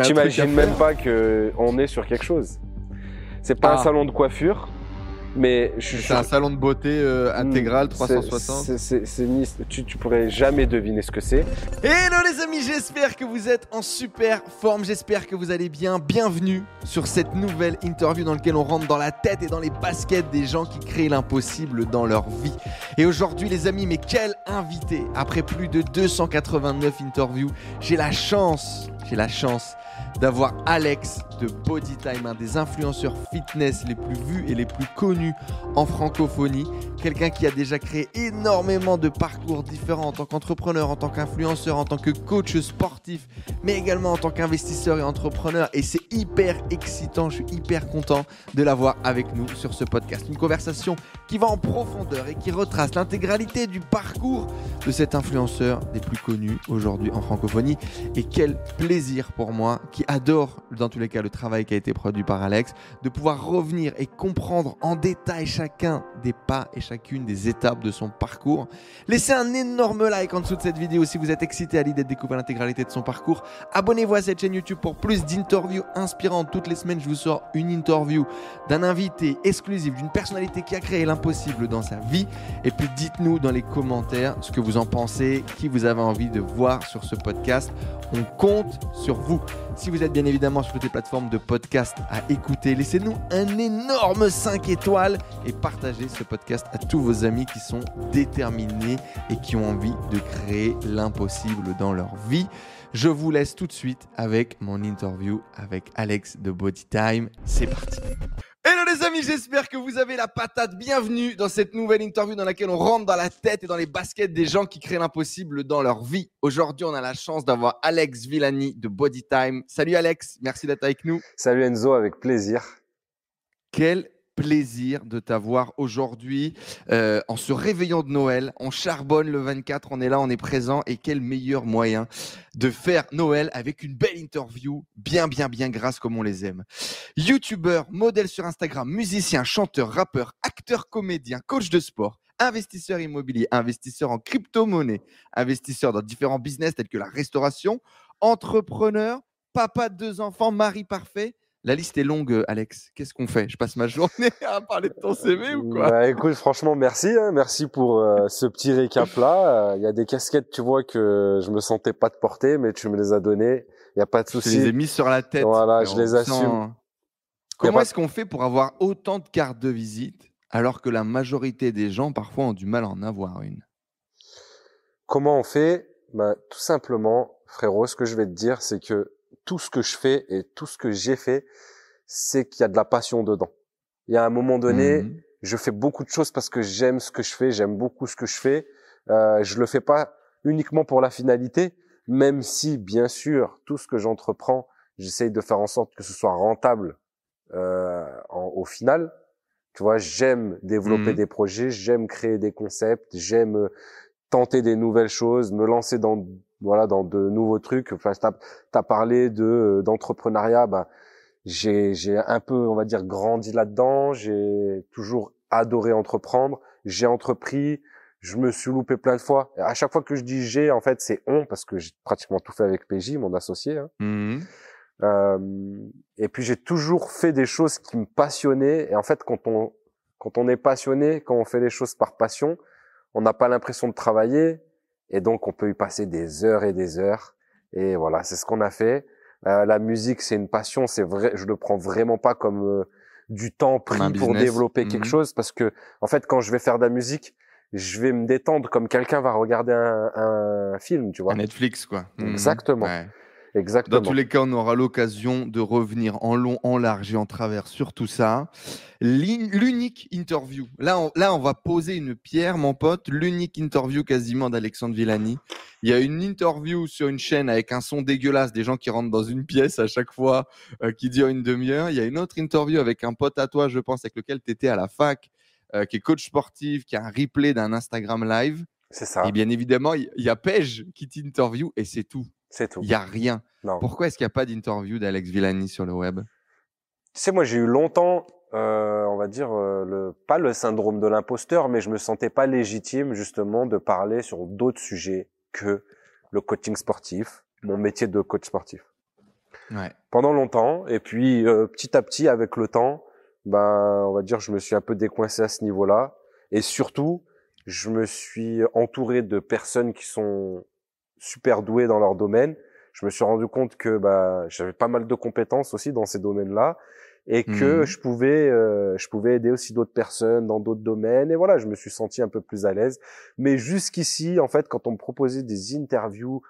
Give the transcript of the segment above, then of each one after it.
Tu t'imagines même pas que on est sur quelque chose. C'est pas un Ah. salon de coiffure, mais je suis C'est un salon de beauté euh, intégral 360. C'est- tu, tu pourrais jamais deviner ce que c'est. Hello les amis, j'espère que vous êtes en super forme, j'espère que vous allez bien. Bienvenue sur cette nouvelle interview dans laquelle on rentre dans la tête et dans les baskets des gens qui créent l'impossible dans leur vie. Et aujourd'hui les amis, mais quel invité Après plus de 289 interviews, j'ai la chance, j'ai la chance d'avoir Alex de Bodytime, un des influenceurs fitness les plus vus et les plus connus en francophonie. Quelqu'un qui a déjà créé énormément de parcours différents en tant qu'entrepreneur, en tant qu'influenceur, en tant que coach sportif, mais également en tant qu'investisseur et entrepreneur. Et c'est hyper excitant, je suis hyper content de l'avoir avec nous sur ce podcast. Une conversation qui va en profondeur et qui retrace l'intégralité du parcours de cet influenceur des plus connus aujourd'hui en francophonie. Et quel plaisir pour moi, qui adore dans tous les cas le travail qui a été produit par Alex, de pouvoir revenir et comprendre en détail chacun des pas et chacune des étapes de son parcours. Laissez un énorme like en dessous de cette vidéo si vous êtes excité à l'idée de découvrir l'intégralité de son parcours. Abonnez-vous à cette chaîne YouTube pour plus d'interviews inspirantes. Toutes les semaines, je vous sors une interview d'un invité exclusif, d'une personnalité qui a créé l'impossible dans sa vie. Et puis dites-nous dans les commentaires ce que vous en pensez, qui vous avez envie de voir sur ce podcast. On compte sur vous. Si vous êtes bien évidemment sur toutes les plateformes de podcast à écouter, laissez-nous un énorme 5 étoiles et partagez ce podcast à tous vos amis qui sont déterminés et qui ont envie de créer l'impossible dans leur vie. Je vous laisse tout de suite avec mon interview avec Alex de Bodytime. C'est parti. Les amis, j'espère que vous avez la patate. Bienvenue dans cette nouvelle interview dans laquelle on rentre dans la tête et dans les baskets des gens qui créent l'impossible dans leur vie. Aujourd'hui, on a la chance d'avoir Alex Villani de Bodytime. Salut Alex, merci d'être avec nous. Salut Enzo, avec plaisir. Quel plaisir de t'avoir aujourd'hui euh, en se réveillant de Noël. On charbonne le 24, on est là, on est présent. Et quel meilleur moyen de faire Noël avec une belle interview, bien, bien, bien grasse comme on les aime. YouTuber, modèle sur Instagram, musicien, chanteur, rappeur, acteur, comédien, coach de sport. Investisseur immobilier, investisseur en crypto-monnaie, investisseur dans différents business tels que la restauration, entrepreneur, papa de deux enfants, mari parfait. La liste est longue, euh, Alex. Qu'est-ce qu'on fait? Je passe ma journée à parler de ton CV ou quoi? Bah, écoute, franchement, merci. hein. merci pour euh, ce petit récap-là. Euh, Il y a des casquettes, tu vois, que je me sentais pas de porter, mais tu me les as données. Il n'y a pas de Je te les ai souci. mis sur la tête. Voilà, je les assume. Comment est-ce qu'on fait pour avoir autant de cartes de visite alors que la majorité des gens parfois ont du mal à en avoir une? Comment on fait? Bah, Tout simplement, frérot, ce que je vais te dire, c'est que tout ce que je fais et tout ce que j'ai fait, c'est qu'il y a de la passion dedans. Il y a un moment donné, Mhm. je fais beaucoup de choses parce que j'aime ce que je fais, j'aime beaucoup ce que je fais. Euh, je le fais pas uniquement pour la finalité, même si, bien sûr, tout ce que j'entreprends, j'essaye de faire en sorte que ce soit rentable euh, en- au final. Tu vois, j'aime développer Mhm. des projets, j'aime créer des concepts, j'aime euh, tenter des nouvelles choses, me lancer dans voilà dans de nouveaux trucs. Enfin, t'as as parlé de euh, d'entrepreneuriat, bah j'ai j'ai un peu on va dire grandi là-dedans. J'ai toujours adoré entreprendre. J'ai entrepris. Je me suis loupé plein de fois. Et à chaque fois que je dis j'ai, en fait, c'est on parce que j'ai pratiquement tout fait avec PJ, mon associé. hein. Mhm. Euh, et puis j'ai toujours fait des choses qui me passionnaient. Et en fait, quand on quand on est passionné, quand on fait les choses par passion, on n'a pas l'impression de travailler, et donc on peut y passer des heures et des heures. Et voilà, c'est ce qu'on a fait. Euh, la musique, c'est une passion. C'est vrai, je le prends vraiment pas comme euh, du temps pris un pour développer quelque Mhm. chose, parce que en fait, quand je vais faire de la musique, je vais me détendre comme quelqu'un va regarder un, un film, tu vois. À Netflix, quoi. Mhm. Exactement. Ouais. Exactement. Dans tous les cas, on aura l'occasion de revenir en long, en large et en travers sur tout ça. L'unique interview. Là on, là, on va poser une pierre, mon pote. L'unique interview quasiment d'Alexandre Villani. Il y a une interview sur une chaîne avec un son dégueulasse, des gens qui rentrent dans une pièce à chaque fois, euh, qui dure une demi-heure. Il y a une autre interview avec un pote à toi, je pense, avec lequel tu étais à la fac, euh, qui est coach sportif, qui a un replay d'un Instagram live. C'est ça. Et bien évidemment, il il y a Pej qui t'interview et c'est tout. C'est tout. Il n'y a rien. Non. Pourquoi est-ce qu'il n'y a pas d'interview d'Alex Villani sur le web? Tu sais, moi, j'ai eu longtemps, euh, on va dire, euh, le, pas le syndrome de l'imposteur, mais je me sentais pas légitime, justement, de parler sur d'autres sujets que le coaching sportif, mon métier de coach sportif. pendant longtemps. Et puis euh, petit à petit, avec le temps, ben on va dire, je me suis un peu décoincé à ce niveau-là. Et surtout, je me suis entouré de personnes qui sont super douées dans leur domaine. Je me suis rendu compte que bah, j'avais pas mal de compétences aussi dans ces domaines-là et que Mhm. je pouvais euh, je pouvais aider aussi d'autres personnes dans d'autres domaines et voilà je me suis senti un peu plus à l'aise mais jusqu'ici en fait quand on me proposait des interviews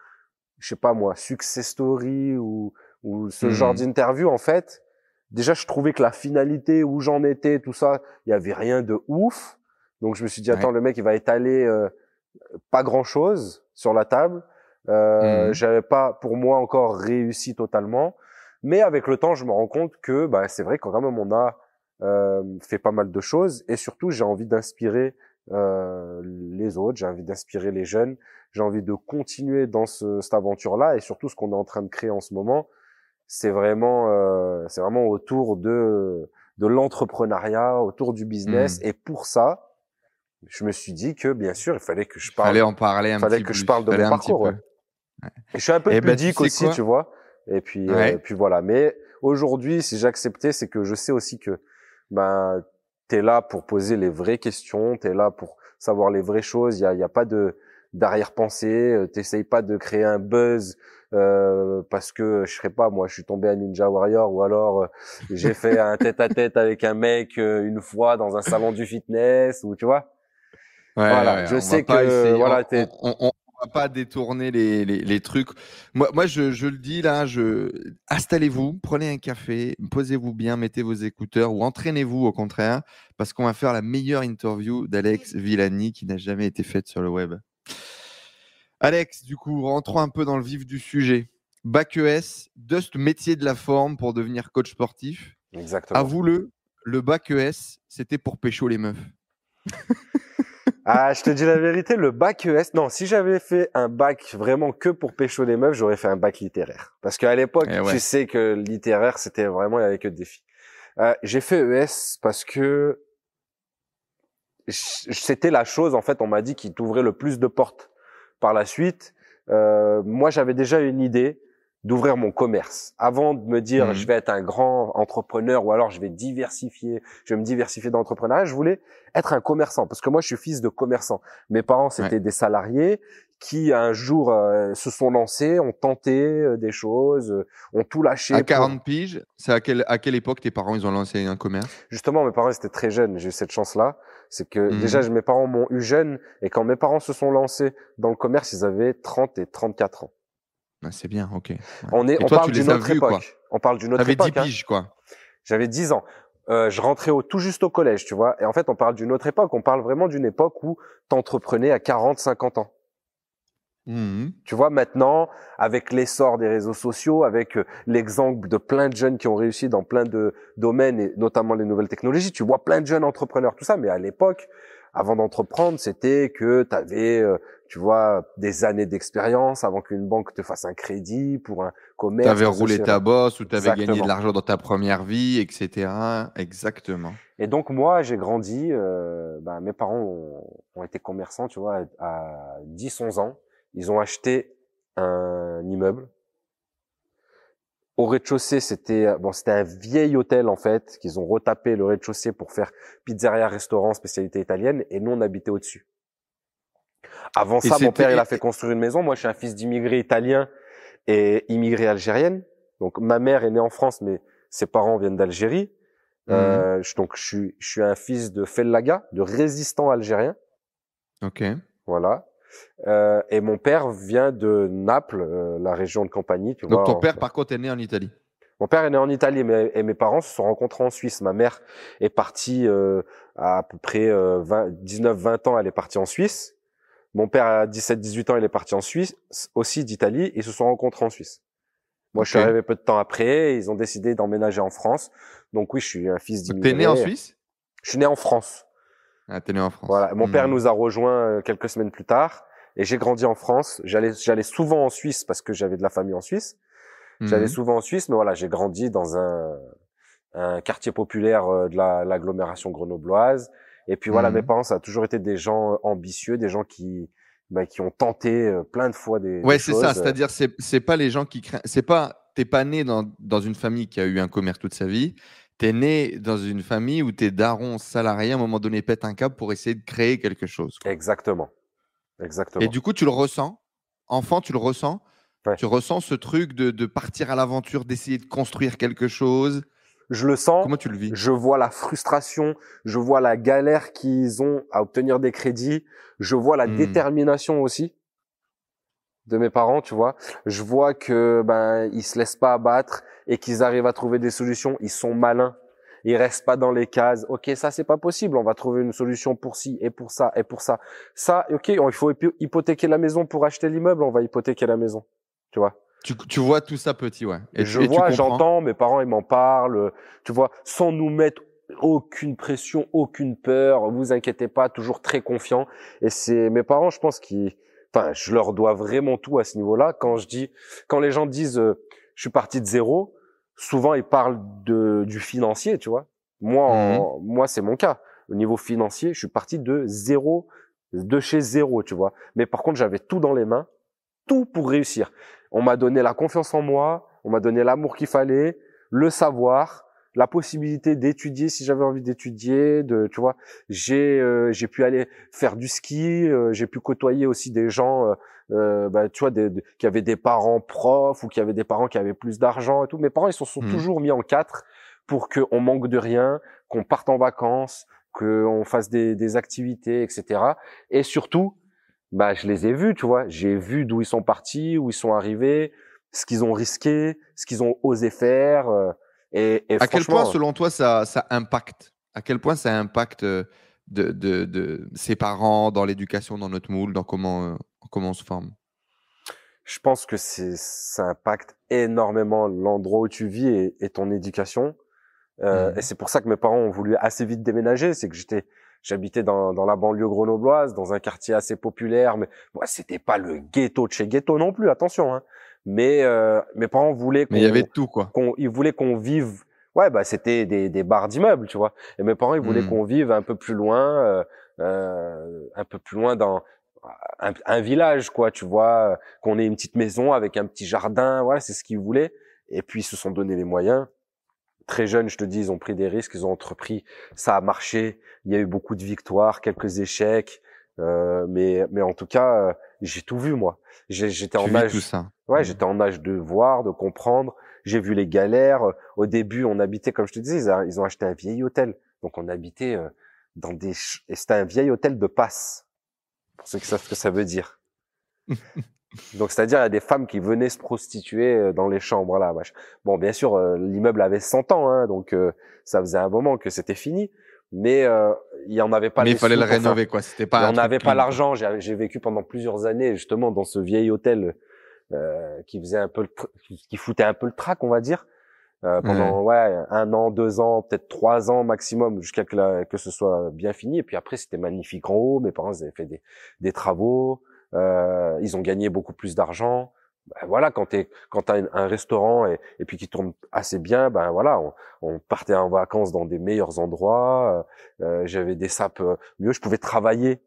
je sais pas moi success story ou ou ce Mhm. genre d'interview en fait déjà je trouvais que la finalité où j'en étais tout ça il y avait rien de ouf donc je me suis dit Ouais. attends le mec il va étaler euh, pas grand chose sur la table euh, Mhm. j'avais pas pour moi encore réussi totalement mais avec le temps, je me rends compte que bah, c'est vrai que quand même on a euh, fait pas mal de choses et surtout j'ai envie d'inspirer euh, les autres, j'ai envie d'inspirer les jeunes, j'ai envie de continuer dans ce, cette aventure-là et surtout ce qu'on est en train de créer en ce moment, c'est vraiment euh, c'est vraiment autour de de l'entrepreneuriat, autour du business et pour ça, je me suis dit que bien sûr il fallait que je parle, Fallait en parler un fallait petit que peu. je parle de Fallait mon parcours. ouais. Et je suis un peu Eh ben, tu pudique sais aussi, tu vois. Et puis, euh, Ouais. et puis voilà. Mais aujourd'hui, si j'ai accepté, c'est que je sais aussi que ben t'es là pour poser les vraies questions, t'es là pour savoir les vraies choses. Il y a, y a pas de d'arrière-pensée. euh, T'essayes pas de créer un buzz euh, parce que je serais pas moi, je suis tombé à Ninja Warrior ou alors euh, j'ai fait un tête-à-tête avec un mec euh, une fois dans un salon du fitness ou tu vois. Ouais, Voilà, ouais, je sais que, voilà, on, on va pas détourner les, les, les trucs. Moi, moi je, je le dis là, je installez-vous, prenez un café, posez-vous bien, mettez vos écouteurs ou entraînez-vous au contraire, parce qu'on va faire la meilleure interview d'Alex Villani qui n'a jamais été faite sur le web. Alex, du coup, rentrons un peu dans le vif du sujet. Bac ES, Dust métier de la forme pour devenir coach sportif. Exactement. Avoue-le, le bac ES, c'était pour pécho les meufs. Ah, je te dis la vérité, le bac ES, non, si j'avais fait un bac vraiment que pour pécho les meufs, j'aurais fait un bac littéraire. Parce qu'à l'époque, Eh ouais. tu sais que littéraire, c'était vraiment, il y avait que des filles. Euh, j'ai fait ES parce que c'était la chose, en fait, on m'a dit qui t'ouvrait le plus de portes par la suite. Euh, moi, j'avais déjà une idée d'ouvrir mon commerce. Avant de me dire, Mhm. je vais être un grand entrepreneur ou alors je vais diversifier, je vais me diversifier dans l'entrepreneuriat, je voulais être un commerçant parce que moi, je suis fils de commerçant. Mes parents, c'était des salariés qui, un jour, euh, se sont lancés, ont tenté euh, des choses, euh, ont tout lâché. À pour- 40 piges, c'est à quelle, à quelle époque tes parents ils ont lancé un commerce? Justement, mes parents étaient très jeunes. J'ai eu cette chance-là. C'est que Mhm. déjà, mes parents m'ont eu jeune. Et quand mes parents se sont lancés dans le commerce, ils avaient 30 et 34 ans. Ah, C'est bien, ok. Ouais. On est, Et on toi, parle d'une autre quoi. époque. On parle d'une autre 10 époque. hein. piges, quoi. J'avais 10 ans. Euh, je rentrais au, tout juste au collège, tu vois. Et en fait, on parle d'une autre époque. On parle vraiment d'une époque où t'entreprenais à 40, 50 ans. Mhm. Tu vois, maintenant, avec l'essor des réseaux sociaux, avec euh, l'exemple de plein de jeunes qui ont réussi dans plein de domaines, et notamment les nouvelles technologies, tu vois plein de jeunes entrepreneurs, tout ça. Mais à l'époque, avant d'entreprendre, c'était que tu avais, tu vois, des années d'expérience avant qu'une banque te fasse un crédit pour un commerce. T'avais un roulé ta bosse ou t'avais gagné Exactement. de l'argent dans ta première vie, etc. Exactement. Et donc moi, j'ai grandi. Euh, ben, mes parents ont, ont été commerçants, tu vois, à 10-11 ans. Ils ont acheté un immeuble. Au rez-de-chaussée, c'était bon, c'était un vieil hôtel en fait qu'ils ont retapé le rez-de-chaussée pour faire pizzeria, restaurant, spécialité italienne, et nous on habitait au-dessus. Avant Et ça, mon père il a fait construire une maison. Moi, je suis un fils d'immigrés italiens et immigrés algériennes. Donc ma mère est née en France, mais ses parents viennent d'Algérie. Mhm. Euh, je- donc je suis, je suis un fils de fellaga, de résistant algérien, Ok. voilà. Euh, et mon père vient de Naples, euh, la région de Campanie. Tu Donc vois, ton en- père, par contre, est né en Italie. Mon père est né en Italie, mais et mes parents se sont rencontrés en Suisse. Ma mère est partie euh, à, à peu près euh, 19-20 ans, elle est partie en Suisse. Mon père à 17-18 ans, il est parti en Suisse, aussi d'Italie, et ils se sont rencontrés en Suisse. Moi, je suis arrivé peu de temps après, ils ont décidé d'emménager en France. Donc oui, je suis un fils Donc, d'immigrés. T'es né en Suisse? Je suis né en France. En France. Voilà. Mon père Mhm. nous a rejoints euh, quelques semaines plus tard, et j'ai grandi en France. J'allais, j'allais souvent en Suisse parce que j'avais de la famille en Suisse. J'allais Mhm. souvent en Suisse, mais voilà, j'ai grandi dans un, un quartier populaire euh, de la- l'agglomération grenobloise. Et puis voilà, mes parents, ça a toujours été des gens ambitieux, des gens qui, bah, qui ont tenté euh, plein de fois des, Ouais, des c'est ça. C'est-à-dire, c'est c'est pas les gens qui craignent. C'est pas t'es pas né dans, dans une famille qui a eu un commerce toute sa vie. Tu es né dans une famille où tes darons salariés, à un moment donné, pètent un câble pour essayer de créer quelque chose. Exactement. Exactement. Et du coup, tu le ressens? Enfant, tu le ressens? Tu ressens ce truc de, de partir à l'aventure, d'essayer de construire quelque chose? Je le sens. Comment tu le vis? Je vois la frustration, je vois la galère qu'ils ont à obtenir des crédits, je vois la hmm. détermination aussi de mes parents, tu vois. Je vois que ben ils se laissent pas abattre et qu'ils arrivent à trouver des solutions. Ils sont malins. Ils restent pas dans les cases. Ok, ça c'est pas possible. On va trouver une solution pour ci et pour ça et pour ça. Ça, ok, il faut hypothéquer la maison pour acheter l'immeuble. On va hypothéquer la maison. Tu vois? Tu, tu vois tout ça petit, ouais. Et je vois, j'entends. Mes parents ils m'en parlent. Tu vois, sans nous mettre aucune pression, aucune peur. Vous inquiétez pas, toujours très confiant. Et c'est mes parents, je pense, qui enfin, je leur dois vraiment tout à ce niveau-là. Quand je dis, quand les gens disent, euh, je suis parti de zéro, souvent ils parlent de du financier, tu vois. Moi, mhm. moi, c'est mon cas. Au niveau financier, je suis parti de zéro, de chez zéro, tu vois. Mais par contre, j'avais tout dans les mains, tout pour réussir. On m'a donné la confiance en moi, on m'a donné l'amour qu'il fallait, le savoir, la possibilité d'étudier si j'avais envie d'étudier de tu vois. J'ai euh, j'ai pu aller faire du ski euh, j'ai pu côtoyer aussi des gens euh, euh bah, tu vois des, qui avaient des parents profs ou qui avaient des parents qui avaient plus d'argent et tout. Mes parents ils se sont mmh. toujours mis en quatre pour qu'on manque de rien qu'on parte en vacances qu'on fasse des, des activités etc et surtout bah je les ai vus tu vois. J'ai vu d'où ils sont partis où ils sont arrivés ce qu'ils ont risqué ce qu'ils ont osé faire et, à quel point, selon toi, ça, ça impacte? À quel point ça impacte euh, de, de, de ses parents dans l'éducation, dans notre moule, dans comment, euh, comment on se forme? Je pense que ça impacte énormément l'endroit où tu vis et, et ton éducation. Euh, mmh. Et c'est pour ça que mes parents ont voulu assez vite déménager. C'est que j'étais, j'habitais dans, dans la banlieue grenobloise, dans un quartier assez populaire, mais moi c'était pas le ghetto de chez ghetto non plus. Attention, hein mais euh, mes parents voulaient mais il y avait tout quoi. qu'on ils voulaient qu'on vive ouais bah c'était des des bars d'immeubles tu vois. Et mes parents ils voulaient hmm. qu'on vive un peu plus loin euh, euh, un peu plus loin dans un, un village quoi tu vois qu'on ait une petite maison avec un petit jardin voilà c'est ce qu'ils voulaient. Et puis ils se sont donné les moyens. Très jeunes je te dis ils ont pris des risques ils ont entrepris. Ça a marché. Il y a eu beaucoup de victoires quelques échecs euh, mais mais en tout cas euh, j'ai tout vu moi. J'étais en âge ouais mmh. j'étais en âge de voir de comprendre. J'ai vu les galères. Au début on habitait comme je te disais ils, ont acheté un vieil hôtel. Donc on habitait euh, dans des et c'était un vieil hôtel de passe. Pour ceux qui savent ce que ça veut dire. Donc c'est-à-dire il y a des femmes qui venaient se prostituer dans les chambres là bon bien sûr l'immeuble avait 100 ans hein, donc ça faisait un moment que c'était fini mais euh, il y en avait pas. Mais il fallait le rénover quoi. C'était pas. On n'avait pas l'argent. J'ai vécu pendant plusieurs années justement dans ce vieil hôtel euh, qui faisait un peu le qui foutait un peu le trac, on va dire. Euh, pendant ouais. un an, deux ans, peut-être trois ans maximum jusqu'à que, que ce soit bien fini. Et puis après c'était magnifique en haut. Mes parents avaient fait des, des travaux. Euh, ils ont gagné beaucoup plus d'argent ben voilà, quand tu quand t'as un restaurant et, et puis qui tourne assez bien, ben voilà, on, on partait en vacances dans des meilleurs endroits. Euh, euh J'avais des sapes euh, mieux, je pouvais travailler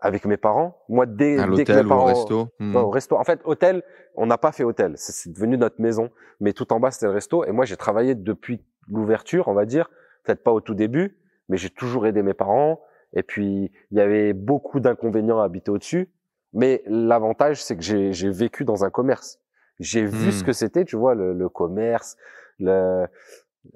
avec mes parents. Moi, dès, dès que mes parents, au resto. Hmm. au resto. En fait, hôtel, on n'a pas fait hôtel, c'est devenu notre maison, mais tout en bas c'était le resto. Et moi, j'ai travaillé depuis l'ouverture, on va dire, peut-être pas au tout début, mais j'ai toujours aidé mes parents. Et puis, il y avait beaucoup d'inconvénients à habiter au-dessus. Mais l'avantage, c'est que j'ai vécu dans un commerce. J'ai vu ce hmm. que c'était, tu vois, le, le commerce, le,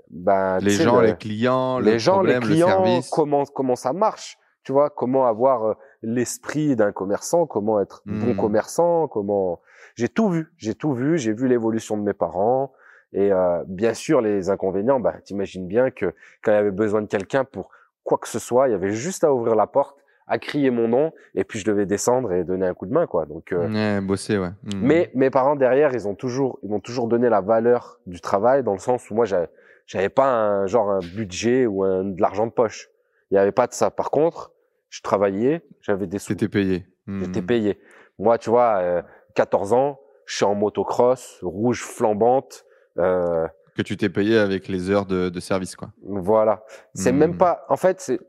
ben, les gens, les clients, les gens, les clients, comment comment ça marche, tu vois, comment avoir euh, l'esprit d'un commerçant, comment être bon hmm. commerçant, comment. J'ai tout vu, j'ai tout vu, j'ai vu l'évolution de mes parents et euh, bien sûr les inconvénients. Bah, t'imagines bien que quand il y avait besoin de quelqu'un pour quoi que ce soit, il y avait juste à ouvrir la porte à crier mon nom et puis je devais descendre et donner un coup de main quoi. Donc euh, bosser ouais. Mmh. mais mes parents derrière ils ont toujours ils m'ont toujours donné la valeur du travail dans le sens où moi j'avais j'avais pas un genre un budget ou un, de l'argent de poche. Il y avait pas de ça. Par contre je travaillais j'avais des sous. J'étais payé. Mmh. j'étais payé. Moi tu vois euh, 14 ans je suis en motocross rouge flambante euh, que tu t'es payé avec les heures de, de service quoi. voilà. C'est mmh. même pas en fait c'est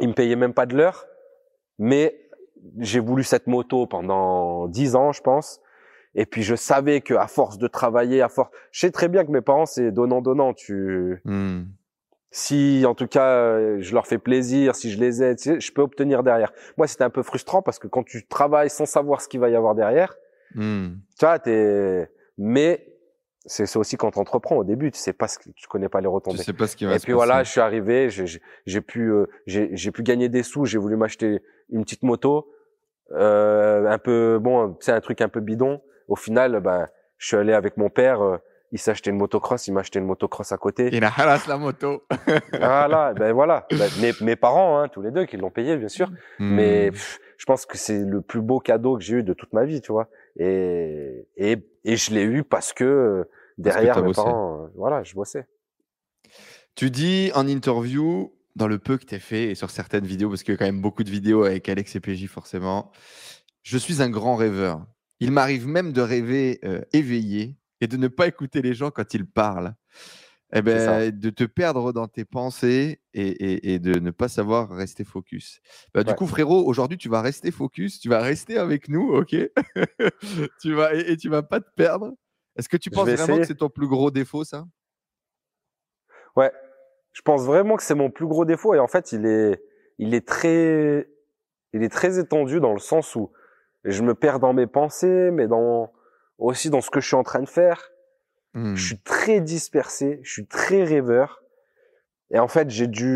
ils me payaient même pas de l'heure mais j'ai voulu cette moto pendant dix ans, je pense. Et puis je savais que à force de travailler, à force, je sais très bien que mes parents c'est donnant donnant. Tu, Hmm. si en tout cas je leur fais plaisir, si je les aide, tu je peux obtenir derrière. Moi c'était un peu frustrant parce que quand tu travailles sans savoir ce qu'il va y avoir derrière, Hmm. tu vois, t'es, mais c'est aussi quand tu entreprends au début, tu sais pas ce que tu connais pas les Tu retombées. sais pas ce qui va Et se puis passer. voilà, je suis arrivé, j'ai- pu euh, j'ai j'ai pu gagner des sous, j'ai voulu m'acheter une petite moto, euh, un peu bon, c'est un truc un peu bidon. Au final, ben je suis allé avec mon père, euh, il s'est acheté une motocross, il m'a acheté une motocross à côté. Il a halas la moto. voilà, ben voilà, Ben, mes mes parents, hein, tous les deux, qui l'ont payé bien sûr. Mais Hmm. pff, je pense que c'est le plus beau cadeau que j'ai eu de toute ma vie, tu vois. Et et et je l'ai eu parce que euh, derrière mes bossé. parents, euh, voilà, je bossais. Tu dis en interview, dans le peu que tu as fait et sur certaines vidéos, parce qu'il y a quand même beaucoup de vidéos avec Alex et PJ forcément, je suis un grand rêveur. Il m'arrive même de rêver euh, éveillé et de ne pas écouter les gens quand ils parlent. Eh ben, de te perdre dans tes pensées et, et- et de ne pas savoir rester focus. Bah, Du coup, frérot, aujourd'hui, tu vas rester focus, tu vas rester avec nous, ok? Tu vas, et, et tu vas pas te perdre. Est-ce que tu penses vraiment que c'est ton plus gros défaut, ça? Ouais, je pense vraiment que c'est mon plus gros défaut et en fait, il est, il est très, il est très étendu dans le sens où je me perds dans mes pensées, mais dans aussi dans ce que je suis en train de faire. Hmm. Je suis très dispersé, je suis très rêveur et en fait, j'ai dû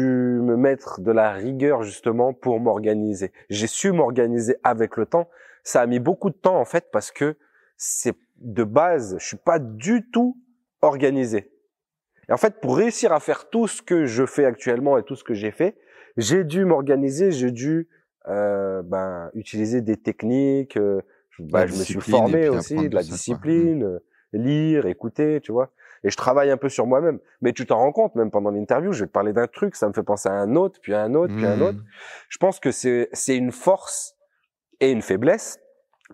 me mettre de la rigueur justement pour m'organiser. J'ai su m'organiser avec le temps. Ça a mis beaucoup de temps en fait parce que c'est de base, je suis pas du tout organisé. Et en fait, pour réussir à faire tout ce que je fais actuellement et tout ce que j'ai fait, j'ai dû m'organiser, j'ai dû euh, ben, utiliser des techniques. euh, je, ben, je me suis formé aussi, de la quoi. discipline, euh, lire, écouter, tu vois. Et je travaille un peu sur moi-même. Mais tu t'en rends compte, même pendant l'interview, je vais te parler d'un truc, ça me fait penser à un autre, puis à un autre, puis à un autre. Hmm. Je pense que c'est c'est une force et une faiblesse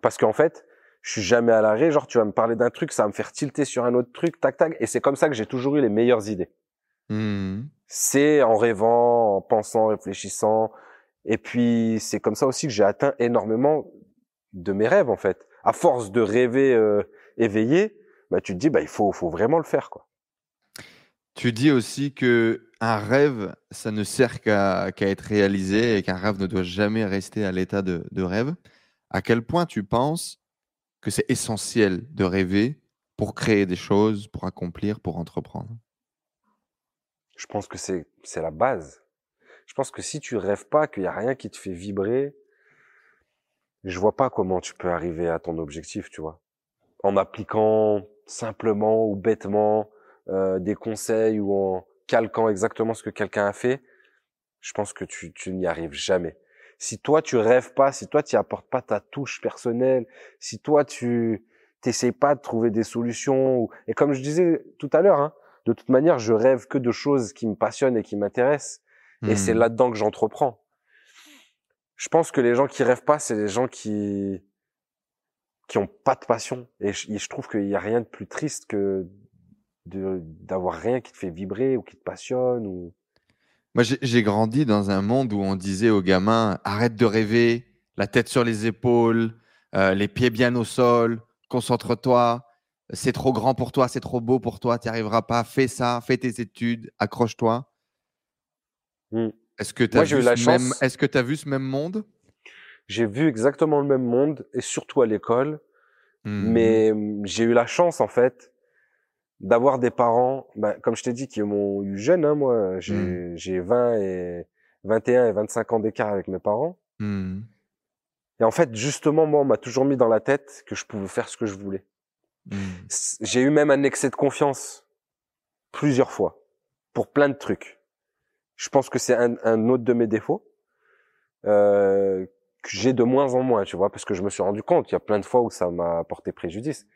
parce qu'en fait, je suis jamais à l'arrêt. Genre, tu vas me parler d'un truc, ça va me faire tilter sur un autre truc, tac tac. Et c'est comme ça que j'ai toujours eu les meilleures idées. Hmm. C'est en rêvant, en pensant, réfléchissant. Et puis c'est comme ça aussi que j'ai atteint énormément de mes rêves en fait. À force de rêver euh, éveillé, bah tu te dis bah il faut faut vraiment le faire quoi. Tu dis aussi que un rêve, ça ne sert qu'à qu'à être réalisé et qu'un rêve ne doit jamais rester à l'état de, de rêve. À quel point tu penses que c'est essentiel de rêver pour créer des choses, pour accomplir, pour entreprendre? Je pense que c'est la base. Je pense que si tu rêves pas, qu'il y a rien qui te fait vibrer, je vois pas comment tu peux arriver à ton objectif, tu vois. En appliquant simplement ou bêtement euh, des conseils ou en calquant exactement ce que quelqu'un a fait, je pense que tu, tu n'y arrives jamais. Si toi tu rêves pas, si toi tu apportes pas ta touche personnelle, si toi tu t'essayes pas de trouver des solutions, ou... et comme je disais tout à l'heure, hein, de toute manière, je rêve que de choses qui me passionnent et qui m'intéressent. Et c'est Hmm. là-dedans que j'entreprends. Je pense que les gens qui rêvent pas, c'est les gens qui qui ont pas de passion. Et je, je trouve qu'il y a rien de plus triste que d'avoir rien qui te fait vibrer ou qui te passionne ou. Moi, j'ai grandi dans un monde où on disait aux gamins arrête de rêver, la tête sur les épaules, euh, les pieds bien au sol, concentre-toi, c'est trop grand pour toi, c'est trop beau pour toi, tu n'y arriveras pas, fais ça, fais tes études, accroche-toi. Hmm. Est-ce que tu as, vu ce même... chance- Est-ce que tu as vu ce même monde? J'ai vu exactement le même monde et surtout à l'école, Hmm. mais hum, j'ai eu la chance en fait d'avoir des parents, ben, comme je t'ai dit, qui m'ont eu jeune. Hein, moi, j'ai Mm. j'ai 20 et 21 et 25 ans d'écart avec mes parents. Hmm. Et en fait, justement, moi, on m'a toujours mis dans la tête que je pouvais faire ce que je voulais. C- J'ai eu même un excès de confiance plusieurs fois pour plein de trucs. Je pense que c'est un, un autre de mes défauts euh, que j'ai de moins en moins, tu vois, parce que je me suis rendu compte, il y a plein de fois où ça m'a porté préjudice.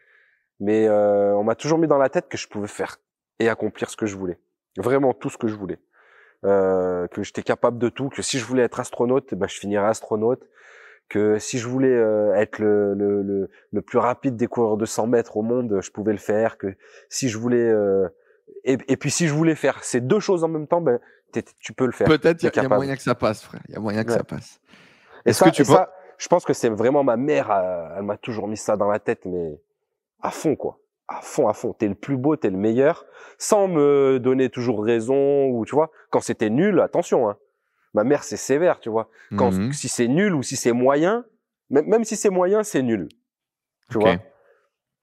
Mais euh, on m'a toujours mis dans la tête que je pouvais faire et accomplir ce que je voulais, vraiment tout ce que je voulais, euh, que j'étais capable de tout, que si je voulais être astronaute, eh ben je finirais astronaute, que si je voulais euh, être le, le, le, le plus rapide des coureurs de 100 mètres au monde, je pouvais le faire, que si je voulais euh, et, et puis si je voulais faire ces deux choses en même temps, ben tu peux le faire. Peut-être il y, a- y a capable. moyen que ça passe, frère. Il y a moyen que Ouais. ça passe. Est-ce que tu et ça, je pense que c'est vraiment ma mère, euh, elle m'a toujours mis ça dans la tête, mais à fond, quoi. À fond, à fond. T'es le plus beau, t'es le meilleur, sans me donner toujours raison ou tu vois. Quand c'était nul, attention. Hein. Ma mère, c'est sévère, tu vois. Quand Mhm. si c'est nul ou si c'est moyen, même, même si c'est moyen, c'est nul. Tu vois.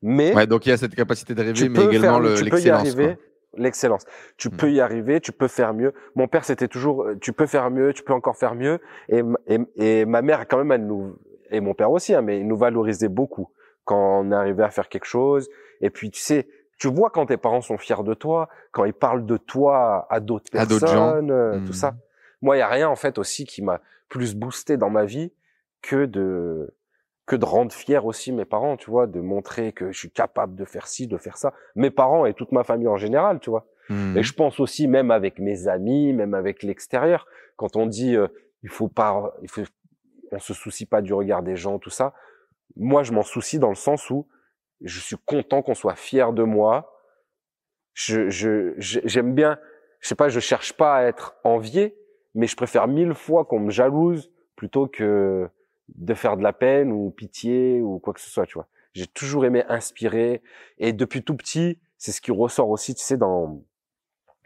Mais Ouais, donc il y a cette capacité de rêver, mais également faire, le- tu peux y l'excellence. L'excellence. Tu Mm. peux y arriver, tu peux faire mieux. Mon père, c'était toujours, euh, tu peux faire mieux, tu peux encore faire mieux. Et, et, et ma mère, quand même, elle nous, et mon père aussi, hein, mais il nous valorisait beaucoup quand on arrivait à faire quelque chose. Et puis, tu sais, tu vois quand tes parents sont fiers de toi, quand ils parlent de toi à d'autres personnes, gens. euh, tout ça. Moi, il y a rien, en fait, aussi qui m'a plus boosté dans ma vie que de, que de rendre fier aussi mes parents, tu vois, de montrer que je suis capable de faire ci, de faire ça. Mes parents et toute ma famille en général, tu vois. Mhm. Et je pense aussi, même avec mes amis, même avec l'extérieur, quand on dit, euh, il faut pas, il faut, on se soucie pas du regard des gens, tout ça. Moi, je m'en soucie dans le sens où je suis content qu'on soit fier de moi. Je, je, j'aime bien, je sais pas, je cherche pas à être envié, mais je préfère mille fois qu'on me jalouse plutôt que de faire de la peine ou pitié ou quoi que ce soit, tu vois. J'ai toujours aimé inspirer et depuis tout petit, c'est ce qui ressort aussi, tu sais, dans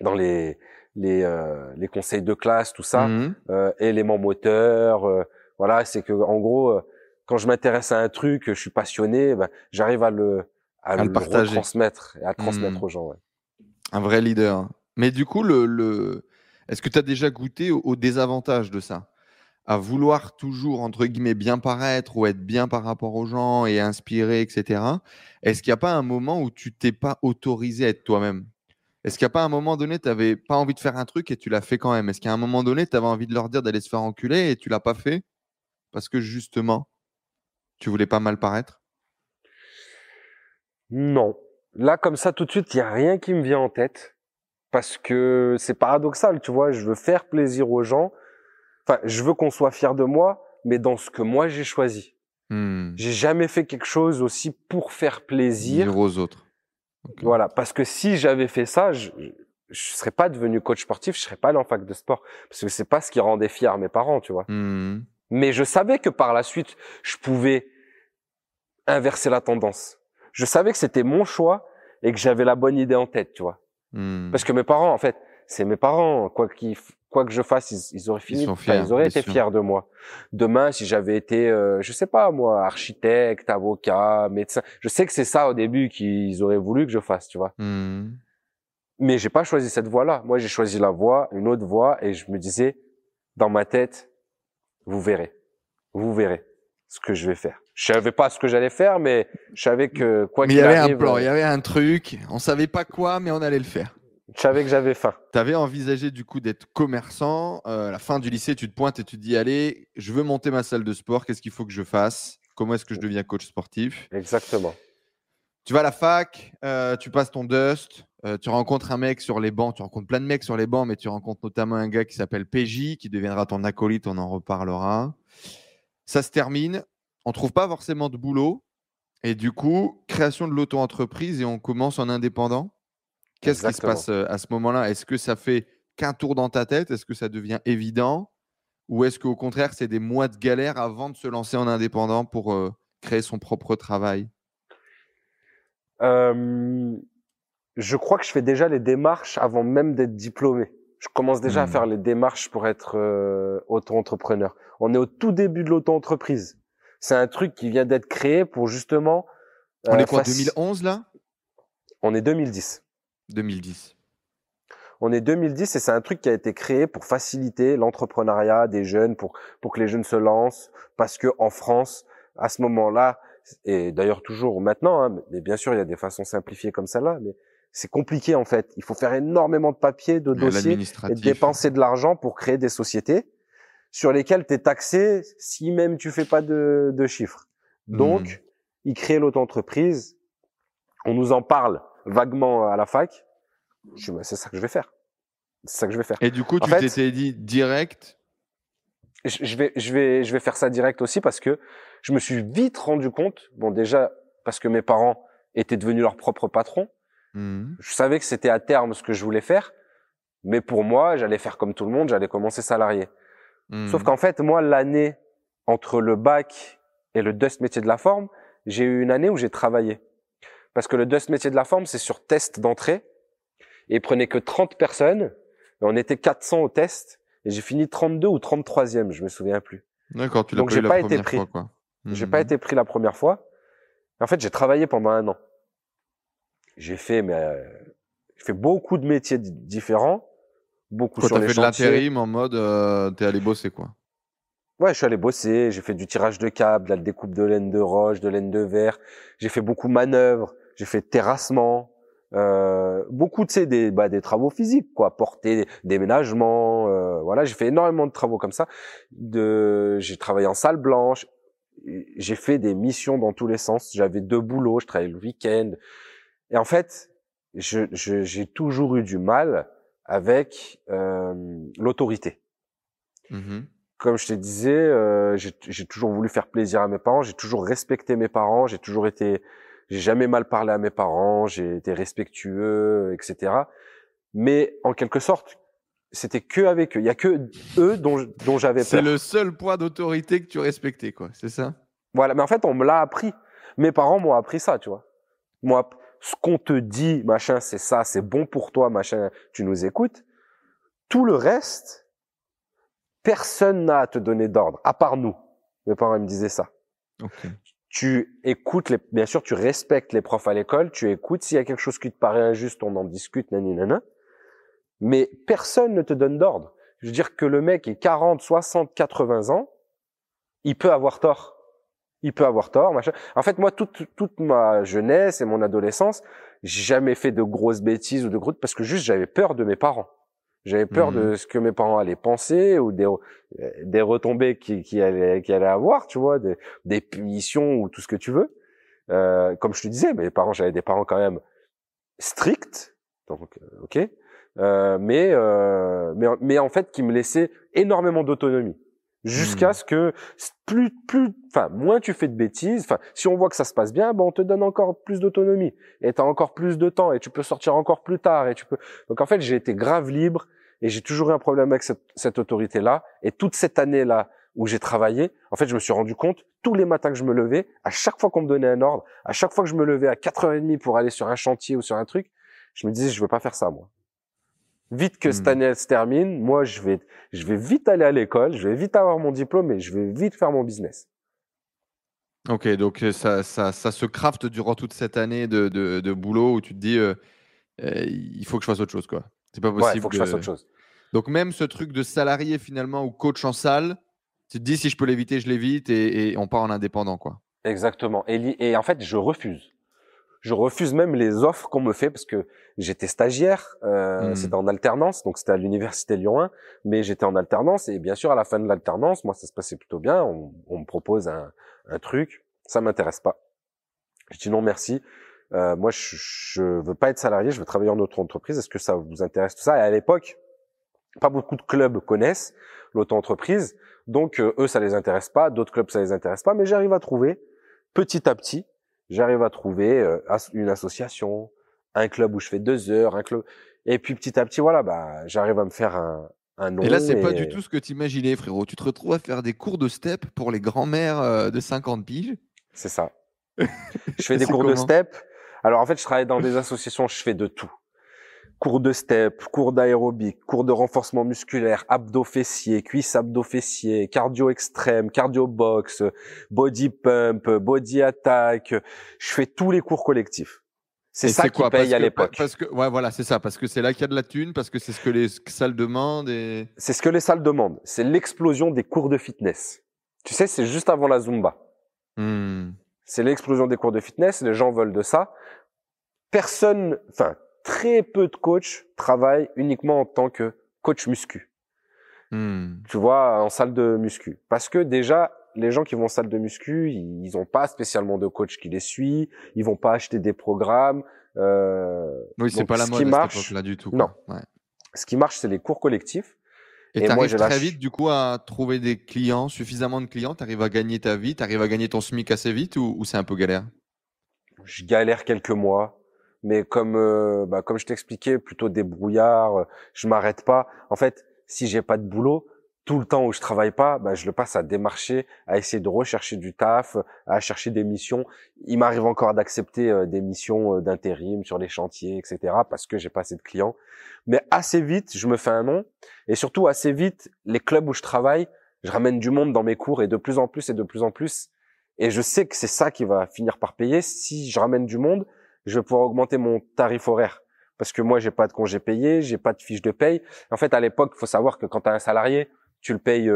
dans les les euh, les conseils de classe, tout ça, Mhm. euh, éléments moteurs, euh, voilà, c'est que en gros, euh, quand je m'intéresse à un truc, je suis passionné, ben, j'arrive à le à, À le partager. transmettre et à le transmettre Mhm. aux gens. Ouais. Un vrai leader. Mais du coup, le, le... est-ce que tu as déjà goûté au, au désavantage de ça? À vouloir toujours, entre guillemets, bien paraître ou être bien par rapport aux gens et inspirer, etc. Est-ce qu'il n'y a pas un moment où tu t'es pas autorisé à être toi-même? Est-ce qu'il n'y a pas un moment donné, tu n'avais pas envie de faire un truc et tu l'as fait quand même? Est-ce qu'à un moment donné, tu avais envie de leur dire d'aller se faire enculer et tu l'as pas fait Parce que justement, tu voulais pas mal paraître? Non, là comme ça tout de suite, il y a rien qui me vient en tête parce que c'est paradoxal, tu vois. Je veux faire plaisir aux gens. Enfin, je veux qu'on soit fier de moi, mais dans ce que moi j'ai choisi. Hmm. J'ai jamais fait quelque chose aussi pour faire plaisir. Dire aux autres. Voilà, parce que si j'avais fait ça, je, je je serais pas devenu coach sportif, je serais pas allé en fac de sport, parce que c'est pas ce qui rendait fier mes parents, tu vois. Hmm. Mais je savais que par la suite, je pouvais inverser la tendance. Je savais que c'était mon choix et que j'avais la bonne idée en tête, tu vois. Hmm. Parce que mes parents, en fait, c'est mes parents, quoi qu'ils, quoi que je fasse, ils, ils auraient fini, fiers, ils auraient été sûr. fiers de moi. Demain, si j'avais été, euh, je sais pas moi, architecte, avocat, médecin, je sais que c'est ça au début qu'ils auraient voulu que je fasse, tu vois. Hmm. Mais j'ai pas choisi cette voie-là. Moi, j'ai choisi la voie, une autre voie, et je me disais, dans ma tête, vous verrez, vous verrez ce que je vais faire. Je savais pas ce que j'allais faire, mais je savais que quoi Mais il qu'il y avait arrive, un plan, euh, il y avait un truc, on savait pas quoi, mais on allait le faire. je savais que j'avais faim. Tu avais envisagé du coup d'être commerçant. euh, à la fin du lycée, tu te pointes et tu te dis Allez, je veux monter ma salle de sport, qu'est-ce qu'il faut que je fasse? Comment est-ce que je deviens coach sportif? Exactement. Tu vas à la fac, euh, tu passes ton dust, euh, tu rencontres un mec sur les bancs, tu rencontres plein de mecs sur les bancs, mais tu rencontres notamment un gars qui s'appelle PJ, qui deviendra ton acolyte, on en reparlera. Ça se termine, on trouve pas forcément de boulot, et du coup, création de l'auto-entreprise et on commence en indépendant. Qu'est-ce qui se passe euh, à ce moment-là? Est-ce que ça fait qu'un tour dans ta tête? Est-ce que ça devient évident? Ou est-ce qu'au contraire, c'est des mois de galère avant de se lancer en indépendant pour euh, créer son propre travail? Euh, je crois que je fais déjà les démarches avant même d'être diplômé. Je commence déjà à Hmm. faire les démarches pour être euh, auto-entrepreneur. On est au tout début de l'auto-entreprise. C'est un truc qui vient d'être créé pour justement. On euh, est quoi, faci- 2011 là? On est 2010. 2010. On est 2010 et c'est un truc qui a été créé pour faciliter l'entrepreneuriat des jeunes, pour pour que les jeunes se lancent, parce que en France, à ce moment-là, et d'ailleurs toujours maintenant, hein, mais bien sûr il y a des façons simplifiées comme celle-là, mais c'est compliqué en fait. Il faut faire énormément de papiers, de dossiers et dépenser de l'argent pour créer des sociétés sur lesquelles tu es taxé si même tu fais pas de, de chiffres. Donc, Hmm. ils créent l'auto-entreprise. On nous en parle vaguement à la fac. Je bah, c'est ça que je vais faire. C'est ça que je vais faire. Et du coup, En tu t'étais dit direct. Je vais, je vais, je vais faire ça direct aussi parce que je me suis vite rendu compte. Bon, déjà parce que mes parents étaient devenus leurs propres patrons. Hmm, Je savais que c'était à terme ce que je voulais faire, mais pour moi, j'allais faire comme tout le monde. J'allais commencer salarié. hmm. Sauf qu'en fait, moi, l'année entre le bac et le dust métier de la forme, j'ai eu une année où j'ai travaillé. parce que le dust métier de la forme, c'est sur test d'entrée, et ils prenaient que 30 personnes, et on était 400 au test, et j'ai fini 32 ou 33e, je me souviens plus. D'accord, tu l'as Donc, pas j'ai été pris. quoi. J'ai pas été pris la première fois. En fait, j'ai travaillé pendant un an. J'ai fait, mais euh, j'ai fait beaucoup de métiers di- différents, beaucoup Quoi, sur t'as les fait de chantiers. l'intérim en mode euh, t'es allé bosser quoi. Ouais, je suis allé bosser, j'ai fait du tirage de câbles, de la découpe de laine de roche, de laine de verre. J'ai fait beaucoup de manœuvres, j'ai fait terrassement, euh, beaucoup de des bah, des travaux physiques quoi, porter, déménagement, euh, voilà, j'ai fait énormément de travaux comme ça. De, j'ai travaillé en salle blanche, j'ai fait des missions dans tous les sens. J'avais deux boulots, je travaillais le week-end. Et en fait, je, je- j'ai toujours eu du mal avec euh, l'autorité Mhm. comme je te disais, euh, j'ai j'ai toujours voulu faire plaisir à mes parents, j'ai toujours respecté mes parents, j'ai toujours été, j'ai jamais mal parlé à mes parents, j'ai été respectueux, etc. Mais en quelque sorte, c'était que avec eux. Il y a que eux dont, dont j'avais C'est peur. le seul point d'autorité que tu respectais quoi, c'est ça? Voilà. Mais en fait, on me l'a appris. Mes parents m'ont appris ça, tu vois. Moi, ce qu'on te dit, machin, c'est ça, c'est bon pour toi, machin, tu nous écoutes. Tout le reste, personne n'a à te donner d'ordre, à part nous. Mes parents ils me disaient ça. Tu écoutes, les, bien sûr, tu respectes les profs à l'école, tu écoutes. S'il y a quelque chose qui te paraît injuste, on en discute, nani, nana. Mais personne ne te donne d'ordre. Je veux dire que le mec est 40, 60, 80 ans, il peut avoir tort. Il peut avoir tort, machin. En fait, moi, toute, toute ma jeunesse et mon adolescence, j'ai jamais fait de grosses bêtises ou de grosses, parce que juste j'avais peur de mes parents. J'avais peur Mhm. de ce que mes parents allaient penser ou des, euh, des retombées qui, qui allaient, qui allaient avoir, tu vois, des, des punitions ou tout ce que tu veux. Euh, comme je te disais, mes parents, j'avais des parents quand même stricts, donc euh, ok, euh, mais, euh, mais mais en fait qui me laissaient énormément d'autonomie jusqu'à Hmm. ce que plus plus, enfin moins tu fais de bêtises, enfin si on voit que ça se passe bien, ben on te donne encore plus d'autonomie et t'as encore plus de temps et tu peux sortir encore plus tard et tu peux. Donc en fait j'ai été grave libre et j'ai toujours eu un problème avec cette, cette autorité là et toute cette année là où j'ai travaillé, en fait, je me suis rendu compte, tous les matins que je me levais, à chaque fois qu'on me donnait un ordre, à chaque fois que je me levais à 4h30 pour aller sur un chantier ou sur un truc, je me disais, je veux pas faire ça, moi. Vite que cette Hmm. année elle se termine, moi, je vais, je vais vite aller à l'école, je vais vite avoir mon diplôme et je vais vite faire mon business. Ok, donc euh, ça, ça, ça se crafte durant toute cette année de, de, de boulot où tu te dis euh, euh, il faut que je fasse autre chose quoi. C'est pas Ouais, possible. il faut que je fasse autre chose. Donc même ce truc de salarié finalement ou coach en salle, tu te dis si je peux l'éviter, je l'évite et, et on part en indépendant quoi. Exactement. Et, et en fait, je refuse. Je refuse même les offres qu'on me fait parce que j'étais stagiaire, euh, Hmm. c'était en alternance, donc c'était à l'université Lyon 1, mais j'étais en alternance et bien sûr à la fin de l'alternance, moi ça se passait plutôt bien, on, on me propose un, un truc, ça m'intéresse pas. Je dis non merci. Euh, moi je, je veux pas être salarié, je veux travailler en auto-entreprise. Est-ce que ça vous intéresse tout ça? Et à l'époque, pas beaucoup de clubs connaissent l'auto-entreprise, donc euh, eux ça les intéresse pas, d'autres clubs ça les intéresse pas, mais j'arrive à trouver petit à petit, j'arrive à trouver euh, une association, un club où je fais deux heures, un club, et puis petit à petit, voilà, bah, j'arrive à me faire un, un nom. Et là, c'est pas et- du tout ce que tu imaginais, frérot. Tu te retrouves à faire des cours de step pour les grands-mères euh, de 50 piges. C'est ça. je fais des cours de step. Alors en fait, je travaille dans des associations, je fais de tout. Cours de step, cours d'aérobic, cours de renforcement musculaire, abdos fessiers, cuisses abdos fessiers, cardio extrême, cardio box, body pump, body attack. Je fais tous les cours collectifs. C'est ça qui quoi? paye à que- l'époque. Parce que, ouais, voilà, c'est ça. Parce que c'est là qu'il y a de la thune, parce que c'est ce que les salles demandent. Et... C'est ce que les salles demandent. C'est l'explosion des cours de fitness. Tu sais, c'est juste avant la Zumba. Hmm. C'est l'explosion des cours de fitness. Les gens veulent de ça. Personne, enfin, très peu de coachs travaillent uniquement en tant que coach muscu. Hmm. Tu vois, en salle de muscu. Parce que déjà, les gens qui vont en salle de muscu, ils ont pas spécialement de coach qui les suit. Ils vont pas acheter des programmes. Euh, Oui, c'est pas la ce mode qui à marche- cette époque-là du tout. Non. Ouais. ce qui marche, c'est les cours collectifs. Et t'arrives j'ai très vite, du coup, à trouver des clients, suffisamment de clients? T'arrives à gagner ta vie, t'arrives à gagner ton SMIC assez vite ou, ou c'est un peu galère? Je galère quelques mois, mais comme euh, bah, comme je t'expliquais, plutôt débrouillard, euh, je m'arrête pas. En fait, si j'ai pas de boulot, tout le temps où je travaille pas, bah, je le passe à démarcher, à essayer de rechercher du taf, à chercher des missions. Il m'arrive encore d'accepter euh, des missions d'intérim sur les chantiers, etc. parce que j'ai pas assez de clients. Mais assez vite, je me fais un nom. Et surtout, assez vite, les clubs où je travaille, je ramène du monde dans mes cours et de plus en plus et de plus en plus. Et je sais que c'est ça qui va finir par payer. Si je ramène du monde, je vais pouvoir augmenter mon tarif horaire. Parce que moi, j'ai pas de congé payé, j'ai pas de fiche de paye. En fait, à l'époque, il faut savoir que quand tu as un salarié, tu le payes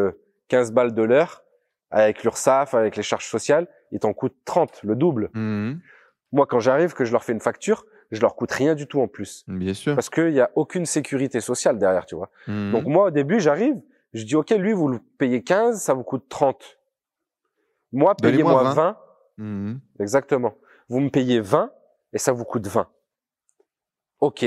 15 euh, balles de l'heure avec l'URSSAF, avec les charges sociales, il t'en coûte 30, le double. Mmh. Moi, quand j'arrive, que je leur fais une facture, je leur coûte rien du tout en plus. Bien sûr. Parce qu'il n'y a aucune sécurité sociale derrière, tu vois. Mmh. Donc moi, au début, j'arrive, je dis, OK, lui, vous le payez 15, ça vous coûte 30. Moi, payez-moi 20. 20. Mmh. Exactement. Vous me payez 20 et ça vous coûte 20. OK.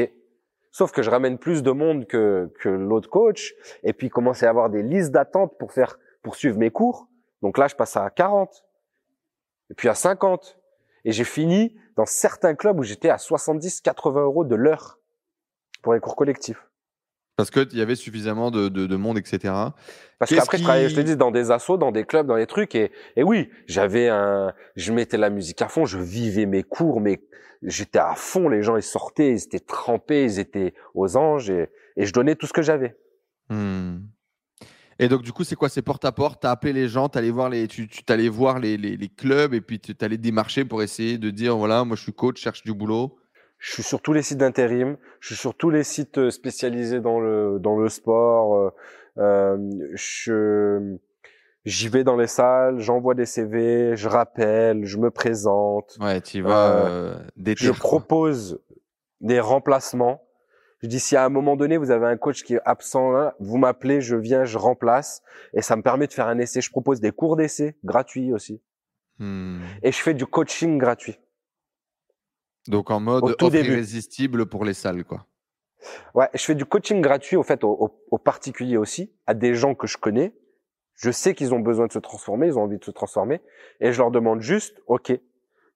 Sauf que je ramène plus de monde que, que l'autre coach. Et puis, il commence à avoir des listes d'attente pour faire, pour suivre mes cours. Donc là, je passe à 40. Et puis à 50. Et j'ai fini dans certains clubs où j'étais à 70, 80 euros de l'heure pour les cours collectifs. Parce qu'il y avait suffisamment de, de, de monde, etc. Parce qu'après, je travaillais, je te dis, dans des assos, dans des clubs, dans des trucs. Et, et oui, j'avais un, je mettais la musique à fond, je vivais mes cours, mais j'étais à fond, les gens ils sortaient, ils étaient trempés, ils étaient aux anges et, et je donnais tout ce que j'avais. Hmm. Et donc du coup c'est quoi? C'est porte à porte, t'as appelé les gens, t'allais voir les, tu, tu t'allais voir les, les, les, clubs et puis tu t'allais démarcher pour essayer de dire voilà moi je suis coach, je cherche du boulot. Je suis sur tous les sites d'intérim, je suis sur tous les sites euh, spécialisés dans le dans le sport. Euh, euh je J'y vais dans les salles, j'envoie des CV, je rappelle, je me présente. Ouais, tu vas euh, euh Je propose des remplacements. Je dis si à un moment donné vous avez un coach qui est absent, vous m'appelez, je viens, je remplace, et ça me permet de faire un essai. Je propose des cours d'essai gratuits aussi, hmm. et je fais du coaching gratuit. Donc en mode irrésistible pour les salles, quoi. Ouais, je fais du coaching gratuit au fait aux particuliers aussi, à des gens que je connais, je sais qu'ils ont besoin de se transformer, ils ont envie de se transformer, et je leur demande juste, ok,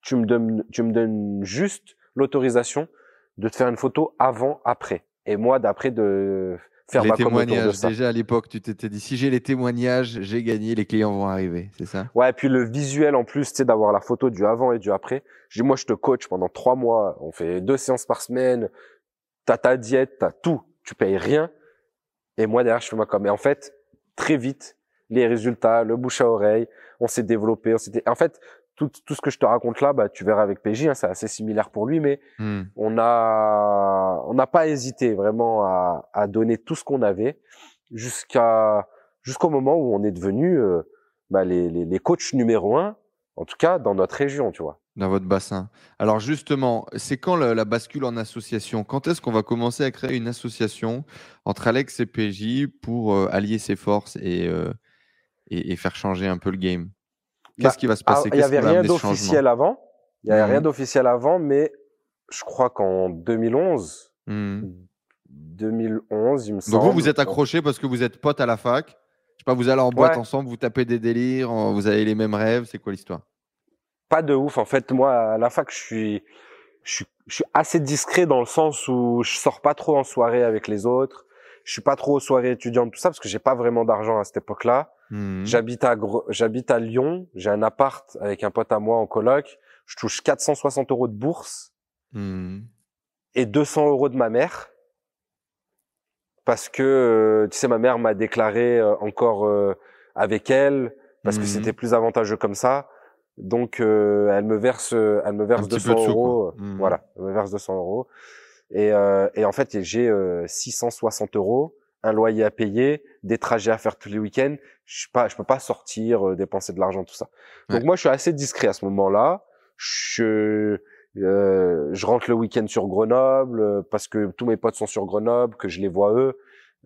tu me donnes, tu me donnes juste l'autorisation de te faire une photo avant, après, et moi d'après de faire les témoignages. Déjà à l'époque, tu t'étais dit si j'ai les témoignages, j'ai gagné, les clients vont arriver, c'est ça? Ouais, et puis le visuel en plus, tu sais, d'avoir la photo du avant et du après. Dis moi, je te coach pendant trois mois, on fait deux séances par semaine, t'as ta diète, t'as tout, tu payes rien, et moi derrière je fais ma com. Et en fait, très vite, les résultats, le bouche à oreille, on s'est développé, on s'était. En fait, tout, tout ce que je te raconte là, bah, tu verras avec PJ, hein, c'est assez similaire pour lui, mais hmm. on a, on n'a pas hésité vraiment à, à donner tout ce qu'on avait jusqu'à, jusqu'au moment où on est devenu euh, bah, les, les, les coachs numéro un, en tout cas dans notre région, tu vois. Dans votre bassin. Alors justement, c'est quand la, bascule en association? Quand est-ce qu'on va commencer à créer une association entre Alex et PJ pour euh, allier ses forces et, euh, et, faire changer un peu le game? Qu'est-ce bah, qui va se passer? Il n'y avait rien d'officiel avant. Il n'y avait rien d'officiel avant, mais je crois qu'en 2011, 2011, mmh. il me semble. Donc vous, vous êtes accroché parce que vous êtes potes à la fac? Je sais pas, vous allez en boîte ensemble, vous tapez des délires, vous avez les mêmes rêves. C'est quoi l'histoire? Pas de ouf. En fait, moi, à la fac, je suis, je suis, je suis assez discret dans le sens où je sors pas trop en soirée avec les autres. Je suis pas trop aux soirées étudiantes, tout ça, parce que j'ai pas vraiment d'argent à cette époque-là. Mmh. J'habite à j'habite à Lyon. J'ai un appart avec un pote à moi en coloc. Je touche 460 euros de bourse mmh. et 200 euros de ma mère parce que euh, tu sais ma mère m'a déclaré euh, encore euh, avec elle parce que mmh. c'était plus avantageux comme ça. Donc elle me verse elle me verse 200 euros. Voilà, elle me verse 200 euros. Et, et en fait j'ai 660 euros un loyer à payer, des trajets à faire tous les week-ends. Je pas, je peux pas sortir, euh, dépenser de l'argent, tout ça. Donc moi, je suis assez discret à ce moment-là. Je, euh, je rentre le week-end sur Grenoble euh, parce que tous mes potes sont sur Grenoble, que je les vois eux.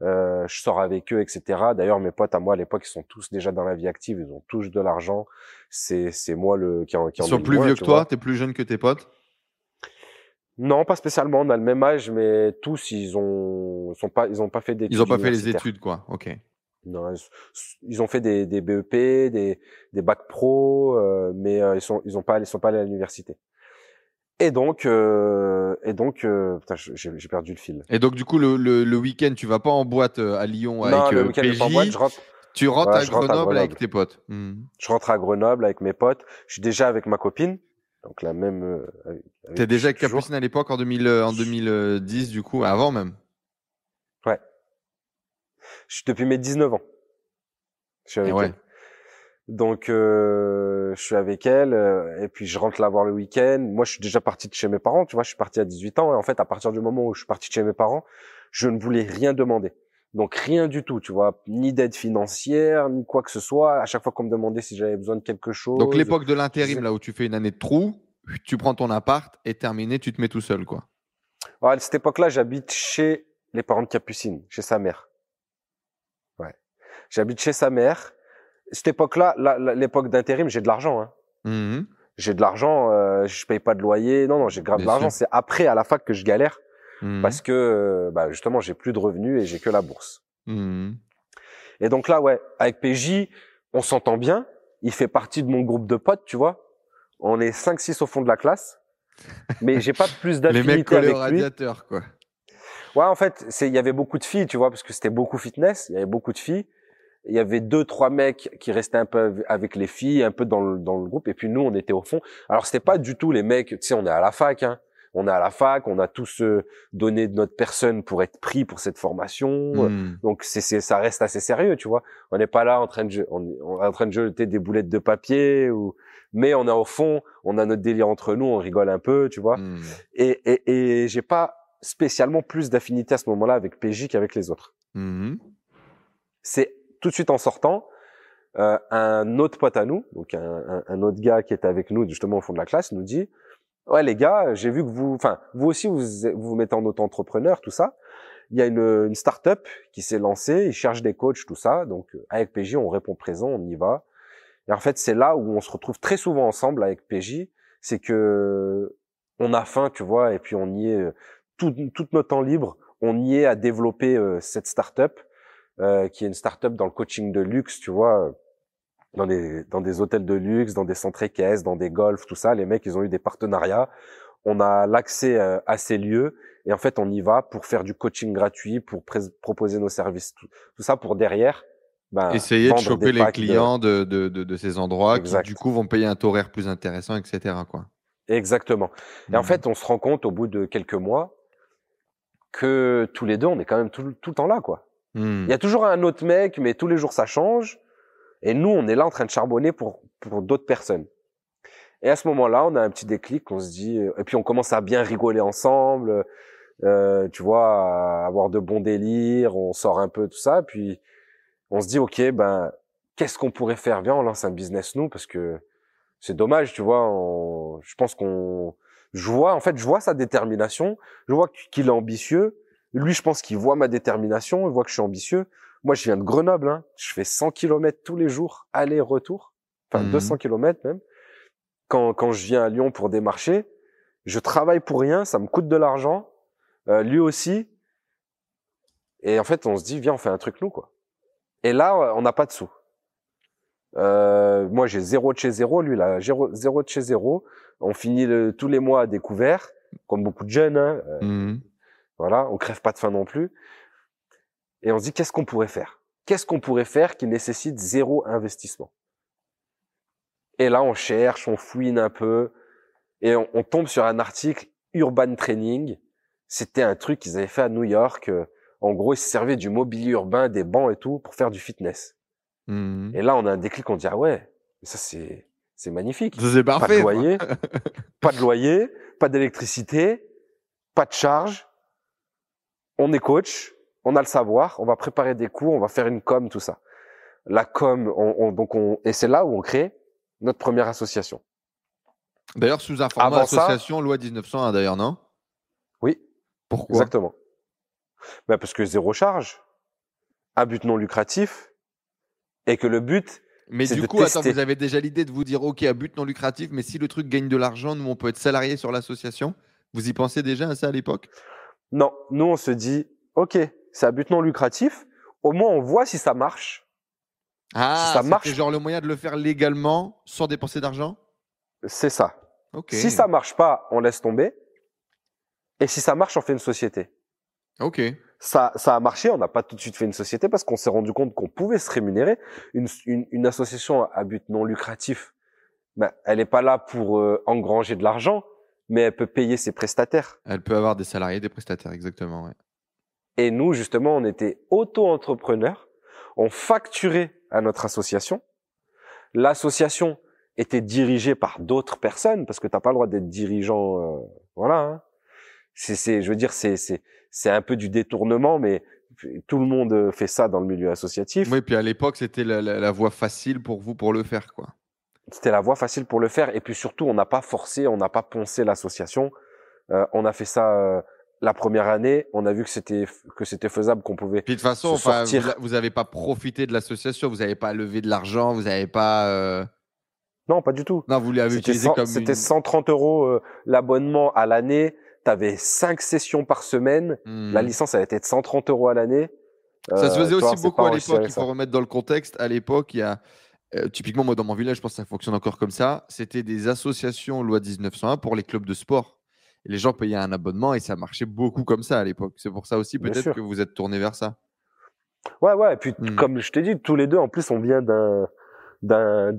Euh, je sors avec eux, etc. D'ailleurs, mes potes à moi à l'époque, ils sont tous déjà dans la vie active, ils ont tous de l'argent. C'est c'est moi le qui en qui Ils sont plus vieux que toi, t'es plus jeune que tes potes? Non, pas spécialement. On a le même âge, mais tous, ils ont, sont pas, ils ont pas fait d'études. Ils ont pas fait les études, quoi. Ok. Non, ils ont fait des, des BEP, des, des bacs pro, euh, mais euh, ils sont, ils ont pas, ils sont pas allés à l'université. Et donc, euh, et donc, putain, j'ai perdu le fil. Et donc, du coup, le, le, le week-end, tu vas pas en boîte à Lyon avec le week-end, PJ, en boîte, je rentre, tu rentres, Ouais, à, je rentre à Grenoble avec tes potes. Mhm. je rentre à Grenoble avec mes potes. Je suis déjà avec ma copine, donc la même. euh, T'es déjà avec toujours. Capucine à l'époque en, 2000, euh, en 2010, du coup, avant même? Je suis depuis mes 19 ans. Je suis avec ouais. elle. Donc, euh, je suis avec elle, euh, et puis je rentre la voir le week-end. Moi, je suis déjà parti de chez mes parents, tu vois, je suis parti à 18 ans, et en fait, à partir du moment où je suis parti de chez mes parents, je ne voulais rien demander. Donc, rien du tout, tu vois, ni d'aide financière, ni quoi que ce soit. À chaque fois qu'on me demandait si j'avais besoin de quelque chose. Donc, l'époque de l'intérim, là où tu fais une année de trou, tu prends ton appart et terminé, tu te mets tout seul, quoi. Ouais, à cette époque-là, j'habite chez les parents de Capucine, chez sa mère. Ouais. J'habite chez sa mère. Cette époque-là, l'époque d'intérim, j'ai de l'argent, hein. Mhm. j'ai de l'argent, euh, je paye pas de loyer, non non, j'ai grave de l'argent. C'est après à la fac que je galère Mhm. parce que euh, bah, justement j'ai plus de revenus et j'ai que la bourse. Mhm. Et donc là ouais, avec PJ, on s'entend bien. Il fait partie de mon groupe de potes, tu vois. On est 5-6 au fond de la classe, mais j'ai pas plus Les mecs d'affinité avec lui. radiateur, quoi. Ouais, en fait, c'est il y avait beaucoup de filles, tu vois, parce que c'était beaucoup fitness. Il y avait beaucoup de filles. Il y avait deux, trois mecs qui restaient un peu avec les filles, un peu dans le, dans le groupe. Et puis nous, on était au fond. Alors c'était pas du tout les mecs. Tu sais, on est à la fac. Hein. On est à la fac. On a tous donné de notre personne pour être pris pour cette formation. Mhm. Donc c'est, ça reste assez sérieux, tu vois. On n'est pas là en train de, on, est- on est en train de jeter des boulettes de papier ou, mais on est au fond. On a notre délire entre nous. On rigole un peu, tu vois. Mhm. Et, et, et j'ai pas spécialement plus d'affinité à ce moment-là avec PJ qu'avec les autres. Mhm. C'est tout de suite en sortant, euh, un autre pote à nous, donc un, un- un autre gars qui était avec nous justement au fond de la classe, nous dit ouais les gars, j'ai vu que vous, enfin vous aussi vous vous vous mettez en auto-entrepreneur, tout ça. Il y a une, une start-up qui s'est lancée, ils cherchent des coachs, tout ça. Donc euh, avec PJ, on répond présent, on y va. Et en fait, c'est là où on se retrouve très souvent ensemble avec PJ, c'est que on a faim, tu vois, et puis on y est euh, tout, tout notre temps libre, on y est à développer euh, cette start-up euh, qui est une start-up dans le coaching de luxe, tu vois, dans des dans des hôtels de luxe, dans des centres équestres, dans des golfs, tout ça. Les mecs, ils ont eu des partenariats. On a l'accès euh, à ces lieux et en fait, on y va pour faire du coaching gratuit, pour proposer nos services, tout, tout ça pour derrière. Ben, Essayer de choper les clients de, de, de, de ces endroits Exact. qui, du coup, vont payer un taux horaire plus intéressant, etc. Quoi. Exactement. Et en Mhm. fait, on se rend compte au bout de quelques mois que tous les deux, on est quand même tout, tout le temps là, quoi. Mhm. Il y a toujours un autre mec, mais tous les jours ça change. Et nous, on est là en train de charbonner pour, pour d'autres personnes. Et à ce moment-là, on a un petit déclic, on se dit, euh, et puis on commence à bien rigoler ensemble, euh, tu vois, à avoir de bons délires, on sort un peu tout ça, puis on se dit, ok, ben, qu'est-ce qu'on pourrait faire? Viens, on lance un business nous, parce que c'est dommage, tu vois. on- je pense qu'on, je vois, en fait, je vois sa détermination, je vois qu'il est ambitieux. Lui, je pense qu'il voit ma détermination, il voit que je suis ambitieux. Moi, je viens de Grenoble, hein. je fais 100 kilomètres tous les jours, aller-retour, enfin Mhm. 200 kilomètres même. Quand, quand je viens à Lyon pour démarcher, je travaille pour rien, ça me coûte de l'argent, euh, lui aussi. Et en fait, on se dit, viens, on fait un truc nous, quoi. Et là, on n'a pas de sous. Euh, moi, j'ai zéro de chez zéro, lui, là, zéro, zéro de chez zéro. On finit le- tous les mois à découvert, comme beaucoup de jeunes. Hein. Euh, Mhm. voilà, on crève pas de faim non plus. Et on se dit, qu'est-ce qu'on pourrait faire? Qu'est-ce qu'on pourrait faire qui nécessite zéro investissement? Et là, on cherche, on fouine un peu, et on, on tombe sur un article Urban Training. C'était un truc qu'ils avaient fait à New York. Euh, En gros, ils se servaient du mobilier urbain, des bancs et tout, pour faire du fitness. Mhm. Et là, on a un déclic, on dit, ah ouais, ça c'est c'est magnifique. C'est Pas de parfait. loyer, pas de loyer, pas d'électricité, pas de charge. On est coach, on a le savoir, on va préparer des cours, on va faire une com, tout ça. La com, on, on- donc on, et c'est là où on crée notre première association. D'ailleurs, sous un format Avant ça- association, loi 1901, d'ailleurs, non? Oui, Pourquoi? Exactement. Ben parce que zéro charge, un but non lucratif, et que le but, Mais du de coup, attends, vous avez déjà l'idée de vous dire, OK, à but non lucratif, mais si le truc gagne de l'argent, nous, on peut être salarié sur l'association? Vous y pensez déjà à ça à l'époque? Non, nous on se dit, ok, c'est un but non lucratif, au moins on voit si ça marche. Ah, ça c'était marche- genre le moyen de le faire légalement sans dépenser d'argent? C'est ça. Si ça marche pas, on laisse tomber. Et si ça marche, on fait une société. Ok. Ça, ça a marché, on n'a pas tout de suite fait une société parce qu'on s'est rendu compte qu'on pouvait se rémunérer. Une, une, une association à but non lucratif, ben, elle n'est pas là pour euh, engranger de l'argent, mais elle peut payer ses prestataires. Elle peut avoir des salariés, des prestataires, exactement. Ouais. Et nous, justement, on était auto-entrepreneurs. On facturait à notre association. L'association était dirigée par d'autres personnes parce que t'as pas le droit d'être dirigeant. euh, voilà. Hein. C'est, c'est, je veux dire, c'est, c'est, c'est un peu du détournement, mais tout le monde fait ça dans le milieu associatif. Oui, puis à l'époque, c'était la, la, la voie facile pour vous pour le faire, quoi. C'était la voie facile pour le faire. Et puis surtout, on n'a pas forcé, on n'a pas poncé l'association. Euh, on a fait ça euh, la première année. On a vu que c'était que c'était faisable, qu'on pouvait. Puis de toute façon, se enfin, sortir. vous, a- vous avez pas profité de l'association, vous n'avez pas levé de l'argent, vous n'avez pas. euh, Non, pas du tout. Non, vous l'avez utilisé 100 comme. c'était une- 130 euros euh, l'abonnement à l'année. T'avais cinq sessions par semaine. Hmm. La licence, elle était de 130 euros à l'année. Ça se Euh, faisait aussi beaucoup à l'époque. Il faut remettre dans le contexte. À l'époque, il y a euh, typiquement moi dans mon village, je pense que ça fonctionne encore comme ça. C'était des associations loi 1901 pour les clubs de sport. Les gens payaient un abonnement et ça marchait beaucoup comme ça à l'époque. C'est pour ça aussi peut-être que vous êtes tourné vers ça. Ouais, ouais. Et puis, Hmm. comme je t'ai dit, tous les deux, en plus, on vient d'un d'un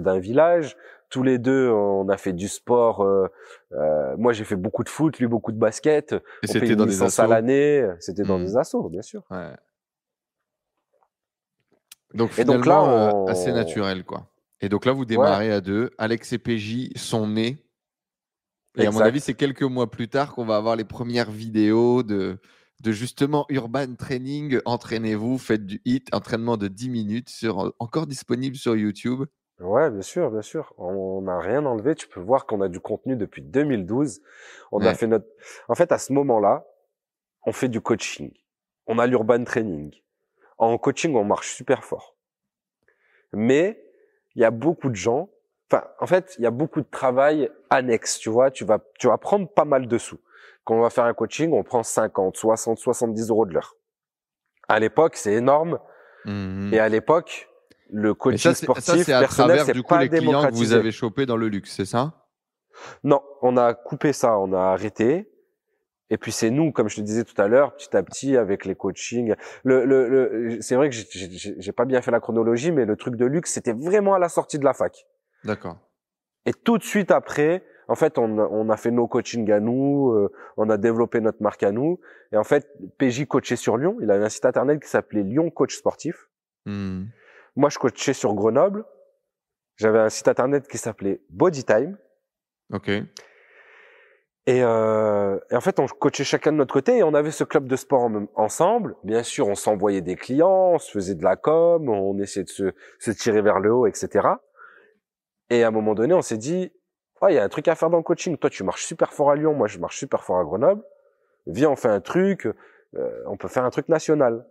d'un village. Tous les deux, on a fait du sport. euh, euh, moi, j'ai fait beaucoup de foot, lui beaucoup de basket. Et c'était dans des licence à assos. l'année. C'était dans Hmm. des assos, bien sûr. Ouais. Donc Et donc finalement, là, euh, on- assez naturel quoi. Et donc là, vous démarrez à deux. Alex et PJ sont nés. Et à mon avis, c'est quelques mois plus tard qu'on va avoir les premières vidéos de, de justement urban training. Entraînez-vous, faites du hit, entraînement de 10 minutes, sur, encore disponible sur YouTube. Ouais, bien sûr, bien sûr. On n'a rien enlevé. Tu peux voir qu'on a du contenu depuis 2012. On a fait notre. En fait, à ce moment-là, on fait du coaching. On a l'urban training. En coaching, on marche super fort. Mais il y a beaucoup de gens. Enfin, en fait, il y a beaucoup de travail annexe. Tu vois, tu vas, tu vas prendre pas mal de sous. Quand on va faire un coaching, on prend 50, 60, 70 euros de l'heure. À l'époque, c'est énorme. Mhm. Et à l'époque, le coaching ça, c'est- sportif ça, c'est à personnel, travers c'est du coup pas les clients que vous avez chopés dans le luxe, c'est ça? Non, on a coupé ça, on a arrêté. Et puis c'est nous, comme je te disais tout à l'heure, petit à petit avec les coachings. Le, le, le- c'est vrai que j'ai- j'ai j'ai pas bien fait la chronologie, mais le truc de luxe, c'était vraiment à la sortie de la fac. D'accord. Et tout de suite après, en fait, on, a- on a fait nos coachings à nous, euh, on a développé notre marque à nous. Et en fait, PJ coachait sur Lyon. Il avait un site internet qui s'appelait Lyon Coach Sportif. Mhm. Moi, je coachais sur Grenoble. J'avais un site internet qui s'appelait Bodytime. Ok. Et, euh, et en fait, on coachait chacun de notre côté et on avait ce club de sport en ensemble. Bien sûr, on s'envoyait des clients, on se faisait de la com, on essayait de se, se tirer vers le haut, etc. Et à un moment donné, on s'est dit, oh, il y a un truc à faire dans le coaching. Toi, tu marches super fort à Lyon, moi, je marche super fort à Grenoble. Viens, on fait un truc. euh, on peut faire un truc national.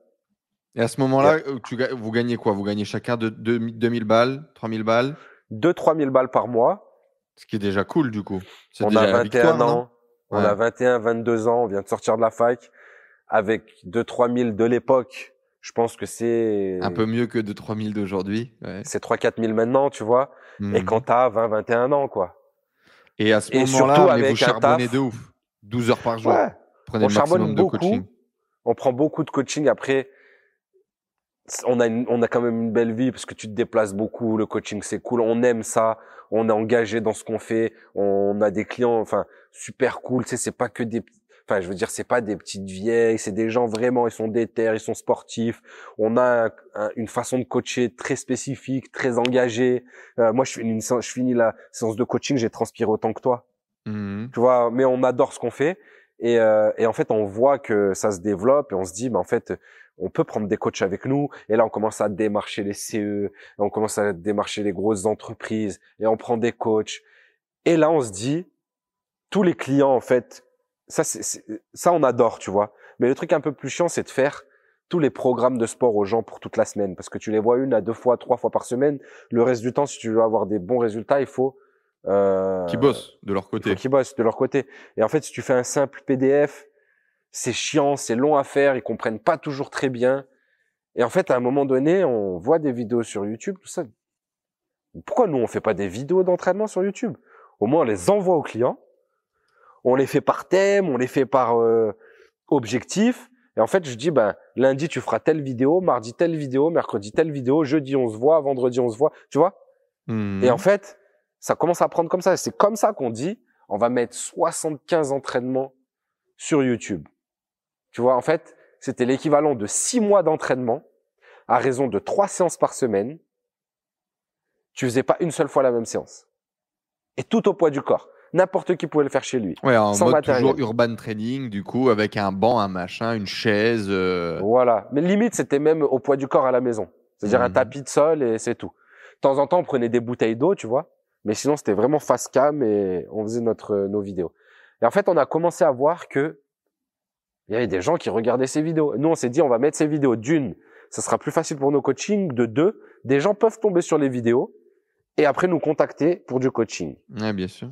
Et à ce moment-là, euh, vous gagnez quoi? Vous gagnez chacun de, de 2000 balles, 3000 balles, 2-3 000 balles par mois. ce qui est déjà cool du coup. On déjà a la 21 victoire, ans. On Ouais. a 21, 22 ans. On vient de sortir de la fac. Avec 2-3 000 de l'époque, je pense que c'est Un peu mieux que de 3000 d'aujourd'hui. ouais. c'est 3-4 000 maintenant, tu vois. Et Mhm. quand t'as 20, 21 ans, quoi. Et à ce moment-là, vous charbonnez taf. de ouf. 12 heures par jour. Ouais. Prenez on le charbonne de beaucoup. coaching. On prend beaucoup de coaching. Après, on a, une- on a quand même une belle vie parce que tu te déplaces beaucoup. Le coaching, c'est cool. On aime ça. On est engagé dans ce qu'on fait. On a des clients, enfin, super cool. Tu sais, c'est pas que des, enfin, je veux dire, c'est pas des petites vieilles. C'est des gens vraiment, ils sont déter, ils sont sportifs. On a un- un- une façon de coacher très spécifique, très engagée. Euh, moi, je finis, une séance- je finis la séance de coaching, j'ai transpiré autant que toi. Mhm. tu vois mais on adore ce qu'on fait et, euh, et en fait on voit que ça se développe et on se dit mais en fait on peut prendre des coachs avec nous et là on commence à démarcher les CE on commence à démarcher les grosses entreprises et on prend des coachs et là on se dit tous les clients en fait ça c'est c'est- ça on adore tu vois mais le truc un peu plus chiant c'est de faire tous les programmes de sport aux gens pour toute la semaine parce que tu les vois une à deux fois trois fois par semaine le reste du temps si tu veux avoir des bons résultats il faut euh, Qui bossent de leur côté. qu'ils bossent de leur côté. Et en fait, si tu fais un simple PDF, c'est chiant, c'est long à faire, ils comprennent pas toujours très bien. Et en fait, à un moment donné, on voit des vidéos sur YouTube, tout ça. Pourquoi nous, on fait pas des vidéos d'entraînement sur YouTube? Au moins, on les envoie aux clients. On les fait par thème, on les fait par euh, objectif. Et en fait, je dis, ben, lundi, tu feras telle vidéo, mardi, telle vidéo, mercredi, telle vidéo, jeudi, on se voit, vendredi, on se voit. Tu vois? Mhm. Et en fait, ça commence à prendre comme ça. C'est comme ça qu'on dit, on va mettre 75 entraînements sur YouTube. Tu vois, en fait, c'était l'équivalent de six mois d'entraînement à raison de trois séances par semaine. Tu faisais pas une seule fois la même séance. Et tout au poids du corps. N'importe qui pouvait le faire chez lui. Ouais, en sans mode matériel. toujours urban training, du coup, avec un banc, un machin, une chaise. euh, Voilà. Mais limite, c'était même au poids du corps à la maison. C'est-à-dire un Mhm. tapis de sol et c'est tout. De temps en temps, on prenait des bouteilles d'eau, tu vois. Mais sinon, c'était vraiment face cam et on faisait notre, nos vidéos. Et en fait, on a commencé à voir que il y avait des gens qui regardaient ces vidéos. Nous, on s'est dit, on va mettre ces vidéos d'une, ça sera plus facile pour nos coachings. De deux, des gens peuvent tomber sur les vidéos et après nous contacter pour du coaching. Ouais, bien sûr.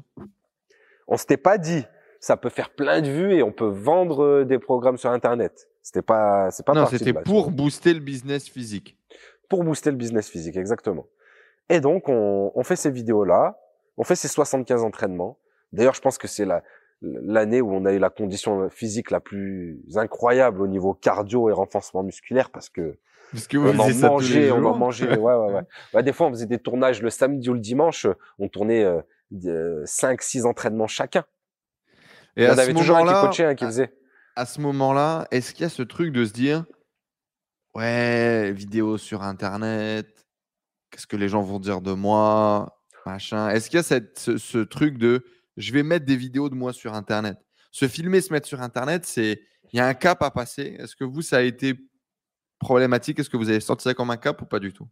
On s'était pas dit, ça peut faire plein de vues et on peut vendre euh, des programmes sur Internet. C'était pas, c'est pas non, c'était pour booster le business physique. pour booster le business physique, exactement. Et donc, on, on fait ces vidéos-là, on fait ces 75 entraînements. D'ailleurs, je pense que c'est la l'année où on a eu la condition physique la plus incroyable au niveau cardio et renforcement musculaire parce que Parce que vous on en mangeait, on en mangeait. Ouais, ouais, ouais. Bah, des fois, on faisait des tournages le samedi ou le dimanche. On tournait euh, de- cinq, six entraînements chacun. Et on à ce avait toujours un qui coachait, un qui faisait. à ce moment-là, est-ce qu'il y a ce truc de se dire, ouais, vidéo sur Internet, qu'est-ce que les gens vont dire de moi, machin. Est-ce qu'il y a cette, ce, ce truc de, je vais mettre des vidéos de moi sur Internet. Se filmer, se mettre sur Internet, c'est, il y a un cap à passer. Est-ce que vous, ça a été problématique? Est-ce que vous avez sorti ça comme un cap ou pas du tout?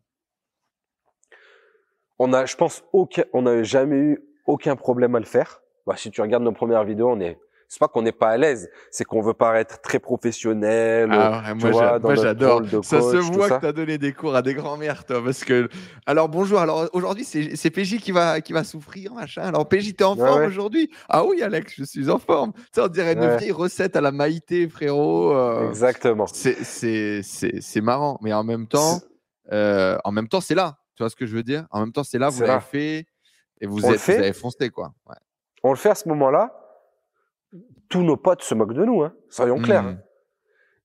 On a, je pense, aucun, on n'a jamais eu aucun problème à le faire. Bah, si tu regardes nos premières vidéos, on est, c'est pas qu'on n'est pas à l'aise, c'est qu'on veut paraître très professionnel. Ah ouais, tu moi, vois, j'adore. Ça se coach, tout voit ça. que tu as donné des cours à des grands-mères, toi. Parce que. Alors, bonjour. Alors, aujourd'hui, c'est PJ qui va, qui va souffrir, machin. Alors, PJ, t'es en Ouais, forme ouais. aujourd'hui? Ah oui, Alex, je suis en forme. Sais, on dirait une vieille recette à la Maïté, frérot. euh, Exactement. c'est- marrant. Mais en même temps, euh, en même temps, c'est là. Tu vois ce que je veux dire? En même temps, c'est là, vous l'avez fait et vous, On le êtes, vous fait. avez foncé, quoi. Ouais. On le fait à ce moment-là. Tous nos potes se moquent de nous, hein, soyons clairs. Mhm. hein.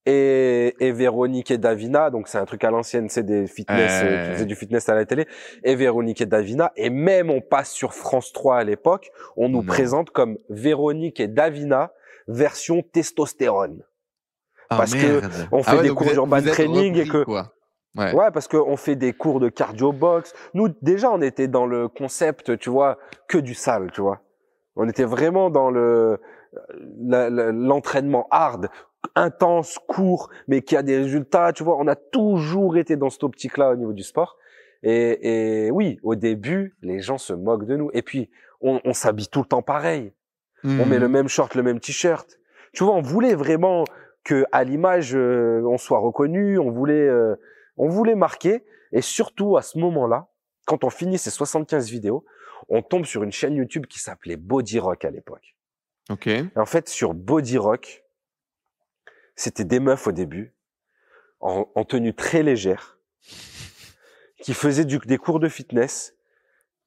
Et, et Véronique et Davina, donc c'est un truc à l'ancienne, c'est des fitness, euh, Ouais. qui faisaient du fitness à la télé. Et Véronique et Davina, et même on passe sur France 3 à l'époque, on nous Non. présente comme Véronique et Davina version testostérone. Ah, Parce que on fait Ah ouais, des cours d'urban training et que- quoi. Ouais. Ouais, parce qu'on fait des cours de cardio box. Nous, déjà, on était dans le concept, tu vois, que du sale, tu vois. On était vraiment dans le l'entraînement hard, intense, court, mais qui a des résultats, tu vois. On a toujours été dans cette optique-là au niveau du sport. Et, et oui, au début, les gens se moquent de nous. Et puis, on, on s'habille tout le temps pareil. On met le même short, le même t-shirt. Tu vois, on voulait vraiment que à l'image euh, on soit reconnu, on voulait euh, on voulait marquer et surtout à ce moment-là, quand on finit ces 75 vidéos, on tombe sur une chaîne YouTube qui s'appelait Body Rock à l'époque. Ok. Et en fait, sur Body Rock, c'était des meufs au début en, en tenue très légère qui faisaient du, des cours de fitness,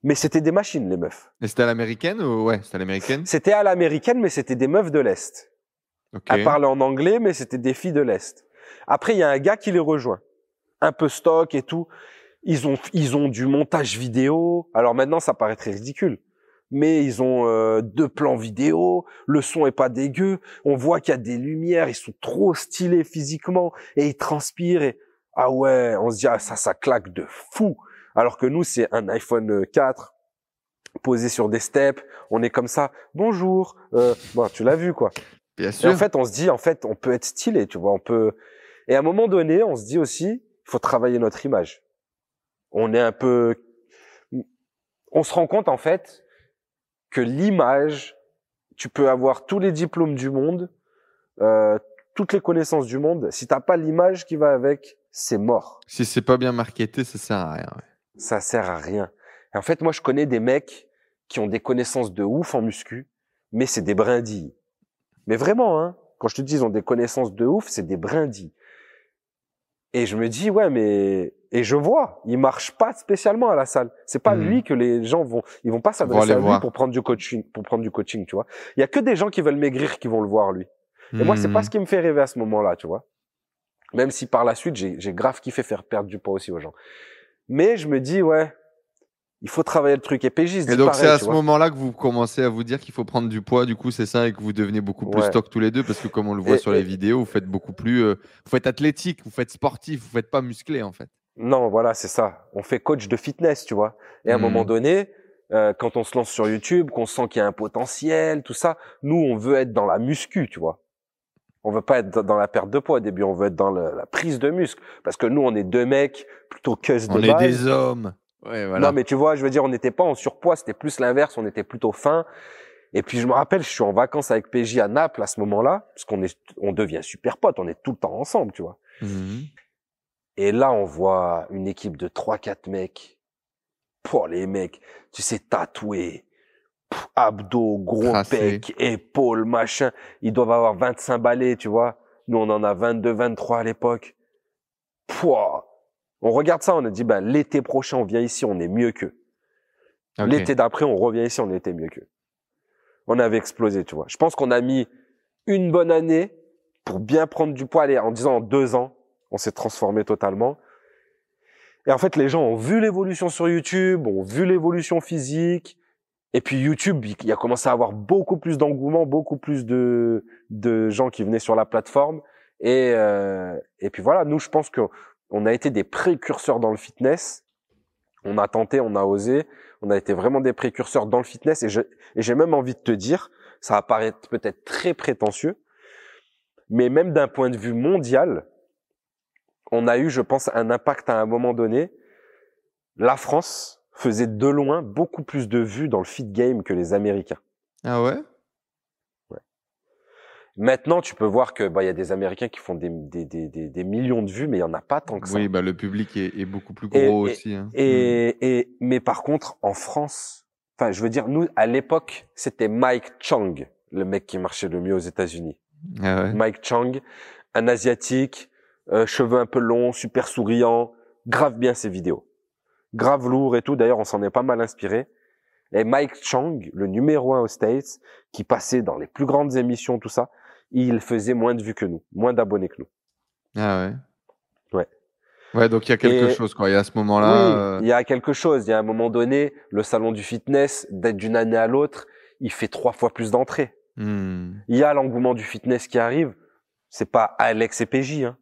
mais c'était des machines les meufs. Et c'était à l'américaine ou ouais, c'était à l'américaine? C'était à l'américaine, mais c'était des meufs de l'Est. Ok. Elle parlait en anglais, mais c'était des filles de l'Est. Après, il y a un gars qui les rejoint. Un peu stock et tout. Ils ont, ils ont du montage vidéo. Alors maintenant, ça paraît très ridicule. Mais ils ont euh, deux plans vidéo. Le son est pas dégueu. On voit qu'il y a des lumières. Ils sont trop stylés physiquement. Et ils transpirent. Et... Ah ouais, on se dit, ah, ça, ça claque de fou. Alors que nous, c'est un iPhone 4 posé sur des steps. On est comme ça. Bonjour. Euh, bon, tu l'as vu, quoi. Bien Et sûr. en fait, on se dit, en fait, on peut être stylé, tu vois, on peut. Et à un moment donné, on se dit aussi, il faut travailler notre image. On est un peu. On se rend compte en fait que l'image, tu peux avoir tous les diplômes du monde, euh, toutes les connaissances du monde. Si t'as pas l'image qui va avec, c'est mort. Si c'est pas bien marketé, ça sert à rien. ouais. Ça sert à rien. Et en fait, moi, je connais des mecs qui ont des connaissances de ouf en muscu, mais c'est des brindilles. Mais vraiment, hein. Quand je te dis ils ont des connaissances de ouf, c'est des brindilles. Et je me dis, ouais, mais Et je vois, il marche pas spécialement à la salle. C'est pas Mhm. lui que les gens vont, ils vont pas s'adresser à lui voir. pour prendre du coaching, pour prendre du coaching, tu vois. Il y a que des gens qui veulent maigrir qui vont le voir lui. Et moi, c'est pas ce qui me fait rêver à ce moment-là, tu vois. Même si par la suite, j'ai j'ai grave kiffé faire perdre du poids aussi aux gens. Mais je me dis, ouais, il faut travailler le truc. Et se Et donc, c'est à ce moment-là que vous commencez à vous dire qu'il faut prendre du poids, du coup, c'est ça, et que vous devenez beaucoup plus Ouais. stock tous les deux, parce que comme on le voit Et- sur les vidéos, vous faites beaucoup plus. euh, vous faites athlétique, vous faites sportif, vous faites pas musclé, en fait. Non, voilà, c'est ça. On fait coach de fitness, tu vois. Et à un moment donné, euh, quand on se lance sur YouTube, qu'on sent qu'il y a un potentiel, tout ça, nous, on veut être dans la muscu, tu vois. On veut pas être dans- la perte de poids au début, on veut être dans le- la prise de muscle. Parce que nous, on est deux mecs plutôt cus de On est des hommes. Ouais, voilà. Non, mais tu vois, je veux dire, on n'était pas en surpoids, c'était plus l'inverse, on était plutôt fin. Et puis je me rappelle, je suis en vacances avec PJ à Naples à ce moment-là, parce qu'on est, on devient super potes, on est tout le temps ensemble, tu vois. Mhm. Et là, on voit une équipe de 3-4 mecs. Pour les mecs, tu sais, tatoués, pff, abdos, gros Tracés. pecs, épaules, machin. Ils doivent avoir 25 balais, tu vois. Nous, on en a 22, 23 à l'époque. Pouah. On regarde ça, on a dit, ben, l'été prochain, on vient ici, on est mieux qu'eux. Ok. L'été d'après, on revient ici, on était mieux qu'eux. On avait explosé, tu vois. Je pense qu'on a mis une bonne année pour bien prendre du poids. Allez, en disant en deux ans, on s'est transformé totalement. Et en fait, les gens ont vu l'évolution sur YouTube, ont vu l'évolution physique. Et puis YouTube, il il a commencé à avoir beaucoup plus d'engouement, beaucoup plus de, de gens qui venaient sur la plateforme. Et, euh, et puis voilà, nous, je pense que on a été des précurseurs dans le fitness. On a tenté, on a osé. On a été vraiment des précurseurs dans le fitness. Et j'ai même envie de te dire, ça va paraître peut-être très prétentieux, mais même d'un point de vue mondial, on a eu, je pense, un impact à un moment donné. La France faisait de loin beaucoup plus de vues dans le fit game que les Américains. Ah ouais? Maintenant, tu peux voir que bah il y a des Américains qui font des, des, des, des, millions de vues, mais il y en a pas tant que ça. Oui, bah, le public est, est beaucoup plus Et- gros et- aussi. hein. Et, et mais par contre, en France, enfin, je veux dire, nous à l'époque, c'était Mike Chang, le mec qui marchait le mieux aux États-Unis. Mm. Ah ouais. Mike Chang, un asiatique, euh, cheveux un peu longs, super souriant, grave bien ses vidéos, grave lourd et tout. D'ailleurs, on s'en est pas mal inspiré. Et Mike Chang, le numéro un aux States, qui passait dans les plus grandes émissions, tout ça, il faisait moins de vues que nous, moins d'abonnés que nous. Ah ouais. Ouais. Ouais, donc il y a quelque Et- chose, quoi. Il y a à ce moment-là. oui, euh, il y a quelque chose. Il y a un moment donné, le salon du fitness, d'être d'une année à l'autre, il fait trois fois plus d'entrées. hmm. Il y a l'engouement du fitness qui arrive. C'est pas Alex et PJ, hein.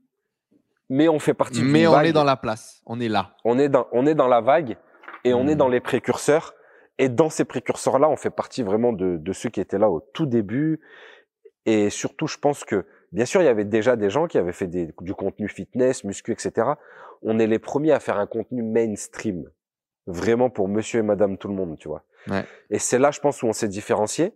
Mais on fait partie Mais on vague. est dans la place. On est là. on est dans, on est dans la vague et on est dans les précurseurs. Et dans ces précurseurs-là, on fait partie vraiment de, de ceux qui étaient là au tout début. Et surtout, je pense que, bien sûr, il y avait déjà des gens qui avaient fait des- du contenu fitness, muscu, etc. On est les premiers à faire un contenu mainstream. Vraiment pour monsieur et madame tout le monde, tu vois. Ouais. Et c'est là, je pense, où on s'est différencié.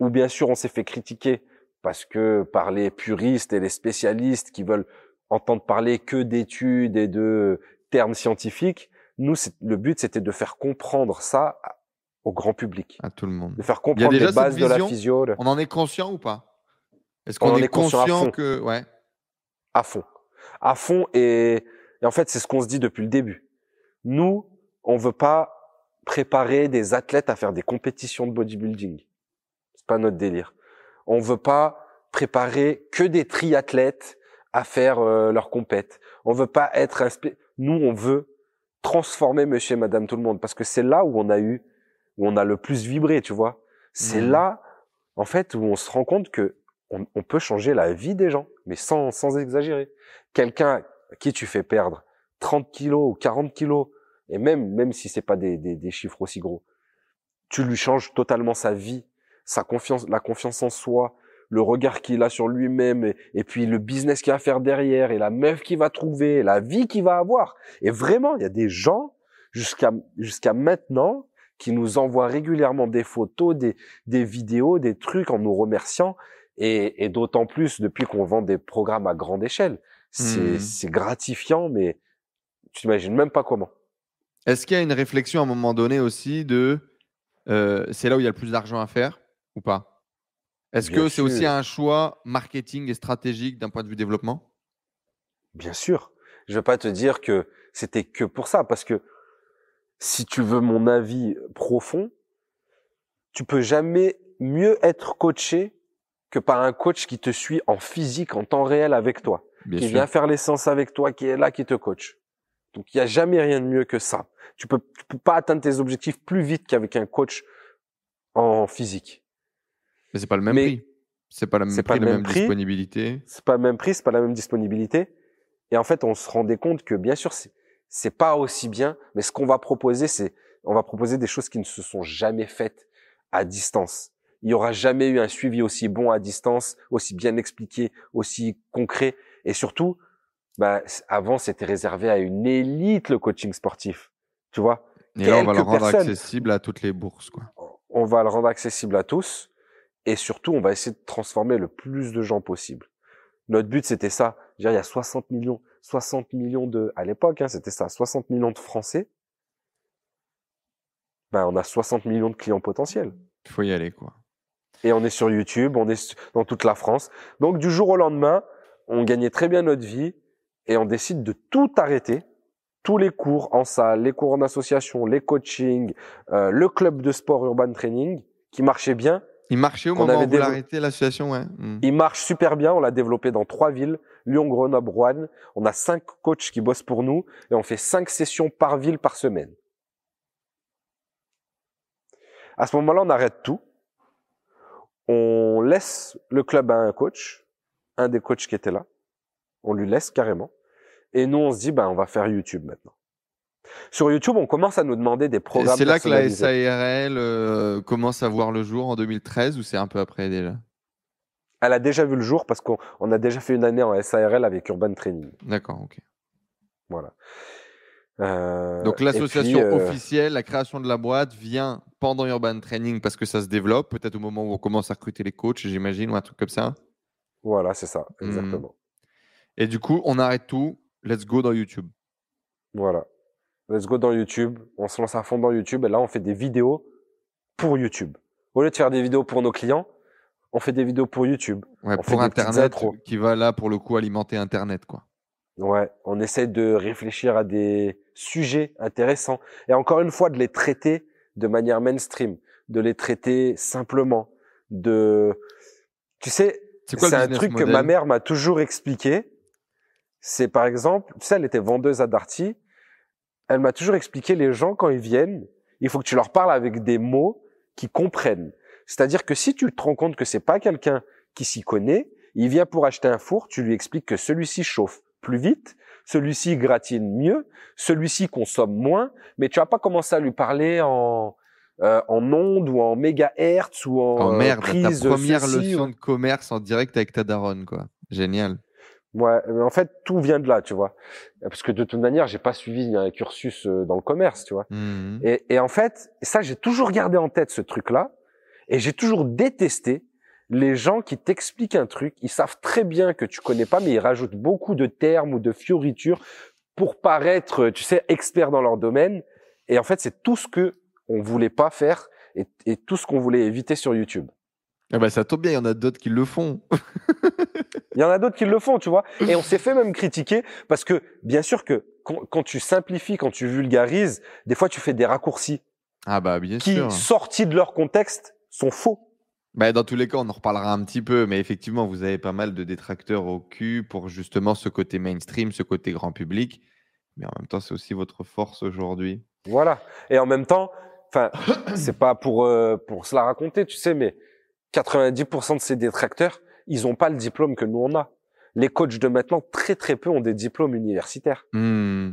Où bien sûr, on s'est fait critiquer parce que par les puristes et les spécialistes qui veulent entendre parler que d'études et de termes scientifiques, nous, le but, c'était de faire comprendre ça au grand public, À tout le monde. de faire comprendre les bases de la vision physio le- On en est conscient ou pas? Est-ce On qu'on est, est conscient que. Ouais. à fond, à fond. Et, et en fait, c'est ce qu'on se dit depuis le début. Nous, on veut pas préparer des athlètes à faire des compétitions de bodybuilding. C'est pas notre délire. On veut pas préparer que des triathlètes à faire euh, leur compète. On veut pas être un spé- nous on veut transformer monsieur et madame tout le monde parce que c'est là où on a eu où on a le plus vibré, tu vois. C'est Mhm. là en fait où on se rend compte que on, on peut changer la vie des gens mais sans sans exagérer. Quelqu'un à qui tu fais perdre 30 kilos ou 40 kilos et même même si c'est pas des, des des chiffres aussi gros, tu lui changes totalement sa vie, sa confiance la confiance en soi, le regard qu'il a sur lui-même et, et puis le business qu'il va faire derrière et la meuf qu'il va trouver, la vie qu'il va avoir. Et vraiment, il y a des gens jusqu'à jusqu'à maintenant qui nous envoient régulièrement des photos, des des vidéos, des trucs en nous remerciant et, et d'autant plus depuis qu'on vend des programmes à grande échelle. C'est Mhm. c'est gratifiant mais tu t'imagines même pas comment. Est-ce qu'il y a une réflexion à un moment donné aussi de. euh, c'est là où il y a le plus d'argent à faire ou pas? Est-ce que c'est aussi un choix marketing et stratégique d'un point de vue développement? Bien sûr. Je vais pas te dire que c'était que pour ça, parce que si tu veux mon avis profond, tu peux jamais mieux être coaché que par un coach qui te suit en physique, en temps réel avec toi, qui vient faire l'essence avec toi, qui est là, qui te coach. Donc il n'y a jamais rien de mieux que ça. Tu peux, tu peux pas atteindre tes objectifs plus vite qu'avec un coach en physique. Mais c'est pas le même prix. C'est pas, le même prix, la même, disponibilité. C'est pas le même prix, c'est pas la même disponibilité. Et en fait, on se rendait compte que bien sûr, c'est pas aussi bien, mais ce qu'on va proposer, c'est on va proposer des choses qui ne se sont jamais faites à distance. Il y aura jamais eu un suivi aussi bon à distance, aussi bien expliqué, aussi concret, et surtout, bah, avant c'était réservé à une élite le coaching sportif, tu vois? Et là, on va le rendre accessible à toutes les bourses, quoi. On va le rendre accessible à tous. Et surtout, on va essayer de transformer le plus de gens possible. Notre but, c'était ça. il y a 60 millions, 60 millions de, à l'époque, hein, c'était ça, 60 millions de Français. Ben, on a 60 millions de clients potentiels. Il faut y aller, quoi. Et on est sur YouTube, on est dans toute la France. Donc, du jour au lendemain, on gagnait très bien notre vie et on décide de tout arrêter. Tous les cours en salle, les cours en association, les coachings, euh, le club de sport urban training qui marchait bien il marchait au moment où vous l'arrêtez, l'association, ouais. Hmm. Il marche super bien. On l'a développé dans trois villes Lyon, Grenoble, Rouen. On a cinq coachs qui bossent pour nous et on fait cinq sessions par ville par semaine. À ce moment-là, on arrête tout. On laisse le club à un coach, un des coachs qui était là. On lui laisse carrément. Et nous, on se dit, ben, on va faire YouTube maintenant. Sur YouTube, on commence à nous demander des programmes. C'est là que la SARL euh, commence à voir le jour en 2013 ou c'est un peu après déjà? Elle a déjà vu le jour parce qu'on a déjà fait une année en SARL avec Urban Training. D'accord, ok. Voilà. Euh, Donc l'association euh, officielle, la création de la boîte vient pendant Urban Training parce que ça se développe, peut-être au moment où on commence à recruter les coachs, j'imagine, ou un truc comme ça. Voilà, c'est ça, hmm. exactement. Et du coup, on arrête tout, let's go dans YouTube. Voilà let's go dans YouTube, on se lance à fond dans YouTube et là on fait des vidéos pour YouTube. Au lieu de faire des vidéos pour nos clients, on fait des vidéos pour YouTube. Ouais, pour Internet, qui va là pour le coup alimenter Internet quoi. Ouais, on essaie de réfléchir à des sujets intéressants et encore une fois de les traiter de manière mainstream, de les traiter simplement, de, tu sais, c'est un truc que ma mère m'a toujours expliqué. C'est par exemple, tu sais, elle était vendeuse à Darty elle m'a toujours expliqué les gens quand ils viennent, il faut que tu leur parles avec des mots qui comprennent. C'est-à-dire que si tu te rends compte que c'est pas quelqu'un qui s'y connaît, il vient pour acheter un four, tu lui expliques que celui-ci chauffe plus vite, celui-ci gratine mieux, celui-ci consomme moins, mais tu vas pas commencer à lui parler en euh, en ondes ou en mégahertz ou en merde, prise ta première leçon de commerce en direct avec ta daronne quoi. Génial. Ouais, mais en fait, tout vient de là, tu vois. Parce que de toute manière, j'ai pas suivi un cursus euh, dans le commerce, tu vois. Mmh. Et, et, en fait, ça, j'ai toujours gardé en tête ce truc-là, et j'ai toujours détesté les gens qui t'expliquent un truc, ils savent très bien que tu connais pas, mais ils rajoutent beaucoup de termes ou de fioritures pour paraître, tu sais, experts dans leur domaine. Et en fait, c'est tout ce que on voulait pas faire et, et tout ce qu'on voulait éviter sur YouTube. Ah bah ça tombe bien, il y en a d'autres qui le font. Il y en a d'autres qui le font, tu vois. Et on s'est fait même critiquer parce que, bien sûr que quand, tu simplifies, quand tu vulgarises, des fois tu fais des raccourcis. Ah bah bien qui, sûr. Qui, sortis de leur contexte, sont faux. Bah, dans tous les cas, on en reparlera un petit peu, mais effectivement, vous avez pas mal de détracteurs au cul pour justement ce côté mainstream, ce côté grand public. Mais en même temps, c'est aussi votre force aujourd'hui. Voilà. Et en même temps, enfin, c'est pas pour euh, pour se la raconter, tu sais, mais 90% de ces détracteurs, ils n'ont pas le diplôme que nous on a. Les coachs de maintenant, très très peu ont des diplômes universitaires. Mmh.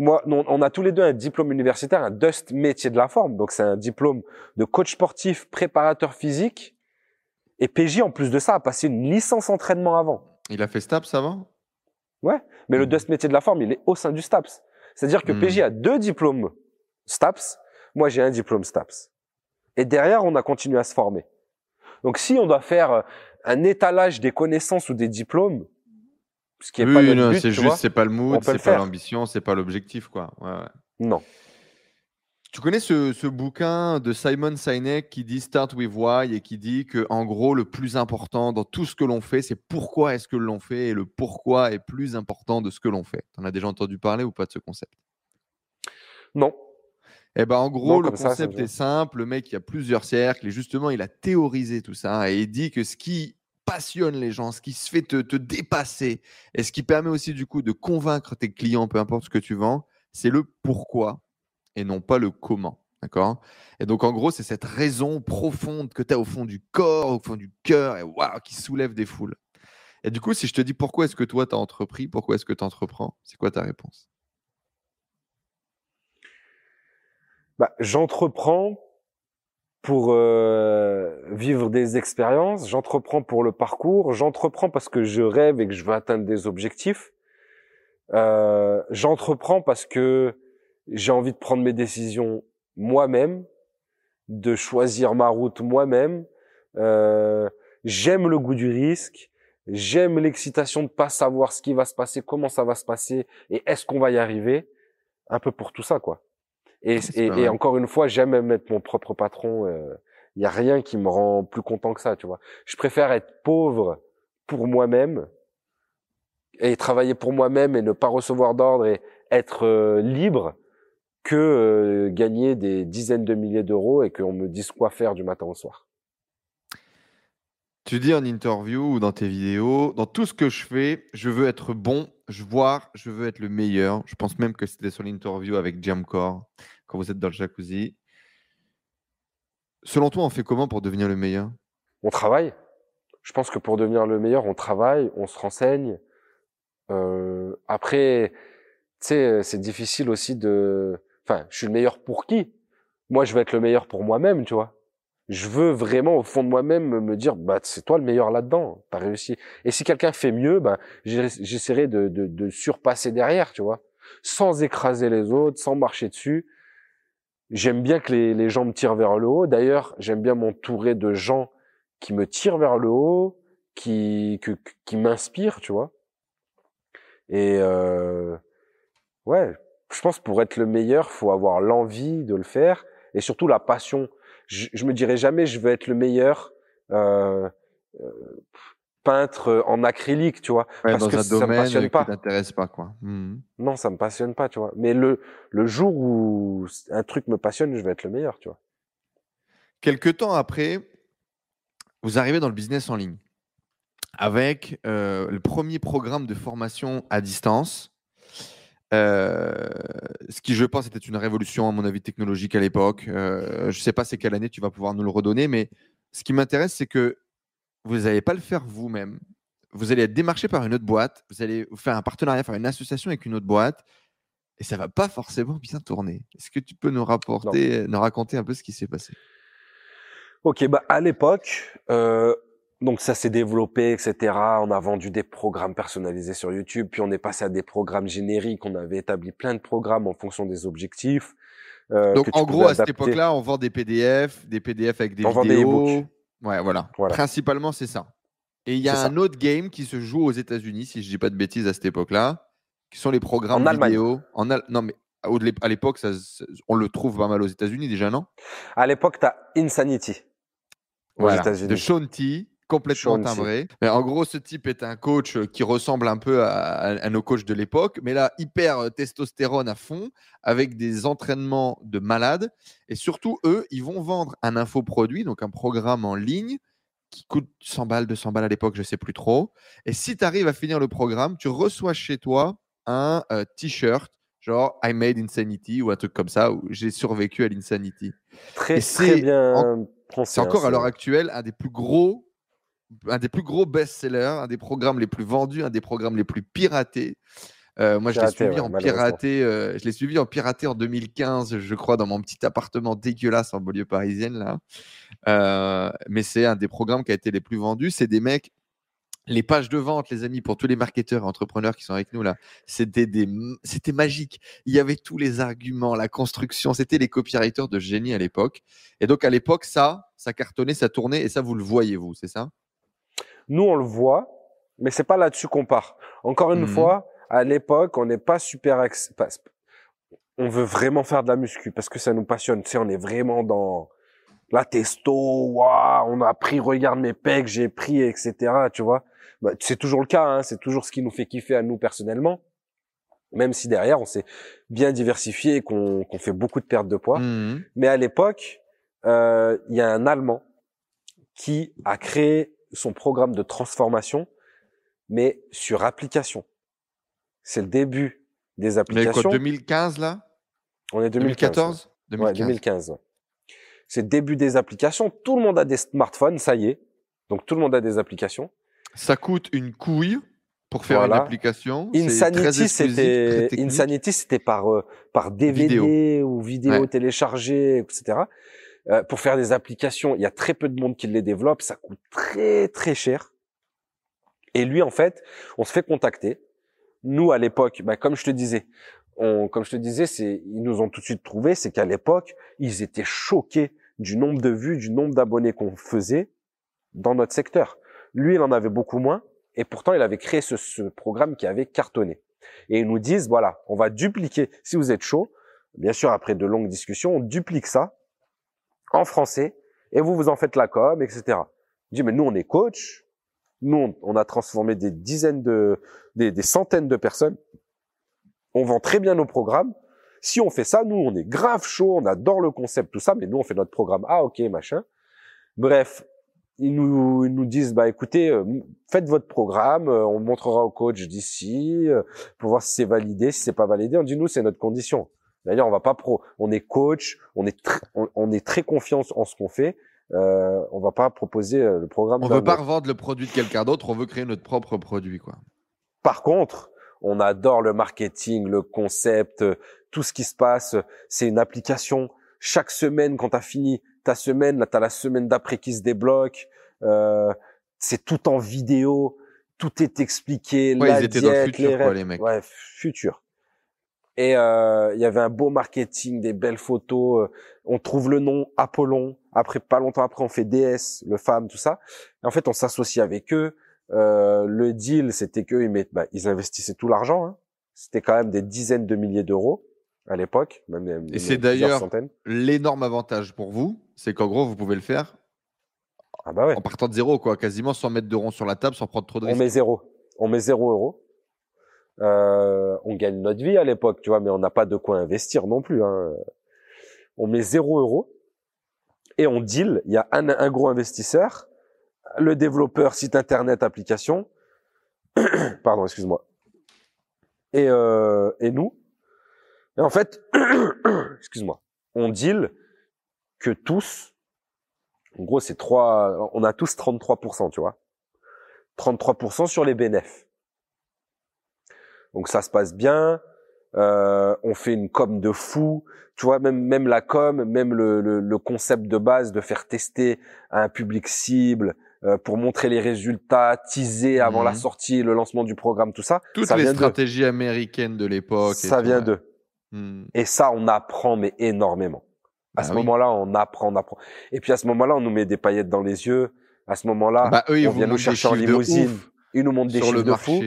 Moi, on a tous les deux un diplôme universitaire, un Dust métier de la forme. Donc c'est un diplôme de coach sportif, préparateur physique. Et PJ, en plus de ça, a passé une licence entraînement avant. Il a fait STAPS avant? Ouais, mais le mmh. Dust métier de la forme, il est au sein du STAPS. C'est-à-dire que mmh. PJ a deux diplômes STAPS. Moi, j'ai un diplôme STAPS. Et derrière, on a continué à se former. Donc si on doit faire euh, un étalage des connaissances ou des diplômes, ce qui est pas notre but, c'est juste, c'est pas le mood, c'est pas l'ambition, c'est pas l'objectif, quoi. Ouais, Non. Tu connais ce, bouquin de Simon Sinek qui dit Start with Why et qui dit que en gros le plus important dans tout ce que l'on fait, c'est pourquoi est-ce que l'on fait et le pourquoi est plus important de ce que l'on fait. Tu en as déjà entendu parler ou pas de ce concept? Non. Eh ben en gros le concept est simple. Le mec il y a plusieurs cercles et justement il a théorisé tout ça et il dit que ce qui passionne les gens, ce qui se fait te, te dépasser et ce qui permet aussi du coup de convaincre tes clients, peu importe ce que tu vends, c'est le pourquoi et non pas le comment. D'accord? Et donc, en gros, c'est cette raison profonde que tu as au fond du corps, au fond du cœur, et waouh, qui soulève des foules. Et du coup, si je te dis pourquoi est-ce que toi, tu as entrepris, pourquoi est-ce que tu entreprends, c'est quoi ta réponse? Bah, J'entreprends pour euh, vivre des expériences, j'entreprends pour le parcours, j'entreprends parce que je rêve et que je veux atteindre des objectifs, euh, j'entreprends parce que j'ai envie de prendre mes décisions moi-même, de choisir ma route moi-même. Euh, j'aime le goût du risque. J'aime l'excitation de pas savoir ce qui va se passer, comment ça va se passer et est-ce qu'on va y arriver. Un peu pour tout ça, quoi. Et, et, encore une fois, j'aime même être mon propre patron. Il euh, y a rien qui me rend plus content que ça, tu vois. Je préfère être pauvre pour moi-même et travailler pour moi-même et ne pas recevoir d'ordre et être euh, libre que euh, gagner des dizaines de milliers d'euros et qu'on me dise quoi faire du matin au soir. Tu dis en interview ou dans tes vidéos, dans tout ce que je fais, je veux être bon, je vois, je veux être le meilleur. Je pense même que c'était sur l'interview avec Jamcore, quand vous êtes dans le jacuzzi. Selon toi, on fait comment pour devenir le meilleur? On travaille. Je pense que pour devenir le meilleur, on travaille, on se renseigne. Euh, après, tu sais, c'est difficile aussi de Enfin, je suis le meilleur pour qui? Moi, je veux être le meilleur pour moi-même, tu vois. Je veux vraiment, au fond de moi-même, me dire, bah, c'est toi le meilleur là-dedans. T'as réussi. Et si quelqu'un fait mieux, bah, j'essaierai de, de, de surpasser derrière, tu vois, sans écraser les autres, sans marcher dessus. J'aime bien que les, gens me tirent vers le haut. D'ailleurs, j'aime bien m'entourer de gens qui me tirent vers le haut, qui, que, qui m'inspirent, tu vois. Et euh, ouais, je pense pour être le meilleur, faut avoir l'envie de le faire et surtout la passion. Je, je me dirais jamais je veux être le meilleur euh, euh, peintre en acrylique, tu vois, parce dans que un ça me passionne pas. t'intéresse pas quoi. Mmh. Non, ça me passionne pas, tu vois. Mais le le jour où un truc me passionne, je vais être le meilleur, tu vois. Quelque temps après, vous arrivez dans le business en ligne avec euh, le premier programme de formation à distance euh, ce qui, je pense, était une révolution, à mon avis, technologique à l'époque. Euh, je ne sais pas c'est quelle année tu vas pouvoir nous le redonner, mais ce qui m'intéresse, c'est que vous n'allez pas le faire vous-même. Vous allez être démarché par une autre boîte, vous allez faire un partenariat, faire une association avec une autre boîte, et ça va pas forcément bien tourner. Est-ce que tu peux nous rapporter, nous raconter un peu ce qui s'est passé? Ok, bah à l'époque, euh, donc ça s'est développé, etc. On a vendu des programmes personnalisés sur YouTube, puis on est passé à des programmes génériques. On avait établi plein de programmes en fonction des objectifs. Euh, Donc en gros, à cette époque-là, on vend des PDF, des PDF avec des on vidéos. Vend des ouais, voilà. Principalement, c'est ça. Et il y a un autre game qui se joue aux États-Unis, si je dis pas de bêtises à cette époque-là, qui sont les programmes en vidéo. En Non, mais à l'époque, on le trouve pas mal aux États-Unis déjà, non? À l'époque, tu as Insanity. Aux voilà. De Sean complètement timbré. Mais en gros, ce type est un coach euh, qui ressemble un peu à, nos coachs de l'époque, mais là, hyper euh, testostérone à fond, avec des entraînements de malades. Et surtout, eux, ils vont vendre un infoproduit, donc un programme en ligne qui coûte 100 balles, 200 balles à l'époque, je ne sais plus trop. Et si tu arrives à finir le programme, tu reçois chez toi un euh, t-shirt genre I made insanity ou un truc comme ça, où j'ai survécu à l'insanity. Très, très bien. C'est encore à l'heure actuelle un des plus gros un des plus gros best-sellers, un des programmes les plus vendus, un des programmes les plus piratés. Euh, moi, je l'ai suivi en piraté. Euh, je l'ai suivi en piraté en 2015, je crois, dans mon petit appartement dégueulasse en banlieue parisienne là. Euh, mais c'est un des programmes qui a été les plus vendus. C'est des mecs. Les pages de vente, les amis, pour tous les marketeurs et entrepreneurs qui sont avec nous là, c'était des, c'était magique. Il y avait tous les arguments, la construction. C'était les copywriters de génie à l'époque. Et donc à l'époque, ça, ça cartonnait, ça tournait, et ça vous le voyez vous, c'est ça? Nous, on le voit, mais c'est pas là-dessus qu'on part. Encore une mmh fois, à l'époque, on n'est pas super, on veut vraiment faire de la muscu parce que ça nous passionne. Tu sais, on est vraiment dans la testo, waouh, on a pris, regarde mes pecs, j'ai pris, etc. Tu vois, bah, c'est toujours le cas, hein, c'est toujours ce qui nous fait kiffer à nous personnellement. Même si derrière, on s'est bien diversifié et qu'on fait beaucoup de pertes de poids. Mhm. Mais à l'époque, euh, il y a un Allemand qui a créé son programme de transformation, mais sur application. C'est le début des Mais applications. quoi, 2015 là? On est 2014. 2014 Ouais, 2015. ouais. C'est le début des applications. Tout le monde a des smartphones, ça y est. Donc tout le monde a des applications. Ça coûte une couille pour faire Voilà. une application. Insanity, c'était. Insanity, c'était par euh, par DVD ou vidéo Ouais. téléchargée, etc. Euh, pour faire des applications, il y a très peu de monde qui les développe. Ça coûte très très cher. Et lui, en fait, on se fait contacter. Nous, à l'époque, bah, comme je te disais, on, comme je te disais, c'est ils nous ont tout de suite trouvé, c'est qu'à l'époque, ils étaient choqués du nombre de vues, du nombre d'abonnés qu'on faisait dans notre secteur. Lui, il en avait beaucoup moins, et pourtant, il avait créé ce, ce programme qui avait cartonné. Et ils nous disent, voilà, on va dupliquer, si vous êtes chaud, bien sûr, après de longues discussions, on duplique ça en français, et vous, vous en faites la com, etc. Je dis, mais nous, on est coach, nous, on, a transformé des dizaines de, des, des centaines de personnes, on vend très bien nos programmes, si on fait ça, nous, on est grave chaud, on adore le concept, tout ça, mais nous, on fait notre programme. Ah, ok, machin. Bref, ils nous, ils nous disent, bah, écoutez, euh, faites votre programme, euh, on montrera au coach d'ici, euh, pour voir si c'est validé, si c'est pas validé. On dit, nous, c'est notre condition. D'ailleurs, on va pas pro, on est coach, on est, tr- on, on est très confiant en ce qu'on fait. Euh, on va pas proposer euh, le programme. On veut pas revendre le produit de quelqu'un d'autre, on veut créer notre propre produit, quoi. Par contre, on adore le marketing, le concept, euh, tout ce qui se passe. C'est une application. Chaque semaine, quand tu as fini ta semaine, là, tu as la semaine d'après qui se débloque. Euh, c'est tout en vidéo. Tout est expliqué. Ouais, la ils étaient dans le futur, quoi, règles. les mecs. Ouais, futur. Et euh, il y avait un beau marketing, des belles photos. euh, On trouve le nom Apollon. Après, pas longtemps après, on fait DS, le femme, tout ça. Et en fait, on s'associe avec eux. Euh, le deal, c'était que ils, mettent- bah, ils investissaient tout l'argent. hein. C'était quand même des dizaines de milliers d'euros à l'époque, même, même Et c'est d'ailleurs-. L'énorme avantage pour vous, c'est qu'en gros, vous pouvez le faire Ah bah ouais. en partant de zéro, quoi, quasiment sans mettre de rond sur la table, sans prendre trop de On risques. met zéro. On met zéro euro. Euh, on gagne notre vie à l'époque, tu vois, mais on n'a pas de quoi investir non plus. Hein. On met zéro euro et on deal. Il y a un, gros investisseur, le développeur site internet application. Pardon, excuse-moi. Et, euh, et nous. Et en fait, excuse-moi, on deal que tous. En gros, c'est trois. On a tous 33%, tu vois. 33% sur les bénéfices. Donc ça se passe bien. Euh, on fait une com de fou. Tu vois, même même la com, même le, le, le concept de base de faire tester à un public cible euh, pour montrer les résultats, teaser avant Mhm. la sortie, le lancement du programme, tout ça. Toutes ça les stratégies américaines de l'époque. Ça vient d'eux. Hmm. Et ça, on apprend, mais énormément. À Bah ce oui. moment-là, on apprend, on apprend. Et puis à ce moment-là, on nous met des paillettes dans les yeux. À ce moment-là, Bah, on vient nous chercher en limousine. Ils nous montrent des chiffres de fou.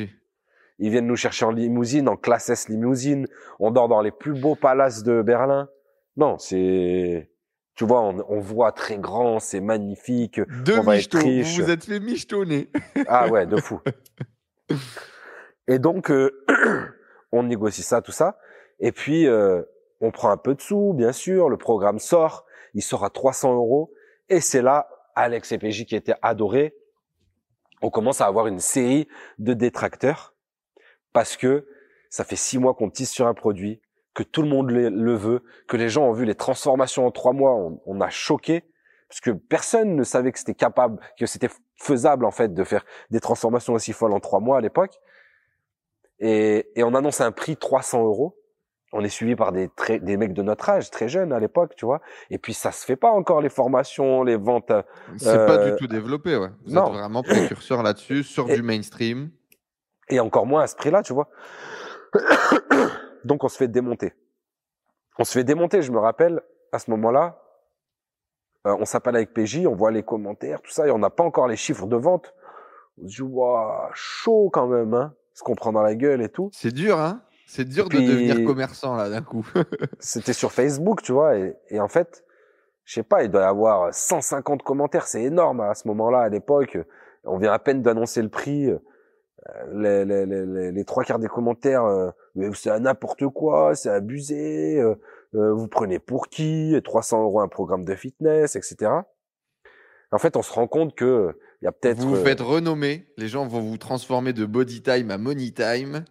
Ils viennent nous chercher en limousine, en classe S limousine. On dort dans les plus beaux palaces de Berlin. Non, c'est, tu vois, on, on voit très grand, c'est magnifique. Deux On va être michetots. Vous vous êtes fait michetonner. Ah ouais, de fou. Et donc, euh, on négocie ça, tout ça. Et puis, euh, on prend un peu de sous, bien sûr. Le programme sort. Il sort à 300 euros. Et c'est là, Alex et PJ qui étaient adorés, on commence à avoir une série de détracteurs parce que ça fait six mois qu'on tisse sur un produit, que tout le monde le, le veut, que les gens ont vu les transformations en trois mois. On, on a choqué parce que personne ne savait que c'était capable, que c'était faisable en fait de faire des transformations aussi folles en trois mois à l'époque. Et, et on annonce un prix 300 euros. On est suivi par des, très, des mecs de notre âge, très jeunes à l'époque, tu vois. Et puis ça se fait pas encore les formations, les ventes. euh, C'est pas Euh, du tout développé, ouais. Vous non. êtes vraiment précurseur là-dessus, sur Et- du mainstream. Et encore moins à ce prix-là, tu vois. Donc on se fait démonter. On se fait démonter, je me rappelle, à ce moment-là, euh, on s'appelle avec PJ, on voit les commentaires, tout ça, et on n'a pas encore les chiffres de vente. On se dit, waouh, chaud quand même, hein, ce qu'on prend dans la gueule et tout. C'est dur, hein C'est dur de devenir commerçant là d'un coup. c'était sur Facebook, tu vois, et, et en fait, je sais pas, il doit y avoir 150 commentaires, c'est énorme à ce moment-là, à l'époque. On vient à peine d'annoncer le prix. Les, les, les, les, trois quarts des commentaires, euh, c'est n'importe quoi, c'est abusé, euh, euh, vous prenez pour qui, 300 euros un programme de fitness, etc. En fait, on se rend compte que il y a peut-être. Vous vous faites renommer, les gens vont vous transformer de body time à money time.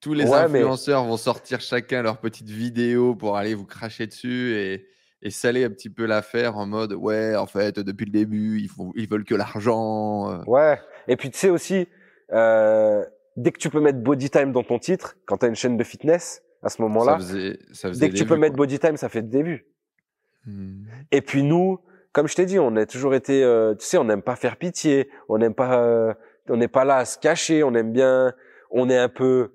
Tous les influenceurs vont sortir chacun leur petite vidéo pour aller vous cracher dessus et, et saler un petit peu l'affaire en mode ouais, en fait, depuis le début, ils, font, ils veulent que l'argent. Euh. Ouais. Et puis tu sais aussi, euh, dès que tu peux mettre body time dans ton titre, quand tu as une chaîne de fitness, à ce moment-là, dès que tu peux mettre body time, ça fait le début. Hmm. Et puis nous, comme je t'ai dit, on a toujours été, euh, tu sais, on n'aime pas faire pitié, on n'aime pas, euh, on n'est pas là à se cacher, on aime bien, on est un peu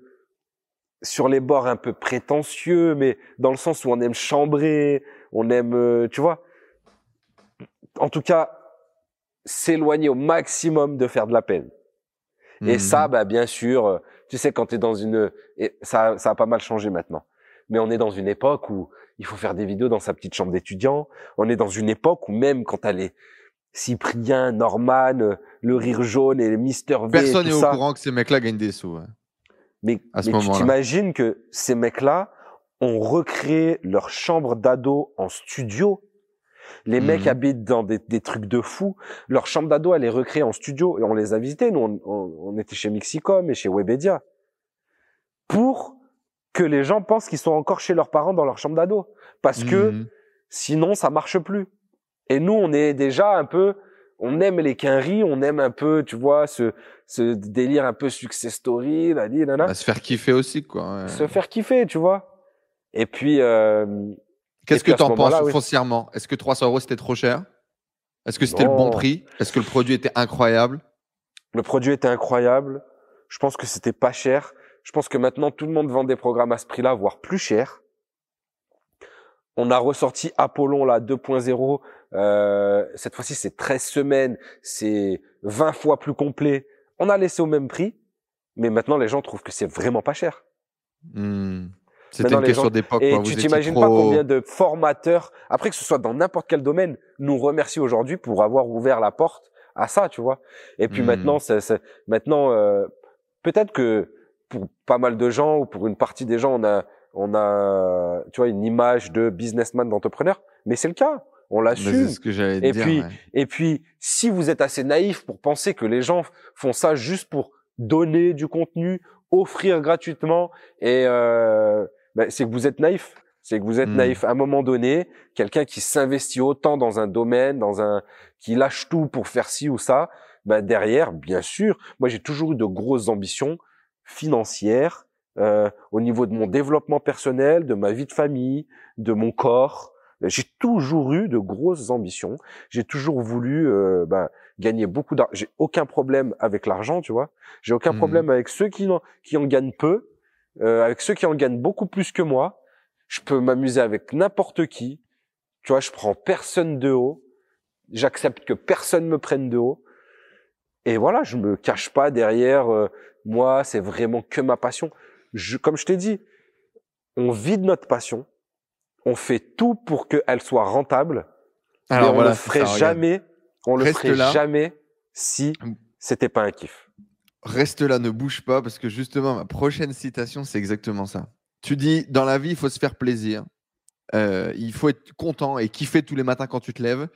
sur les bords un peu prétentieux, mais dans le sens où on aime chambrer, on aime, euh, tu vois. En tout cas, s'éloigner au maximum de faire de la peine. Et mhm. ça, bah, bien sûr, euh, tu sais, quand tu es dans une... Et ça, ça a pas mal changé maintenant. Mais on est dans une époque où il faut faire des vidéos dans sa petite chambre d'étudiant. On est dans une époque où même quand t'as les Cyprien, Norman, euh, le rire jaune et le Mister V... Personne n'est au courant que ces mecs-là gagnent des sous. Mais, à ce mais tu t'imagines que ces mecs-là ont recréé leur chambre d'ado en studio les mecs mhm. habitent dans des, des, trucs de fou. Leur chambre d'ado, elle est recréée en studio et on les a visités. Nous, on, on, était chez Mixicom et chez Webedia pour que les gens pensent qu'ils sont encore chez leurs parents dans leur chambre d'ado. Parce que mhm. sinon, ça marche plus. Et nous, on est déjà un peu, on aime les quinries, on aime un peu, tu vois, ce, ce délire un peu success story, la dit, bah, se faire kiffer aussi, quoi. Se faire kiffer, tu vois. Et puis, euh, Qu'est-ce que tu en penses foncièrement? Est-ce que 300 euros c'était trop cher? Est-ce que c'était le bon prix? Est-ce que le produit était incroyable? Le produit était incroyable. Je pense que c'était pas cher. Je pense que maintenant tout le monde vend des programmes à ce prix-là, voire plus cher. On a ressorti Apollon là 2.0. Euh, cette fois-ci c'est 13 semaines, c'est 20 fois plus complet. On a laissé au même prix, mais maintenant les gens trouvent que c'est vraiment pas cher. Hmm. C'était une question d'époque. Et tu t'imagines pas combien de formateurs, après que ce soit dans n'importe quel domaine, nous remercient aujourd'hui pour avoir ouvert la porte à ça, tu vois. Et puis hmm. maintenant, c'est, maintenant, euh, peut-être que pour pas mal de gens ou pour une partie des gens, on a, on a, tu vois, une image de businessman, d'entrepreneur, mais c'est le cas. On l'assume. C'est ce que j'allais et Puis, Et puis, si vous êtes assez naïf pour penser que les gens font ça juste pour donner du contenu, offrir gratuitement et euh, ben, c'est que vous êtes naïf. C'est que vous êtes hmm. naïf. À un moment donné, quelqu'un qui s'investit autant dans un domaine, dans un, qui lâche tout pour faire ci ou ça, ben derrière, bien sûr, moi j'ai toujours eu de grosses ambitions financières euh, au niveau de mon développement personnel, de ma vie de famille, de mon corps. J'ai toujours eu de grosses ambitions. J'ai toujours voulu euh, ben, gagner beaucoup d'argent. J'ai aucun problème avec l'argent, tu vois. J'ai aucun hmm. problème avec ceux qui qui en gagnent peu euh, avec ceux qui en gagnent beaucoup plus que moi. Je peux m'amuser avec n'importe qui. Tu vois, je prends personne de haut. J'accepte que personne me prenne de haut. Et voilà, je me cache pas derrière euh, moi, c'est vraiment que ma passion. Je, comme je t'ai dit, on vit de notre passion. On fait tout pour qu'elle soit rentable. Alors on le ferait jamais, on le ferait jamais si c'était pas un kiff. Reste là, ne bouge pas, parce que justement, ma prochaine citation, c'est exactement ça. Tu dis, dans la vie, il faut se faire plaisir. Euh, il faut être content et kiffer tous les matins quand tu te lèves.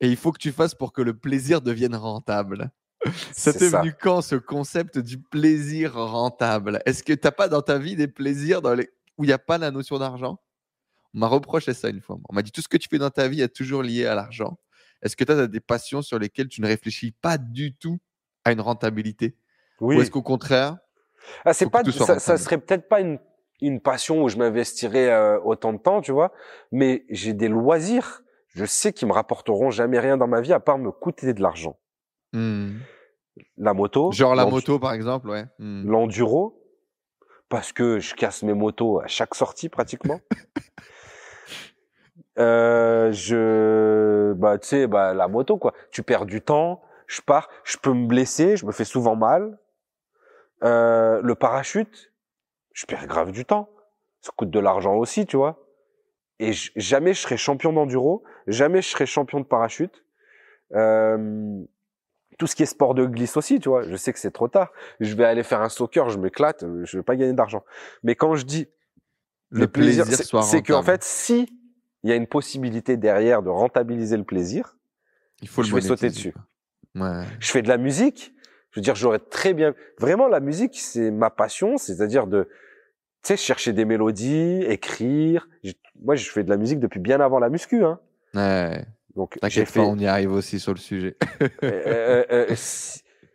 Et il faut que tu fasses pour que le plaisir devienne rentable. Ça t'est venu quand ce concept du plaisir rentable? Est-ce que tu n'as pas dans ta vie des plaisirs dans les... où il n'y a pas la notion d'argent? On m'a reproché ça une fois. On m'a dit tout ce que tu fais dans ta vie est toujours lié à l'argent. Est-ce que tu as des passions sur lesquelles tu ne réfléchis pas du tout à une rentabilité? Oui. Ou est-ce qu'au contraire ah, c'est pas, ça, ça, serait peut-être pas une, une passion où je m'investirais euh, autant de temps, tu vois, mais j'ai des loisirs, je sais qu'ils me rapporteront jamais rien dans ma vie à part me coûter de l'argent. Hmm. La moto. Genre la moto, par exemple, ouais. Hmm. L'enduro, parce que je casse mes motos à chaque sortie pratiquement. euh, je, bah, tu sais, bah, la moto, quoi. Tu perds du temps, je pars, je peux me blesser, je me fais souvent mal. Euh, le parachute, je perds grave du temps. Ça coûte de l'argent aussi, tu vois. Et jamais je serai champion d'enduro, jamais je serai champion de parachute. Euh, tout ce qui est sport de glisse aussi, tu vois. Je sais que c'est trop tard. Je vais aller faire un soccer, je m'éclate, je vais pas gagner d'argent. Mais quand je dis le plaisir, c'est qu'en fait, si il y a une possibilité derrière de rentabiliser le plaisir, il faut le je vais sauter dessus. Ouais. Je fais de la musique. Je veux dire, j'aurais très bien. Vraiment, la musique, c'est ma passion. C'est-à-dire de, tu sais, chercher des mélodies, écrire. Moi, je fais de la musique depuis bien avant la muscu. Hein. Ouais. Donc, j'ai fait. on y arrive aussi sur le sujet. Euh, euh, euh,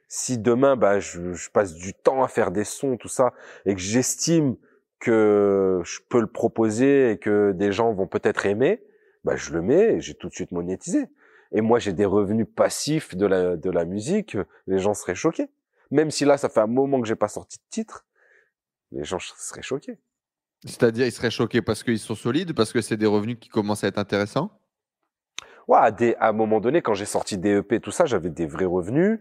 si, demain, bah, je, je, passe du temps à faire des sons, tout ça, et que j'estime que je peux le proposer et que des gens vont peut-être aimer, bah, je le mets et j'ai tout de suite monétisé. Et moi, j'ai des revenus passifs de la, de la musique, les gens seraient choqués. Même si là, ça fait un moment que j'ai pas sorti de titre, les gens seraient choqués. C'est-à-dire, ils seraient choqués parce qu'ils sont solides, parce que c'est des revenus qui commencent à être intéressants? Ouais, à, des, à un moment donné, quand j'ai sorti des EP, tout ça, j'avais des vrais revenus.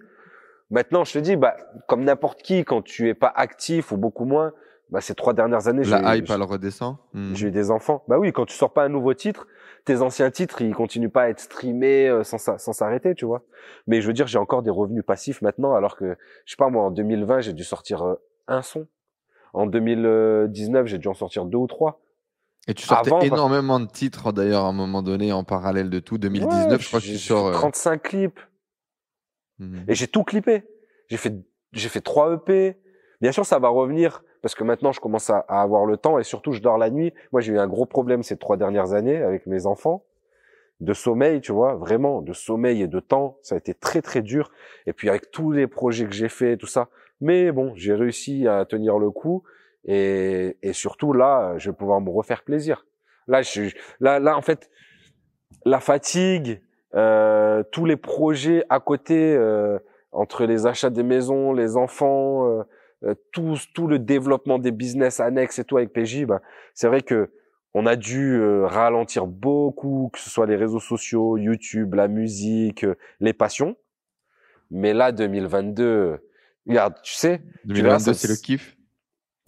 Maintenant, je te dis, bah, comme n'importe qui, quand tu es pas actif ou beaucoup moins, bah, ces trois dernières années, la hype, elle redescend. Hmm. J'ai eu des enfants. Bah oui, quand tu sors pas un nouveau titre, tes anciens titres, ils continuent pas à être streamés euh, sans sans s'arrêter, tu vois. Mais je veux dire, j'ai encore des revenus passifs maintenant, alors que je sais pas moi, en 2020, j'ai dû sortir euh, un son. En 2019, j'ai dû en sortir deux ou trois. Et tu sortais énormément de titres d'ailleurs à un moment donné en parallèle de tout. 2019, je crois que tu sors. 35 euh, clips. Hmm. Et j'ai tout clippé. J'ai fait, j'ai fait trois EP. Bien sûr, ça va revenir parce que maintenant je commence à, avoir le temps et surtout je dors la nuit. Moi j'ai eu un gros problème ces trois dernières années avec mes enfants de sommeil, tu vois, vraiment de sommeil et de temps, ça a été très très dur. Et puis avec tous les projets que j'ai fait, tout ça, mais bon, j'ai réussi à tenir le coup et, surtout là, je vais pouvoir me refaire plaisir. Là, là, en fait, la fatigue, euh, tous les projets à côté euh, entre les achats des maisons, les enfants. Euh, tout, tout le développement des business annexes et tout avec PJ, bah, c'est vrai que on a dû euh, ralentir beaucoup, que ce soit les réseaux sociaux, YouTube, la musique, euh, les passions. Mais là, 2022, regarde, tu sais, 2022, c'est le kiff.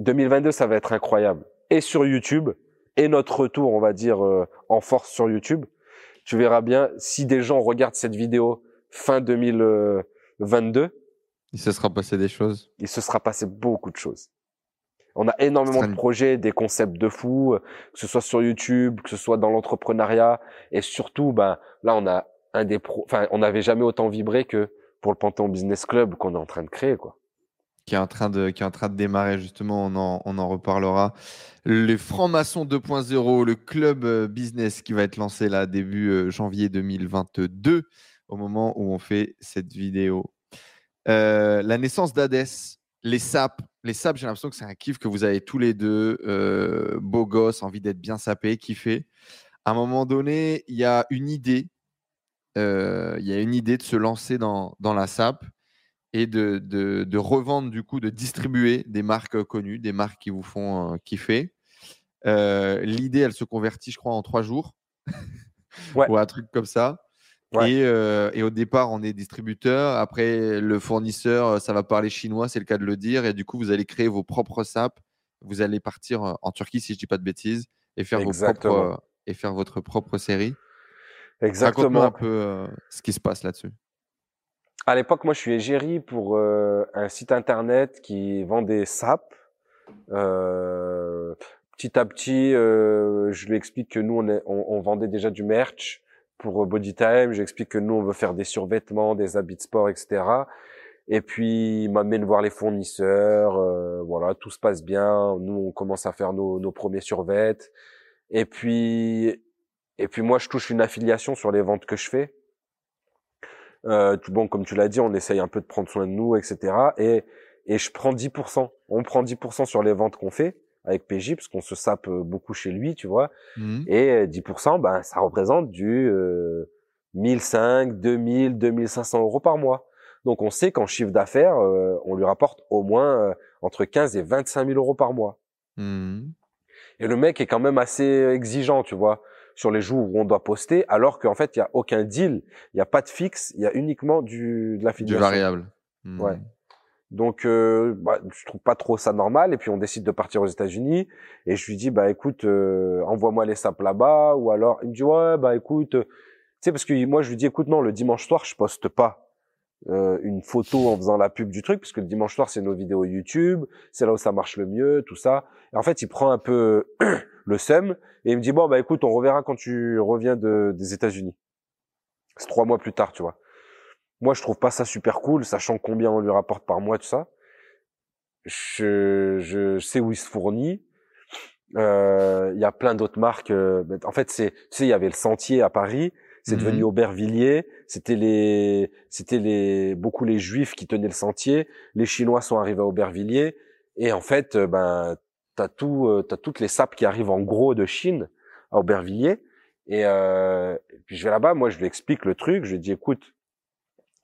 2022, ça va être incroyable. Et sur YouTube, et notre retour, on va dire, en force sur YouTube. Tu verras bien, si des gens regardent cette vidéo fin 2022, il se sera passé des choses. Il se sera passé beaucoup de choses. On a énormément de projets, des concepts de fous, euh, que ce soit sur YouTube, que ce soit dans l'entrepreneuriat, et surtout, ben là, on a un des pro, enfin, on n'avait jamais autant vibré que pour le Panthéon Business Club qu'on est en train de créer, quoi. Qui est en train de, qui est en train de démarrer justement. On en, on en reparlera. Le franc-maçon 2.0, le club euh, business qui va être lancé là début euh, janvier 2022, au moment où on fait cette vidéo. Euh, la naissance d'Hadès, les sapes. Les sapes, j'ai l'impression que c'est un kiff que vous avez tous les deux, euh, beau gosse, envie d'être bien sapé, kiffé. À un moment donné, il y a une idée. Euh, il y a une idée de se lancer dans, dans la sape et de, de, revendre, du coup, de distribuer des marques connues, des marques qui vous font kiffer. L'idée, elle se convertit, je crois, en trois jours. Ou un truc comme ça. Euh, et, au départ, on est distributeur. Après, le fournisseur, euh, ça va parler chinois, c'est le cas de le dire. Et du coup, vous allez créer vos propres SAP. Vous allez partir euh, en Turquie, si je dis pas de bêtises, et faire, vos propres, et faire votre propre série. Exactement. un peu ce qui se passe là-dessus. À l'époque, moi, je suis égérie pour un site internet qui vend des SAP. petit à petit, je lui explique que nous, on, on vendait déjà du merch pour Bodytime, j'explique que nous, on veut faire des survêtements, des habits de sport, etc. Et puis, il m'amène voir les fournisseurs. Euh, voilà, tout se passe bien. Nous, on commence à faire nos, nos premiers survêtements. Et puis, et puis moi, je touche une affiliation sur les ventes que je fais. Euh, bon, comme tu l'as dit, on essaye un peu de prendre soin de nous, etc. Et, et je prends 10%. On prend 10% sur les ventes qu'on fait avec PJ, parce qu'on se sape euh, beaucoup chez lui, tu vois. Mmh. Et 10%, euh, ben, ça représente du euh, 1005, 2000, 2500 euros par mois. Donc on sait qu'en chiffre d'affaires, euh, on lui rapporte au moins entre 15 et 25 000 euros par mois. Mmh. Et le mec est quand même assez exigeant, tu vois, sur les jours où on doit poster, alors qu'en fait, il y a aucun deal, il n'y a pas de fixe, il y a uniquement du, de l'affiliation. Du variable. Mmh. Ouais. Donc, euh, bah, je trouve pas trop ça normal. Et puis, on décide de partir aux États-Unis. Et je lui dis, bah écoute, euh, envoie-moi les sapes là-bas. Ou alors, il me dit, ouais, bah écoute, euh, tu sais, parce que moi, je lui dis, écoute, non, le dimanche soir, je poste pas euh, une photo en faisant la pub du truc, parce que le dimanche soir, c'est nos vidéos YouTube, c'est là où ça marche le mieux, tout ça. Et en fait, il prend un peu le seum et il me dit, bon, bah écoute, on reverra quand tu reviens de, des États-Unis. C'est trois mois plus tard, tu vois. Moi, je trouve pas ça super cool, sachant combien on lui rapporte par mois, tout ça. Je, je sais où il se fournit. Euh, Il y a plein d'autres marques. euh, en fait, c'est, tu sais, il y avait le Sentier à Paris. C'est Mhm. devenu Aubervilliers. C'était les, c'était les, beaucoup les Juifs qui tenaient le Sentier. Les Chinois sont arrivés à Aubervilliers. Et en fait, euh, ben, t'as tout, t'as toutes les sapes qui arrivent en gros de Chine à Aubervilliers. Et, euh, et puis je vais là-bas, moi je lui explique le truc, je lui dis écoute,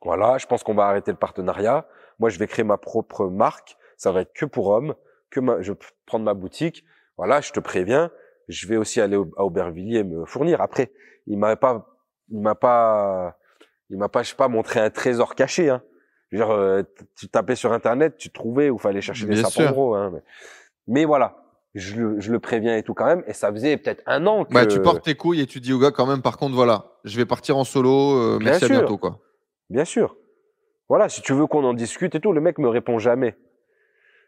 voilà, je pense qu'on va arrêter le partenariat. Moi je vais créer ma propre marque, ça va être que pour hommes, que ma, je vais prendre ma boutique. Voilà, je te préviens, je vais aussi aller au- à Aubervilliers me fournir. Après, il m'a pas, il m'a pas, il m'a pas, je sais pas, montré un trésor caché. Hein. Je veux dire, euh, tu tapais sur internet, tu trouvais où fallait chercher des Bien en gros. Hein. Mais, mais voilà, je, le- je le préviens et tout quand même. Et ça faisait peut-être un an que. Bah, tu portes tes couilles et tu dis au gars quand même, par contre, voilà, je vais partir en solo, euh, merci sûr. à bientôt, quoi. Bien sûr. Voilà, si tu veux qu'on en discute et tout, le mec me répond jamais.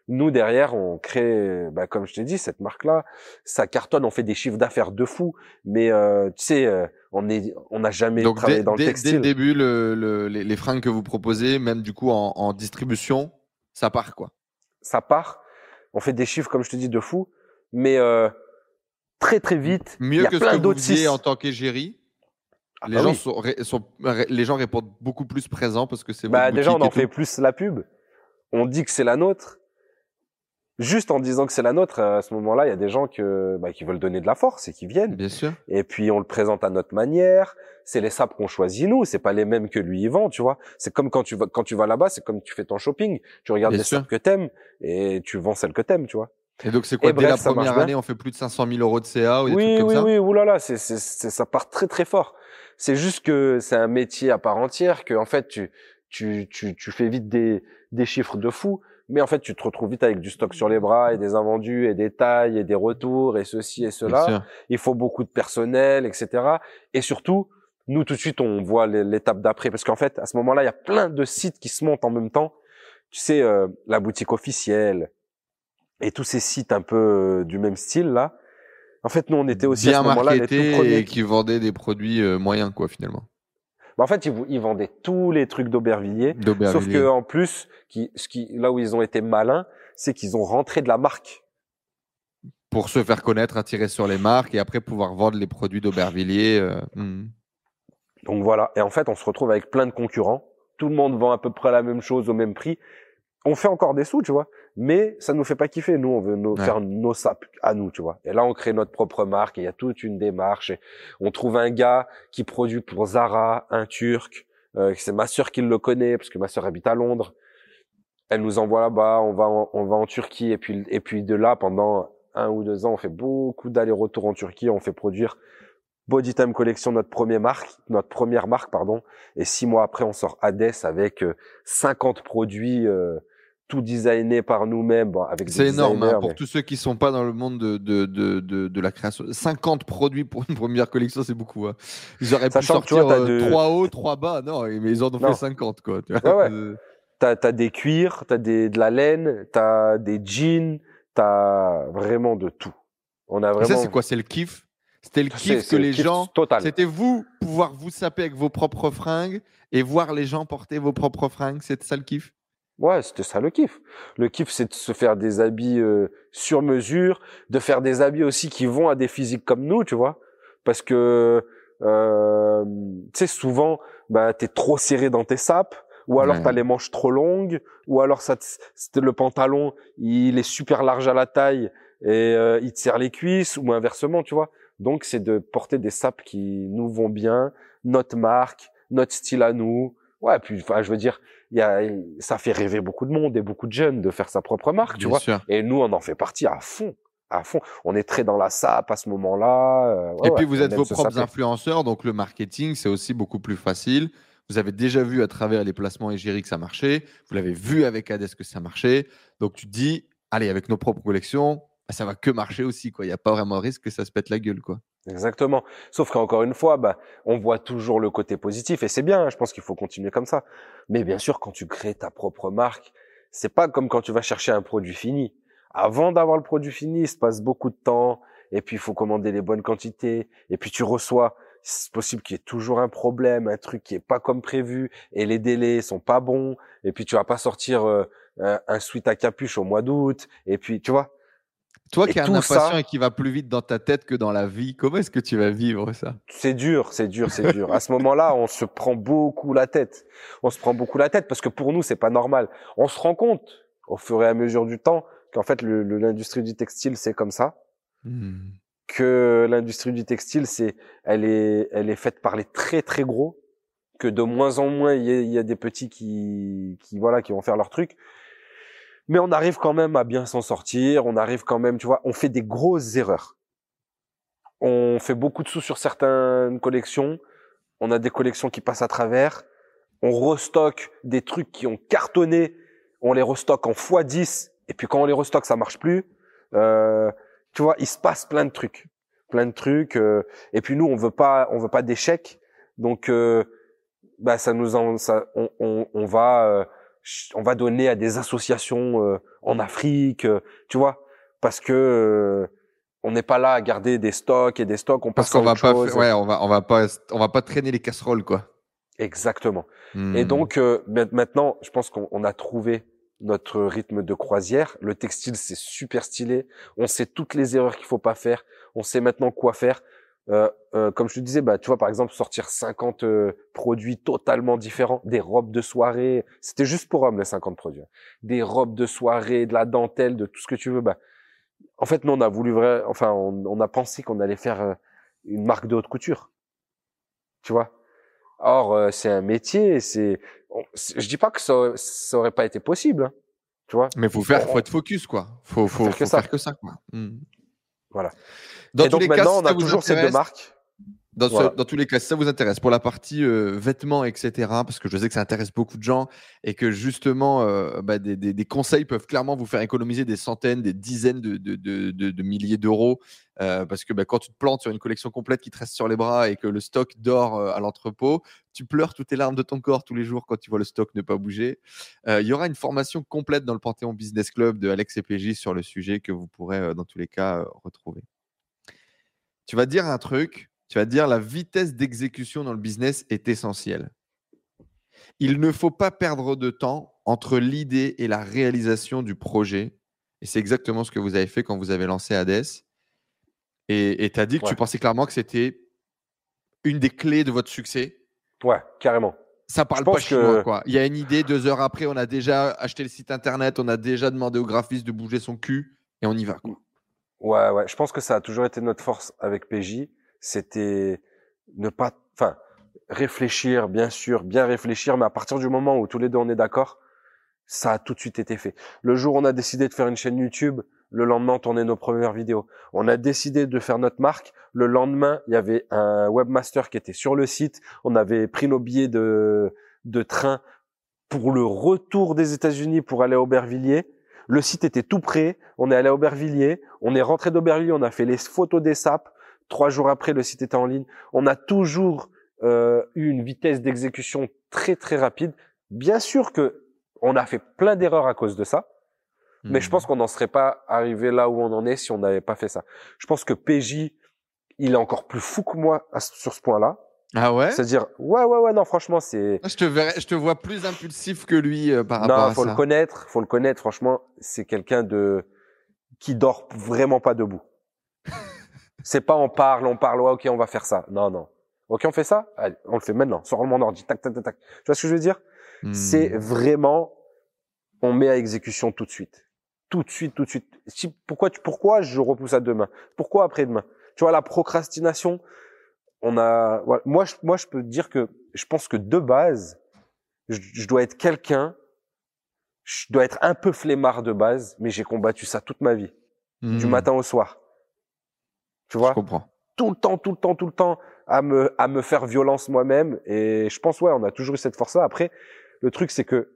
Nous derrière, on crée, bah, comme je t'ai dit, cette marque-là, ça cartonne, on fait des chiffres d'affaires de fou, mais euh, tu sais, euh, on est, on n'a jamais Donc, travaillé dès, dans le dès- dès textile. le début, le- le- les, les fringues que vous proposez, même du coup en, en distribution, ça part, quoi. Ça part, on fait des chiffres comme je te dis de fou, mais euh, très très vite. il Mieux y a que ce plein que vous en tant qu'égérie. Ah les, bah gens oui. sont, sont- les gens répondent beaucoup plus présents parce que c'est Bah déjà, on en fait plus la pub. On dit que c'est la nôtre. Juste en disant que c'est la nôtre, à ce moment-là, il y a des gens que, bah, qui veulent donner de la force et qui viennent. Bien sûr. Et puis on le présente à notre manière. C'est les sapes qu'on choisit nous. C'est pas les mêmes que lui il vend, tu vois. C'est comme quand tu vas quand tu vas là-bas, c'est comme tu fais ton shopping. Tu regardes Bien les sapes que t'aimes et tu vends celles que t'aimes, tu vois. Et donc, c'est quoi Et Dès bref, la première année, on fait plus de 500 000 euros de CA ou des oui, trucs comme oui, ça oui. Oulala, c'est c'est ça part très très fort. C'est juste que c'est un métier à part entière que en fait tu tu tu tu fais vite des des chiffres de fou. Mais en fait, tu te retrouves vite avec du stock sur les bras et des invendus et des tailles et des retours et ceci et cela. il faut beaucoup de personnel, etc. Et surtout, nous tout de suite, on voit l'é- l'étape d'après, parce qu'en fait, à ce moment-là, il y a plein de sites qui se montent en même temps. Tu sais, euh, la boutique officielle et tous ces sites un peu euh, du même style là. En fait, nous, on était aussi Bien à ce moment-là les tout premiers. et qui vendaient des produits euh, moyens, quoi, finalement. Bah, en fait, ils, vendaient tous les trucs d'Aubervilliers. Sauf que en plus, qui, ce qui, là où ils ont été malins, c'est qu'ils ont rentré de la marque. Pour se faire connaître, attirer sur les marques et après pouvoir vendre les produits d'Aubervilliers. euh, hmm. Donc voilà. Et en fait, on se retrouve avec plein de concurrents. Tout le monde vend à peu près la même chose au même prix. On fait encore des sous, tu vois. Mais ça nous fait pas kiffer. Nous, on veut nos- Ouais. faire nos sapes à nous, tu vois. Et là, on crée notre propre marque. Il y a toute une démarche. Et on trouve un gars qui produit pour Zara, un Turc. Euh, c'est ma sœur qui le connaît parce que ma sœur habite à Londres. Elle nous envoie là-bas. On va, en, on va en Turquie. Et puis, et puis de là, pendant un ou deux ans, on fait beaucoup d'allers-retours en Turquie. On fait produire Body Time Collection, notre première marque, notre première marque, pardon. Et six mois après, on sort Hades avec euh, 50 produits euh, tout designés par nous-mêmes, bon, avec des C'est énorme hein, pour mais- tous ceux qui sont pas dans le monde de, de, de, de, de la création. 50 produits pour une première collection, c'est beaucoup. Hein. Ils auraient pu sortir vois, euh, de- 3 hauts, 3 bas. Non, mais ils en ont Non. fait 50. Quoi, tu vois. Ouais, ouais. Euh, T'as, t'as des cuirs, t'as des, de la laine, t'as des jeans, t'as vraiment de tout. On a et vraiment. ça, c'est quoi? C'est le kiff? C'était le C'est- kiff c'est que le les kiff gens. Total. C'était vous pouvoir vous saper avec vos propres fringues et voir les gens porter vos propres fringues. C'était ça le kiff? Ouais, c'était ça le kiff. Le kiff, c'est de se faire des habits euh, sur mesure, de faire des habits aussi qui vont à des physiques comme nous, tu vois. Parce que, euh, tu sais, souvent, bah, t'es trop serré dans tes sapes, ou alors Ouais. t'as les manches trop longues, ou alors ça, te- le pantalon, il est super large à la taille et euh, il te serre les cuisses, ou inversement, tu vois. Donc, c'est de porter des sapes qui nous vont bien, notre marque, notre style à nous. Ouais, puis, enfin, je veux dire, il y a, ça fait rêver beaucoup de monde et beaucoup de jeunes de faire sa propre marque, tu Bien vois. sûr. Et nous, on en fait partie à fond, à fond. On est très dans la sape à ce moment-là. euh, ouais, et puis vous êtes vos propres saper. influenceurs, donc le marketing, c'est aussi beaucoup plus facile. Vous avez déjà vu à travers les placements égérie que ça marchait. Vous l'avez vu avec Hades que ça marchait. Donc tu te dis, allez, avec nos propres collections, ça va que marcher aussi. Il n'y a pas vraiment risque que ça se pète la gueule. quoi. Exactement. Sauf qu'encore une fois, bah, on voit toujours le côté positif et c'est bien. Hein, je pense qu'il faut continuer comme ça. Mais bien sûr, quand tu crées ta propre marque, c'est pas comme quand tu vas chercher un produit fini. Avant d'avoir le produit fini, il se passe beaucoup de temps et puis il faut commander les bonnes quantités et puis tu reçois c'est possible qu'il y ait toujours un problème, un truc qui est pas comme prévu et les délais sont pas bons et puis tu vas pas sortir euh, un, un suite à capuche au mois d'août et puis tu vois toi qui es un impatient et qui va plus vite dans ta tête que dans la vie, comment est-ce que tu vas vivre ça? C'est dur, c'est dur, c'est dur. À ce moment-là, on se prend beaucoup la tête. On se prend beaucoup la tête parce que pour nous, c'est pas normal. On se rend compte au fur et à mesure du temps qu'en fait, l'industrie du textile, c'est comme ça. Hmm. Que l'industrie du textile, c'est, elle est, elle est faite par les très très gros. Que de moins en moins, il y a, y a, des petits qui, qui voilà, qui vont faire leur truc mais on arrive quand même à bien s'en sortir, on arrive quand même, tu vois, on fait des grosses erreurs. On fait beaucoup de sous sur certaines collections, on a des collections qui passent à travers, on restocke des trucs qui ont cartonné, on les restocke en x10, et puis quand on les restocke, ça marche plus. Euh, tu vois, il se passe plein de trucs, plein de trucs. Euh, et puis nous, on veut pas, on veut pas d'échecs, donc euh, bah ça nous en, ça, on, on, on va euh, on va donner à des associations euh, en Afrique, euh, tu vois, parce que euh, on n'est pas là à garder des stocks et des stocks. On parce qu'on va pas, ouais, on va, on va pas, on va pas traîner les casseroles, quoi. Exactement. Et hmm. donc maintenant, je pense qu'on a trouvé notre rythme de croisière. Le textile, c'est super stylé. On sait toutes les erreurs qu'il faut pas faire. On sait maintenant quoi faire. Euh, euh, comme je te disais, bah, tu vois, par exemple, sortir 50 euh, produits totalement différents, des robes de soirée, c'était juste pour hommes les 50 produits, hein. des robes de soirée, de la dentelle, de tout ce que tu veux. Bah, en fait, nous, on a voulu vrai, enfin, on, on a pensé qu'on allait faire une marque de haute couture, tu vois? Or, c'est un métier, c'est, je dis pas que ça, ça aurait pas été possible, hein, tu vois? Mais faut faire, faut être focus, quoi. Faut, faut, faut, faire, que ça. faire que ça, quoi. Mmh. Voilà. Dans et tous donc les maintenant, cas, on a toujours ces deux marques. Dans, dans, tous les cas, si ça vous intéresse, pour la partie euh, vêtements, etc., parce que je sais que ça intéresse beaucoup de gens et que justement, euh, bah, des, des, des, conseils peuvent clairement vous faire économiser des centaines, des dizaines de, de, de, de milliers d'euros. Euh, parce que bah, quand tu te plantes sur une collection complète qui te reste sur les bras et que le stock dort à l'entrepôt, tu pleures toutes tes larmes de ton corps tous les jours quand tu vois le stock ne pas bouger. Il y aura une formation complète dans le Panthéon Business Club de Alex et PJ sur le sujet que vous pourrez dans tous les cas retrouver. Tu vas dire un truc tu vas dire la vitesse d'exécution dans le business est essentielle. Il ne faut pas perdre de temps entre l'idée et la réalisation du projet. Et c'est exactement ce que vous avez fait quand vous avez lancé Hades. Et tu as dit que tu pensais clairement que c'était une des clés de votre succès. Ouais, carrément. Ça parle pas chinois, quoi. Il y a une idée, deux heures après, on a déjà acheté le site internet, on a déjà demandé au graphiste de bouger son cul et on y va. Quoi. Ouais, ouais. Je pense que ça a toujours été notre force avec PJ c'était ne pas, enfin, réfléchir, bien sûr, bien réfléchir, mais à partir du moment où tous les deux on est d'accord, ça a tout de suite été fait. Le jour où on a décidé de faire une chaîne YouTube, le lendemain on tournait nos premières vidéos. On a décidé de faire notre marque, le lendemain il y avait un webmaster qui était sur le site, on avait pris nos billets de, de train pour le retour des États-Unis pour aller à Aubervilliers. Le site était tout prêt, on est allé à Aubervilliers, on est rentré d'Aubervilliers, on a fait les photos des sapes, Trois jours après, le site était en ligne. On a toujours euh, eu une vitesse d'exécution très très rapide. Bien sûr que on a fait plein d'erreurs à cause de ça, mais je hmm. pense qu'on n'en serait pas arrivé là où on en est si on n'avait pas fait ça. Je pense que PJ, il est encore plus fou que moi sur ce point-là. Ah ouais? C'est-à-dire, ouais, ouais, ouais, non, franchement, c'est. Je te verrais, je te vois plus impulsif que lui euh, par rapport à ça. Non, faut le connaître, faut le connaître. Franchement, c'est quelqu'un de qui dort vraiment pas debout. C'est pas on parle, on parle, ouais, ok, on va faire ça. Non, non. Ok, on fait ça? Allez, on le fait maintenant. Sors mon ordi, tac, tac, tac, tac. Tu vois ce que je veux dire? Hmm. C'est vraiment, on met à exécution tout de suite. Tout de suite, tout de suite. Si, pourquoi, tu, pourquoi je repousse à demain? Pourquoi après-demain Tu vois, la procrastination, on a... Moi, je, moi, je peux dire que je pense que de base, je, dois être quelqu'un, je dois être un peu flemmard de base, mais j'ai combattu ça toute ma vie, du hmm. matin au soir. Tu vois? Je comprends. tout le temps, tout le temps, tout le temps à me, à me faire violence moi-même. Et je pense, ouais, on a toujours eu cette force-là. Après, le truc, c'est que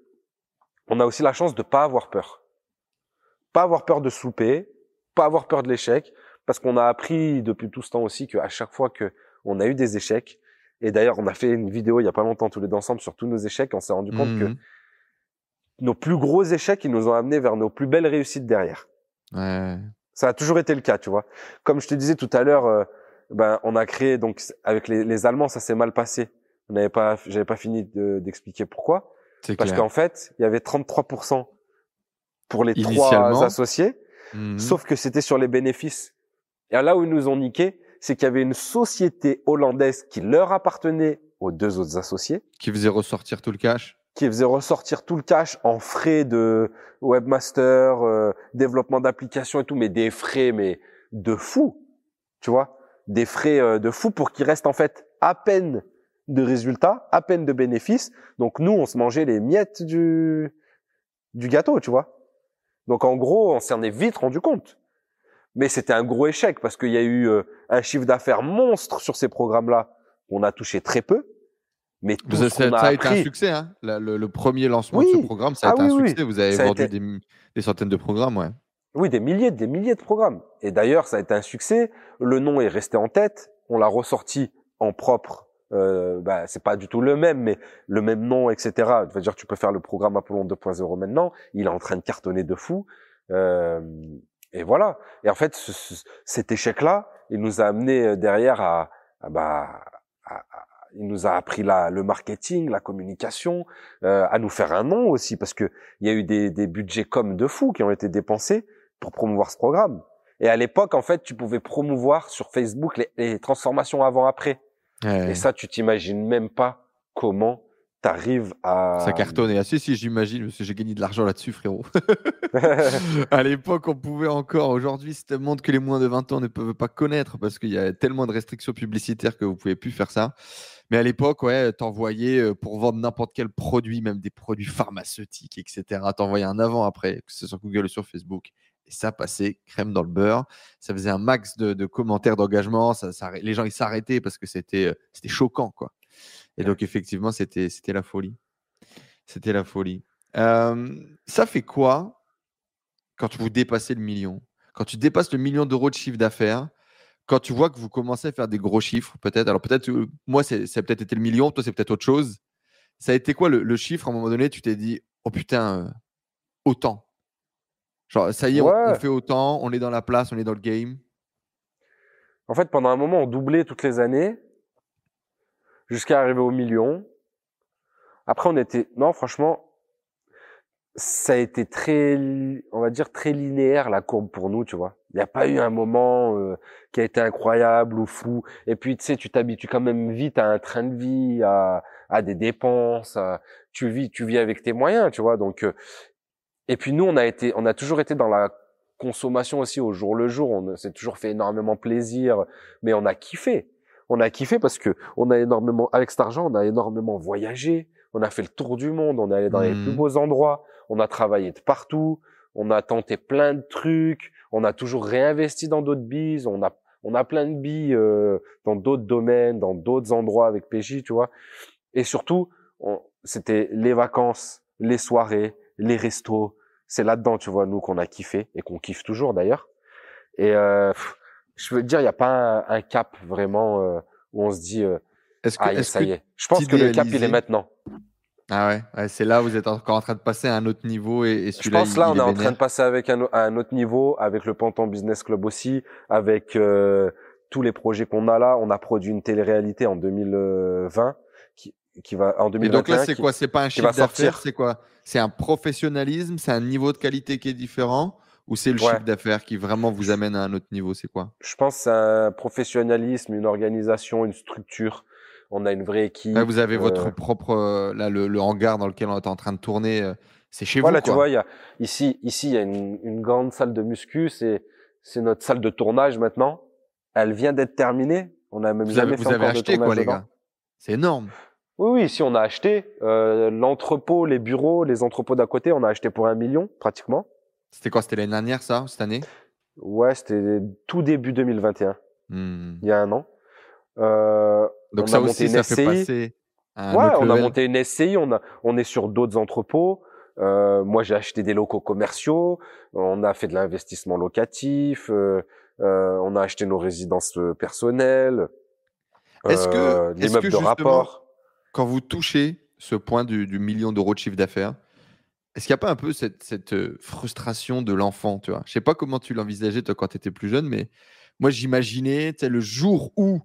on a aussi la chance de pas avoir peur. Pas avoir peur de souper, pas avoir peur de l'échec, parce qu'on a appris depuis tout ce temps aussi qu'à chaque fois que on a eu des échecs, et d'ailleurs, on a fait une vidéo il y a pas longtemps tous les deux ensemble sur tous nos échecs, on s'est rendu compte que Mhm. nos plus gros échecs, ils nous ont amenés vers nos plus belles réussites derrière. Ouais. Ça a toujours été le cas, tu vois. Comme je te disais tout à l'heure, euh, ben on a créé donc avec les, les Allemands, ça s'est mal passé. On n'avait pas, j'avais pas fini de- d'expliquer pourquoi. C'est Parce qu'en fait, il y avait 33% pour les trois associés, Mhm. sauf que c'était sur les bénéfices. Et là où ils nous ont niqué, c'est qu'il y avait une société hollandaise qui leur appartenait aux deux autres associés, Qui faisait ressortir tout le cash. Qui faisait ressortir tout le cash en frais de webmaster, euh, développement d'applications et tout, mais des frais mais de fou, tu vois, des frais euh, de fou pour qu'il reste en fait à peine de résultats, à peine de bénéfices. Donc nous, on se mangeait les miettes du du gâteau, tu vois. Donc en gros, on s'en est vite rendu compte. Mais c'était un gros échec parce qu'il y a eu euh, un chiffre d'affaires monstre sur ces programmes-là. On a touché très peu. Mais tout Vous- ce ça, a ça a été un succès, hein. La- le, le premier lancement Oui. de ce programme, ça a Ah été un oui. succès. Vous avez Ça vendu été- des, des centaines de programmes, ouais. Oui, des milliers, des milliers de programmes. Et d'ailleurs, ça a été un succès. Le nom est resté en tête. On l'a ressorti en propre. Euh, bah, c'est pas du tout le même, mais le même nom, etc. Je veux dire, tu peux faire le programme Apollon 2.0 maintenant. Il est en train de cartonner de fou. Euh, et voilà. Et en fait, ce- ce- cet échec-là, il nous a amené euh, derrière à, à, bah, à- il nous a appris la, le marketing, la communication, euh, à nous faire un nom aussi, parce que il y a eu des, des budgets comme de fou qui ont été dépensés pour promouvoir ce programme. Et à l'époque, en fait, tu pouvais promouvoir sur Facebook les, les transformations avant-après. Ouais. Et ça, tu t'imagines même pas comment t'arrives à... Ça cartonne. Ah, si, si, j'imagine, parce que j'ai gagné de l'argent là-dessus, frérot. à l'époque, on pouvait encore. Aujourd'hui, c'est un monde que les moins de 20 ans ne peuvent pas connaître parce qu'il y a tellement de restrictions publicitaires que vous pouvez plus faire ça. Mais à l'époque, ouais, t'envoyais euh, pour vendre n'importe quel produit, même des produits pharmaceutiques, etc. T'envoyais un avant-après, que ce soit sur Google ou sur Facebook. Et ça passait crème dans le beurre. Ça faisait un max de, de commentaires d'engagement. Ça, ça- les gens, ils s'arrêtaient parce que c'était euh, c'était choquant, quoi. Et donc, effectivement, c'était c'était la folie. C'était la folie. Euh, ça fait quoi quand vous dépassez le million? Quand tu dépasses le million d'euros de chiffre d'affaires, quand tu vois que vous commencez à faire des gros chiffres, peut-être, alors peut-être, euh, moi, c'est- ça a peut-être été le million, toi, c'est peut-être autre chose. Ça a été quoi le, le chiffre à un moment donné Tu t'es dit, oh putain, euh, autant. Genre, ça y est, on- fait autant, on est dans la place, on est dans le game. En fait, pendant un moment, on doublait toutes les années jusqu'à arriver au million. Après, on était, non, franchement, ça a été très, on va dire très linéaire la courbe pour nous, tu vois. Il n'y a pas eu un moment euh, qui a été incroyable ou fou. Et puis, tu sais, tu t'habitues quand même vite à un train de vie, à, à des dépenses. à- tu vis, tu vis avec tes moyens, tu vois. Donc, euh, et puis nous, on a été, on a toujours été dans la consommation aussi au jour le jour. On s'est toujours fait énormément plaisir, mais on a kiffé. On a kiffé parce que on a énormément, avec cet argent, on a énormément voyagé. On a fait le tour du monde. On est allé dans les plus beaux endroits. On a travaillé de partout. On a tenté plein de trucs. On a toujours réinvesti dans d'autres bises. On a, on a plein de billes euh, dans d'autres domaines, dans d'autres endroits avec PJ, tu vois. Et surtout, c'était les vacances, les soirées, les restos. C'est là-dedans, tu vois, nous qu'on a kiffé et qu'on kiffe toujours d'ailleurs. Et euh, je veux dire, il n'y a pas un, un cap vraiment euh, où on se dit euh, Est-ce que, ah est-ce ça que- y est. Je pense que le cap il est maintenant. Ah ouais, ouais, c'est là où vous êtes encore en train de passer à un autre niveau et, et Je pense là on est en train de passer avec un, à un autre niveau, avec le Pantan Business Club aussi, avec euh, tous les projets qu'on a là. On a produit une télé-réalité en 2020 qui, qui va en Et 2021. donc là, c'est quoi? C'est pas un chiffre d'affaires, c'est quoi? C'est un professionnalisme, c'est un niveau de qualité qui est différent ou c'est le Ouais. chiffre d'affaires qui vraiment vous amène à un autre niveau C'est quoi? Je pense c'est un professionnalisme, une organisation, une structure. On a une vraie équipe. Là, Vous avez votre euh, propre, euh, là, le, le hangar dans lequel on est en train de tourner, euh, c'est chez Voilà, vous. tu quoi. vois, y a ici, ici, il y a une, une grande salle de muscu. C'est, c'est notre salle de tournage maintenant. Elle vient d'être terminée. On a même vous jamais avez, fait vous avez acheté quoi, les dedans. gars C'est énorme. Oui, oui, ici on a acheté euh, l'entrepôt, les bureaux, les entrepôts d'à côté. On a acheté pour un million pratiquement. C'était quoi C'était l'année dernière, ça, cette année? Ouais, c'était tout début 2021. Hmm. il y a un an. Euh, Donc on ça a monté aussi, une ça fait passer à un Ouais, autre on a monté une SCI, on a, on est sur d'autres entrepôts. Euh, moi, j'ai acheté des locaux commerciaux. On a fait de l'investissement locatif. euh, euh, on a acheté nos résidences euh, personnelles. Est-ce que- euh, est-ce l'immeuble que de rapport. Quand vous touchez ce point du, du million d'euros de chiffre d'affaires, est-ce qu'il n'y a pas un peu cette, cette, euh, frustration de l'enfant, tu vois? Je sais pas comment tu l'envisageais toi quand tu étais plus jeune, mais moi j'imaginais, le jour où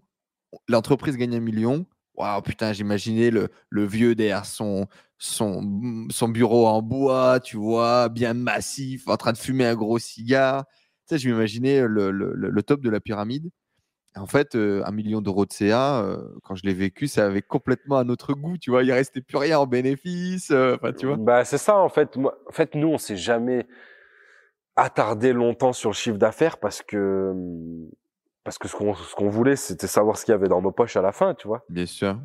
l'entreprise gagne un million, waouh putain, j'imaginais le, le vieux derrière son, son, son bureau en bois, tu vois, bien massif, en train de fumer un gros cigare. Tu sais, je m'imaginais le, le- le- top de la pyramide. En fait, euh, un million d'euros de CA, euh, quand je l'ai vécu, ça avait complètement un autre goût, tu vois. Il restait plus rien en bénéfice, euh, enfin, tu vois. Bah, c'est ça, en fait. Moi, en fait, nous, on s'est jamais attardé longtemps sur le chiffre d'affaires parce que, parce que ce qu'on, ce qu'on voulait, c'était savoir ce qu'il y avait dans nos poches à la fin, tu vois. Bien sûr.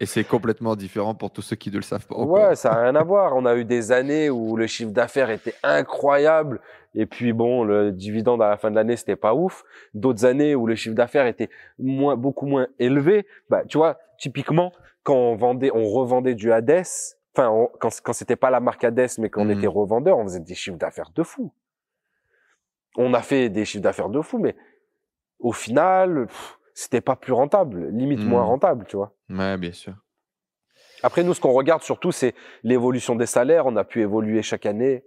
Et c'est complètement différent pour tous ceux qui ne le savent pas. Ouais, ça a rien à voir. On a eu des années où le chiffre d'affaires était incroyable et puis bon, le dividende à la fin de l'année c'était pas ouf. D'autres années où le chiffre d'affaires était moins, beaucoup moins élevé. Bah, tu vois, typiquement quand on vendait, on revendait du Hades. Enfin, on- quand quand c'était pas la marque Hades, mais qu'on Mhm. était revendeur, on faisait des chiffres d'affaires de fou. On a fait des chiffres d'affaires de fou, mais au final, c'était pas plus rentable, limite moins rentable, tu vois. Ouais, bien sûr. Après, nous, ce qu'on regarde surtout, c'est l'évolution des salaires. On a pu évoluer chaque année.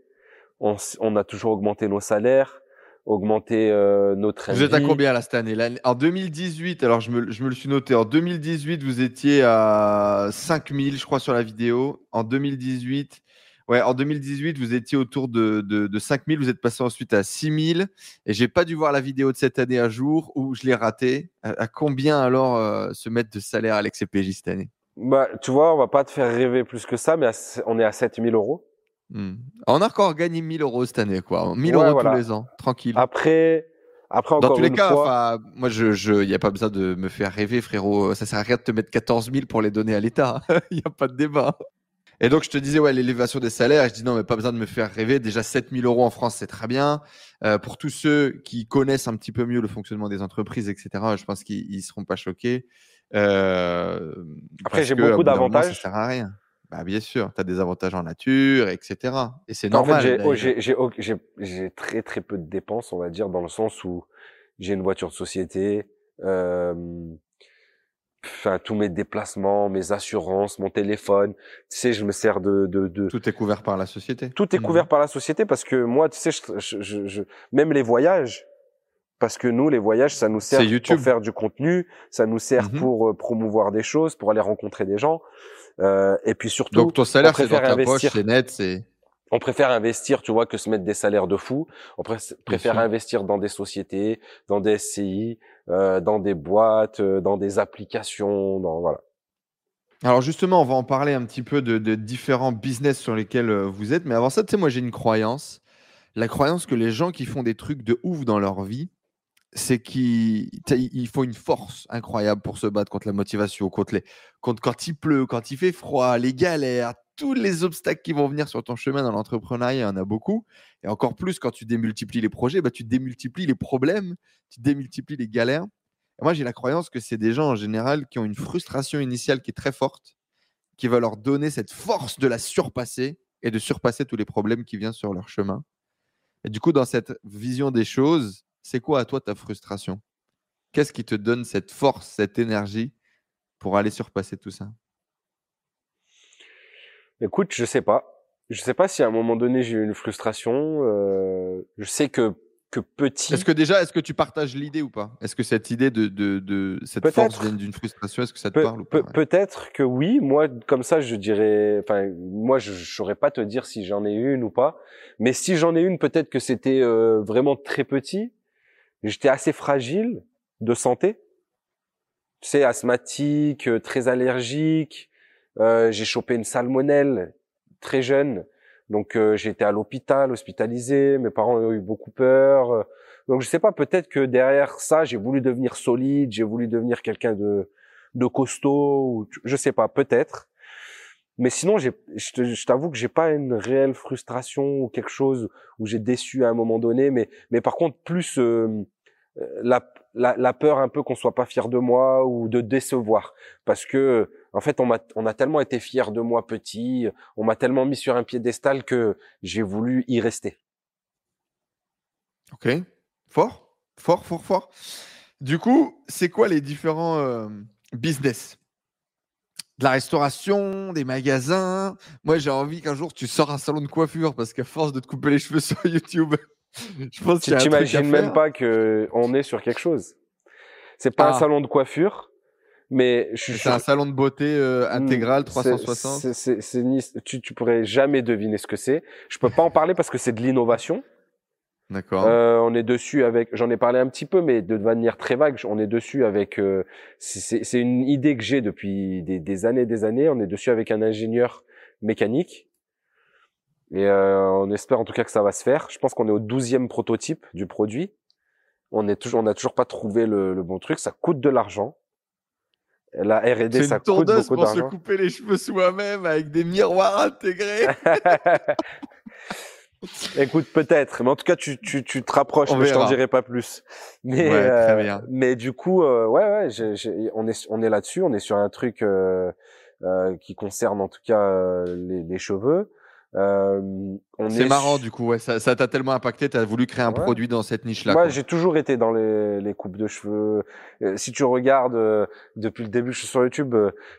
On, on a toujours augmenté nos salaires, augmenté euh, notre Vous êtes à combien là cette année? En 2018, alors je me, je me le suis noté, en 2018, vous étiez à 5000, je crois, sur la vidéo. En 2018, ouais, en 2018, vous étiez autour de, de, de 5000, vous êtes passé ensuite à 6000. Et j'ai pas dû voir la vidéo de cette année à jour où je l'ai raté. À, à combien alors euh, se mettre de salaire Alex et PJ cette année? Bah, tu vois, on va pas te faire rêver plus que ça, mais à on est à 7000 euros. Hmm. On a encore gagné 1000 euros cette année, quoi. 1000 Ouais, euros voilà. tous les ans, tranquille. Après, après Dans encore tous les cas, fois, enfin, moi, je, je, y a pas besoin de me faire rêver, frérot. Ça sert à rien de te mettre 14 000 pour les donner à l'État. Il y a pas de débat. Et donc, je te disais, ouais, l'élévation des salaires. Je dis non, mais pas besoin de me faire rêver. Déjà, 7 000 euros en France, c'est très bien. Euh, pour tous ceux qui connaissent un petit peu mieux le fonctionnement des entreprises, etc., je pense qu'ils ils seront pas choqués. Euh, Après, j'ai beaucoup d'avantages. Ça sert à rien. Bah, bien sûr, tu as des avantages en nature, etc. Et c'est en normal. fait, j'ai, oh, très très peu de dépenses, on va dire, dans le sens où j'ai une voiture de société, euh, enfin tous mes déplacements, mes assurances, mon téléphone. Tu sais, je me sers de, de, de, Tout est couvert par la société. tout est Mhm. couvert par la société parce que moi, tu sais, je, je, je, même les voyages, parce que nous, les voyages, ça nous sert pour faire du contenu, ça nous sert Mhm. pour euh, promouvoir des choses, pour aller rencontrer des gens, euh, et puis surtout, Donc, ton salaire, c'est dans ta investir. poche, c'est net, c'est. On préfère investir, tu vois, que se mettre des salaires de fou. On pré- préfère investir dans des sociétés, dans des SCI, euh, dans des boîtes, euh, dans des applications, dans voilà. Alors justement, on va en parler un petit peu de, de différents business sur lesquels euh, vous êtes. Mais avant ça, tu sais, moi j'ai une croyance. La croyance que les gens qui font des trucs de ouf dans leur vie, c'est qu'il faut une force incroyable pour se battre contre la motivation, contre les, contre quand il pleut, quand il fait froid, les galères, tous les obstacles qui vont venir sur ton chemin dans l'entrepreneuriat, il y en a beaucoup. Et encore plus quand tu démultiplies les projets, bah, tu démultiplies les problèmes, tu démultiplies les galères. Moi, j'ai la croyance que c'est des gens en général qui ont une frustration initiale qui est très forte, qui va leur donner cette force de la surpasser et de surpasser tous les problèmes qui viennent sur leur chemin. Et du coup, dans cette vision des choses, c'est quoi à toi ta frustration? Qu'est-ce qui te donne cette force, cette énergie pour aller surpasser tout ça? Écoute, je sais pas. Je sais pas si à un moment donné j'ai eu une frustration. euh, je sais que que petit. Est-ce que déjà, est-ce que tu partages l'idée ou pas? Est-ce que cette idée de, de, de cette force vient d'une frustration? Est-ce que ça te Pe- parle ou pas? ouais Peut-être que oui. Moi, comme ça, je dirais. Enfin, moi, je je saurais pas te dire si j'en ai une ou pas. Mais si j'en ai une, peut-être que c'était euh, vraiment très petit. J'étais assez fragile de santé. Tu sais, asthmatique, euh, très allergique. Euh, j'ai chopé une salmonelle très jeune. Donc euh, j'ai été à l'hôpital, hospitalisé. Mes parents ont eu beaucoup peur. Donc je sais pas, peut-être que derrière ça, j'ai voulu devenir solide, j'ai voulu devenir quelqu'un de de costaud. Ou, je sais pas, peut-être. Mais sinon, j'ai, je t'avoue que j'ai pas une réelle frustration ou quelque chose où j'ai déçu à un moment donné. Mais mais par contre, plus euh, la, la, peur un peu qu'on soit pas fier de moi ou de décevoir. Parce que en fait on a tellement été fier de moi petit on m'a tellement mis sur un piédestal que j'ai voulu y rester. Ok. Fort. Fort fort fort. Du coup c'est quoi les différents euh, business? De la restauration, des magasins? Moi, j'ai envie qu'un jour tu sors un salon de coiffure parce qu'à force de te couper les cheveux sur YouTube, je pense que tu t'imagines même pas que on est sur quelque chose. C'est pas un ah. salon de coiffure, mais c'est un salon de beauté euh, hmm, intégral 360. C'est, c'est, tu, tu pourrais jamais deviner ce que c'est. Je peux pas en parler parce que c'est de l'innovation. D'accord. Euh, on est dessus avec, j'en ai parlé un petit peu, mais de manière très vague. On est dessus avec, euh, c'est une idée que j'ai depuis des, des années, des années. On est dessus avec un ingénieur mécanique. Et euh, on espère en tout cas que ça va se faire. Je pense qu'on est au douzième prototype du produit. On est toujours, on n'a toujours pas trouvé le, le, bon truc. Ça coûte de l'argent. La R&D, ça coûte beaucoup d'argent. pour se couper les cheveux soi-même avec des miroirs intégrés. Écoute, peut-être, mais en tout cas, tu, tu, tu te rapproches, mais je t'en dirai pas plus. Mais, ouais, très euh, bien. mais du coup, euh, ouais, ouais, on est, on est là-dessus, on est sur un truc euh, euh qui concerne en tout cas les, les cheveux. Euh, c'est marrant du coup, ouais, ça, t'a tellement impacté, t'as voulu créer un produit dans cette niche-là. Moi, j'ai toujours été dans les, les coupes de cheveux. Euh, si tu regardes euh, depuis le début, je suis sur YouTube,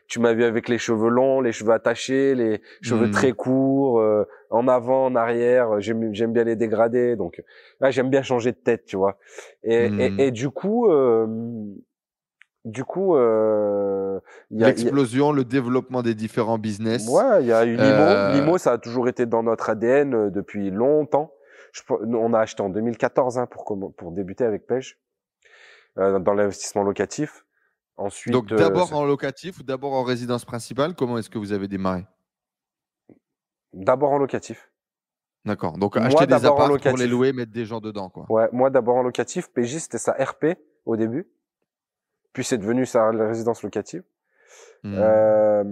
tu m'as vu avec les cheveux longs, les cheveux attachés, les cheveux hmm. très courts, en avant, en arrière. J'aime, j'aime bien les dégrader, donc j'aime bien changer de tête, tu vois. Et, et, hmm. et, du coup, du coup, euh, l'explosion, le développement des différents business. Ouais, il y a eu Limo. Euh, Limo, ça a toujours été dans notre ADN euh, depuis longtemps. Je, on a acheté en 2014 hein, pour pour débuter avec Pêche euh, dans l'investissement locatif. Ensuite, donc d'abord en locatif ou d'abord en résidence principale. Comment est-ce que vous avez démarré? D'abord en locatif. D'accord. Donc acheter des appartements pour les louer, mettre des gens dedans, quoi. Ouais, moi d'abord en locatif. PJ c'était sa RP au début puis c'est devenu sa résidence locative. Hmm. Euh,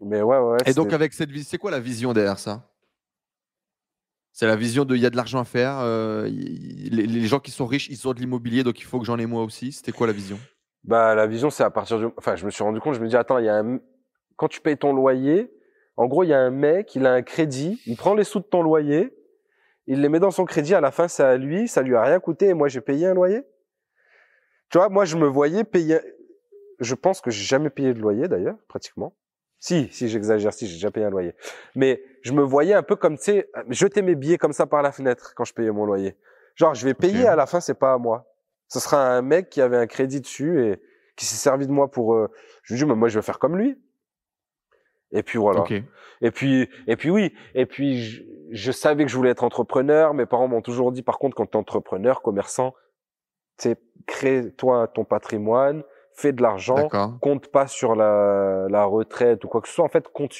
mais ouais, ouais. Et donc avec cette vision, c'est quoi la vision derrière ça? C'est la vision de il y a de l'argent à faire. Euh, les, gens qui sont riches, ils ont de l'immobilier, donc il faut que j'en ai moi aussi. C'était quoi la vision? Bah la vision, c'est à partir du. Enfin, je me suis rendu compte. Je me dis attends, il y a un... quand tu payes ton loyer, en gros, il y a un mec, il a un crédit, il prend les sous de ton loyer, il les met dans son crédit. À la fin, c'est à lui, ça lui a rien coûté, et moi j'ai payé un loyer? Tu vois, moi, je me voyais payer. Je pense que j'ai jamais payé de loyer d'ailleurs, pratiquement. Si, si j'exagère, si j'ai déjà payé un loyer. Mais je me voyais un peu comme, tu sais, jeter mes billets comme ça par la fenêtre quand je payais mon loyer. Genre, je vais payer à la fin, c'est pas à moi. Ce sera un mec qui avait un crédit dessus et qui s'est servi de moi pour. Euh... Je lui dis, mais moi, je vais faire comme lui. Et puis voilà. Et puis, et puis oui. Et puis, je, je, savais que je voulais être entrepreneur. Mes parents m'ont toujours dit, par contre, quand tu es entrepreneur, commerçant, crée-toi ton patrimoine, fais de l'argent, compte pas sur la, la, retraite ou quoi que ce soit. En fait, compte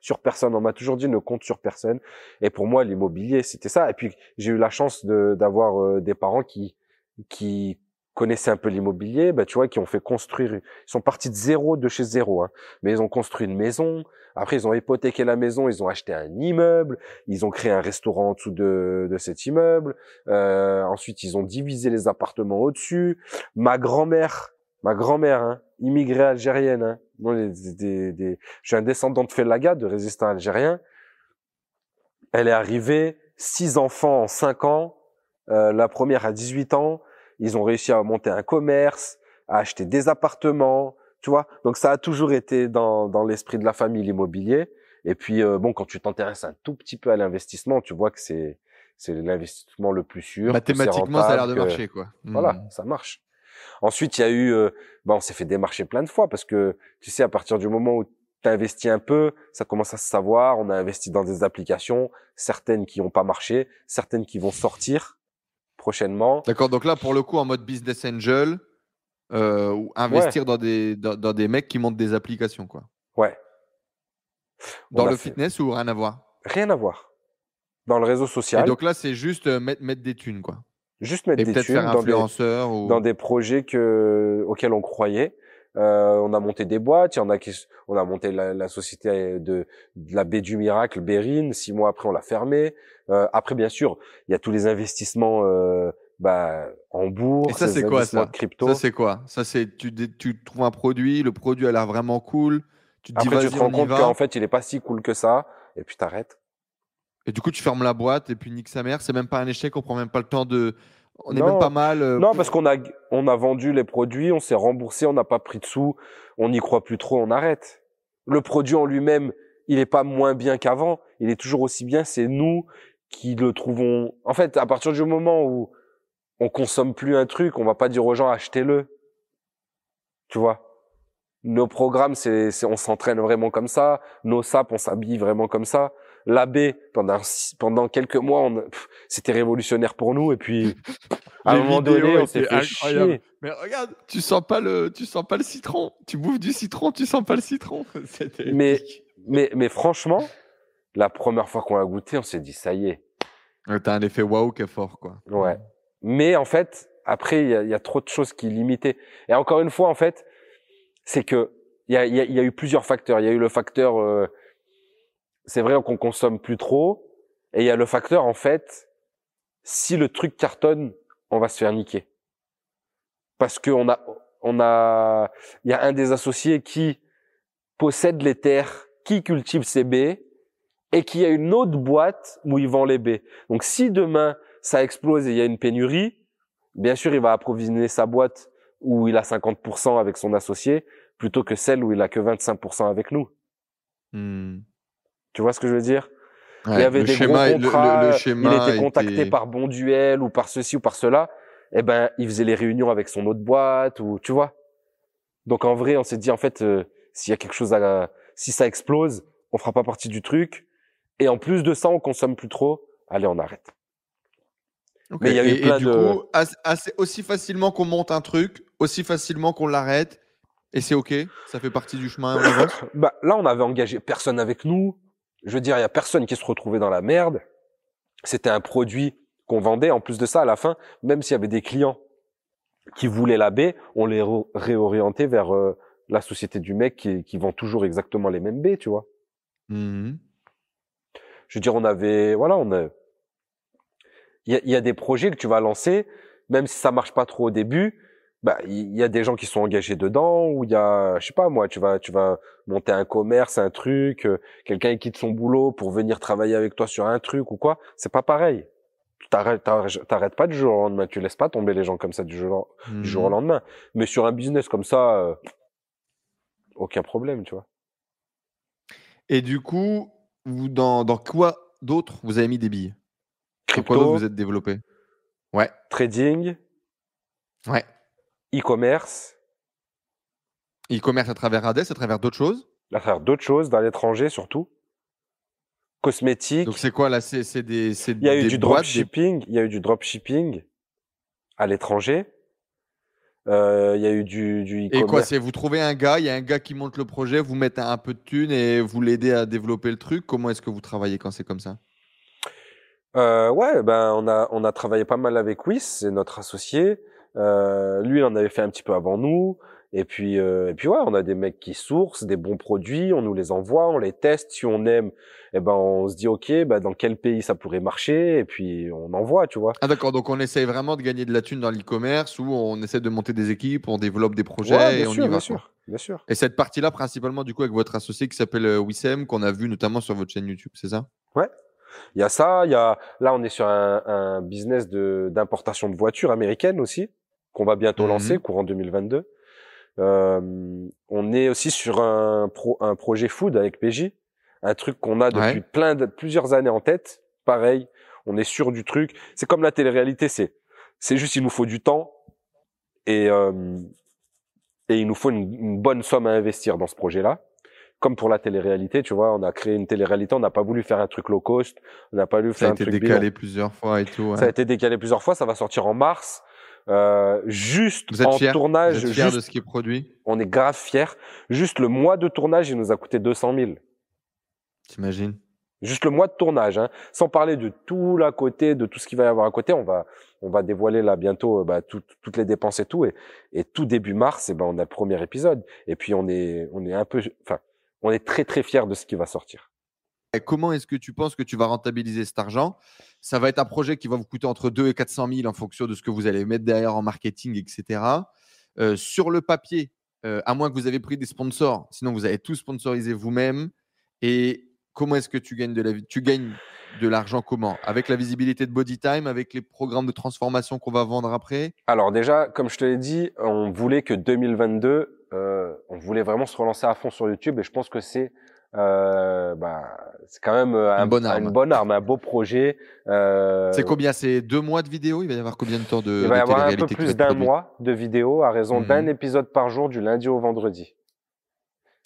sur, personne. On m'a toujours dit ne compte sur personne. Et pour moi, l'immobilier, c'était ça. Et puis, j'ai eu la chance d'avoir euh, des parents qui qui connaissaient un peu l'immobilier, bah, tu vois, qui ont fait construire, ils sont partis de zéro, de chez zéro, hein, mais ils ont construit une maison, après ils ont hypothéqué la maison, ils ont acheté un immeuble, ils ont créé un restaurant en dessous de, de cet immeuble, euh, ensuite ils ont divisé les appartements au-dessus, ma grand-mère, ma grand-mère, hein, immigrée algérienne, hein, des, des, je suis un descendant de Felaga, de résistants algériens, elle est arrivée, six enfants en cinq ans, euh, la première à 18 ans, ils ont réussi à monter un commerce, à acheter des appartements, tu vois. Donc ça a toujours été dans, dans l'esprit de la famille l'immobilier. Et puis euh, bon, quand tu t'intéresses un tout petit peu à l'investissement, tu vois que c'est c'est l'investissement le plus sûr. Mathématiquement, ça a l'air de marcher, quoi. Voilà, hmm. ça marche. Ensuite, il y a eu, euh, on s'est fait démarcher plein de fois parce que tu sais, à partir du moment où tu investis un peu, ça commence à se savoir. On a investi dans des applications, certaines qui n'ont pas marché, certaines qui vont sortir prochainement. D'accord, donc là, pour le coup, en mode business angel, euh, ou investir dans, des, dans, des mecs qui montent des applications, quoi. Ouais. Dans le fitness ou rien à voir? Rien à voir. Dans le réseau social. Et donc là, c'est juste euh, mettre, mettre des thunes, quoi. Juste mettre des thunes dans des, ou... dans des projets que, auxquels on croyait. Euh, on a monté des boîtes, il y en a qui, on a monté la, la société de, de, la baie du miracle, Bérine. Six mois après, on l'a fermée. Euh, après, bien sûr, il y a tous les investissements euh, bah, en bourse, Et ça, c'est quoi ça crypto. Ça, c'est quoi? Ça, c'est tu, tu trouves un produit, le produit a l'air vraiment cool. Tu te Après, dis, tu te rends compte qu'en fait, il est pas si cool que ça, et puis t'arrêtes. Et du coup, tu fermes la boîte et puis nique sa mère. C'est même pas un échec, on prend même pas le temps de. On est même pas mal. Euh, non, parce qu'on a, on a vendu les produits, on s'est remboursé, on n'a pas pris de sous, on n'y croit plus trop, on arrête. Le produit en lui-même, il est pas moins bien qu'avant, il est toujours aussi bien, c'est nous qui le trouvons. En fait, à partir du moment où on consomme plus un truc, on va pas dire aux gens achetez-le. Tu vois? Nos programmes, c'est, on s'entraîne vraiment comme ça. Nos SAP, on s'habille vraiment comme ça. L'AB, pendant, pendant quelques mois, c'était révolutionnaire pour nous. Et puis, à un moment donné, on s'est fait chier. Mais regarde, tu sens pas le, tu sens pas le citron. Tu bouffes du citron, tu sens pas le citron. mais, mais, mais franchement, la première fois qu'on a goûté, on s'est dit, ça y est. T'as un effet waouh qui est fort, quoi. Ouais. Mais en fait, après, il y a, y a, trop de choses qui limitaient. Et encore une fois, en fait, c'est que il y a, y, a, y a, eu plusieurs facteurs. Il y a eu le facteur, euh, c'est vrai qu'on consomme plus trop, et il y a le facteur en fait, si le truc cartonne, on va se faire niquer, parce que on a, on a, il y a un des associés qui possède les terres, qui cultive ses baies, et qui a une autre boîte où il vend les baies. Donc si demain ça explose et il y a une pénurie, bien sûr il va approvisionner sa boîte où il a 50% avec son associé, plutôt que celle où il a que 25% avec nous. Hmm. Tu vois ce que je veux dire? Il y avait des gros contrats, il était contacté par Bonduel ou par ceci ou par cela. Eh ben, il faisait les réunions avec son autre boîte ou tu vois. Donc en vrai, on s'est dit en fait, euh, s'il y a quelque chose à, si ça explose, on fera pas partie du truc. Et en plus de ça, on consomme plus trop. Allez, on arrête. Mais il y a eu plein du coup, assez, aussi facilement qu'on monte un truc, aussi facilement qu'on l'arrête, et c'est ok, ça fait partie du chemin. bah, là, on avait engagé personne avec nous. Je veux dire, il y a personne qui se retrouvait dans la merde. C'était un produit qu'on vendait. En plus de ça, à la fin, même s'il y avait des clients qui voulaient la baie, on les réorientait vers euh, la société du mec qui, qui, vend toujours exactement les mêmes baies, tu vois. Mmh Je veux dire, on avait, voilà, on a, il y a, y a, des projets que tu vas lancer, même si ça marche pas trop au début, bah il y a des gens qui sont engagés dedans ou il y a je sais pas moi tu vas tu vas monter un commerce un truc euh, quelqu'un quitte son boulot pour venir travailler avec toi sur un truc ou quoi c'est pas pareil. T'arrêtes t'arrêtes pas du jour au lendemain tu laisses pas tomber les gens comme ça du jour, du jour au mmh. lendemain. Mais sur un business comme ça euh, aucun problème tu vois. Et du coup vous dans dans quoi d'autre vous avez mis des billes? Crypto. vous êtes développé? Ouais. Trading. Ouais e-commerce. E-commerce à travers Hades, à travers d'autres choses? À travers d'autres choses, dans l'étranger surtout. Cosmétiques. Donc c'est quoi là C'est des. Il y a eu du dropshipping. Il y a eu du dropshipping à l'étranger. Euh, il y a eu du, du e-commerce. Et quoi C'est vous trouvez un gars, il y a un gars qui monte le projet, vous mettez un peu de thunes et vous l'aidez à développer le truc. Comment est-ce que vous travaillez quand c'est comme ça? Euh, Ouais, ben on a on a travaillé pas mal avec Wiss, c'est notre associé. Euh, lui, il en avait fait un petit peu avant nous. Et puis, euh, et puis ouais, on a des mecs qui sourcent des bons produits, on nous les envoie, on les teste. Si on aime, eh ben on se dit ok, bah dans quel pays ça pourrait marcher, et puis on envoie, tu vois. Ah d'accord, donc on essaye vraiment de gagner de la thune dans l'e-commerce, ou on essaie de monter des équipes, on développe des projets, et on y va. Bien sûr, bien sûr. Et cette partie-là, principalement du coup avec votre associé qui s'appelle euh, Wissem, qu'on a vu notamment sur votre chaîne YouTube, c'est ça? Ouais. Il y a ça, il y a là on est sur un, un business de d'importation de voitures américaines aussi qu'on va bientôt lancer, mhm. courant 2022. Euh, on est aussi sur un, pro, un projet food avec PJ, un truc qu'on a depuis plein de, plusieurs années en tête. Pareil, on est sûr du truc. C'est comme la télé-réalité, c'est c'est juste il nous faut du temps et euh, et il nous faut une, bonne somme à investir dans ce projet-là. Comme pour la télé-réalité, tu vois, on a créé une télé-réalité, on n'a pas voulu faire un truc low cost, on n'a pas voulu faire un truc. Ça a été décalé plusieurs fois et tout. Ça a été décalé plusieurs fois, ça va sortir en mars. Euh, juste Vous êtes en tournage, Vous êtes juste, de ce qui est produit? On est grave fiers. Juste le mois de tournage, il nous a coûté 200 000. T'imagines? Juste le mois de tournage, hein, sans parler de tout l'à côté, de tout ce qu'il va y avoir à côté. On va, on va dévoiler là bientôt euh, bah, tout, toutes les dépenses et tout. Et, et tout début mars, et eh ben on a le premier épisode. Et puis on est, on est un peu, enfin, on est très très fiers de ce qui va sortir. Comment est-ce que tu penses que tu vas rentabiliser cet argent? Ça va être un projet qui va vous coûter entre 2 et 400 000 en fonction de ce que vous allez mettre derrière en marketing, etc. Euh, sur le papier, euh, à moins que vous avez pris des sponsors, sinon vous avez tout sponsorisé vous-même. Et comment est-ce que tu gagnes de la Tu gagnes de l'argent comment? Avec la visibilité de Bodytime, avec les programmes de transformation qu'on va vendre après? Alors déjà, comme je te l'ai dit, on voulait que 2022, euh, on voulait vraiment se relancer à fond sur YouTube et je pense que c'est euh, bah, c'est quand même euh, un, une, bonne arme. une bonne arme, un beau projet. Euh... C'est combien? C'est deux mois de vidéo? Il va y avoir combien de temps de Il va y avoir un peu plus d'un mois de vidéo à raison mhm. d'un épisode par jour du lundi au vendredi.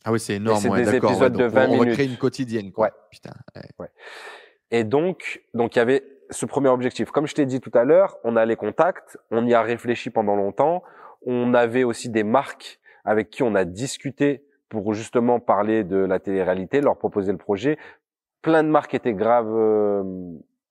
Ah oui, c'est énorme. C'est des épisodes de 20 minutes. On va créer une quotidienne. Quoi. Ouais. Putain. Ouais. Et donc, donc il y avait ce premier objectif. Comme je t'ai dit tout à l'heure, on a les contacts, on y a réfléchi pendant longtemps. On avait aussi des marques avec qui on a discuté pour justement parler de la télé-réalité, leur proposer le projet. Plein de marques étaient graves euh,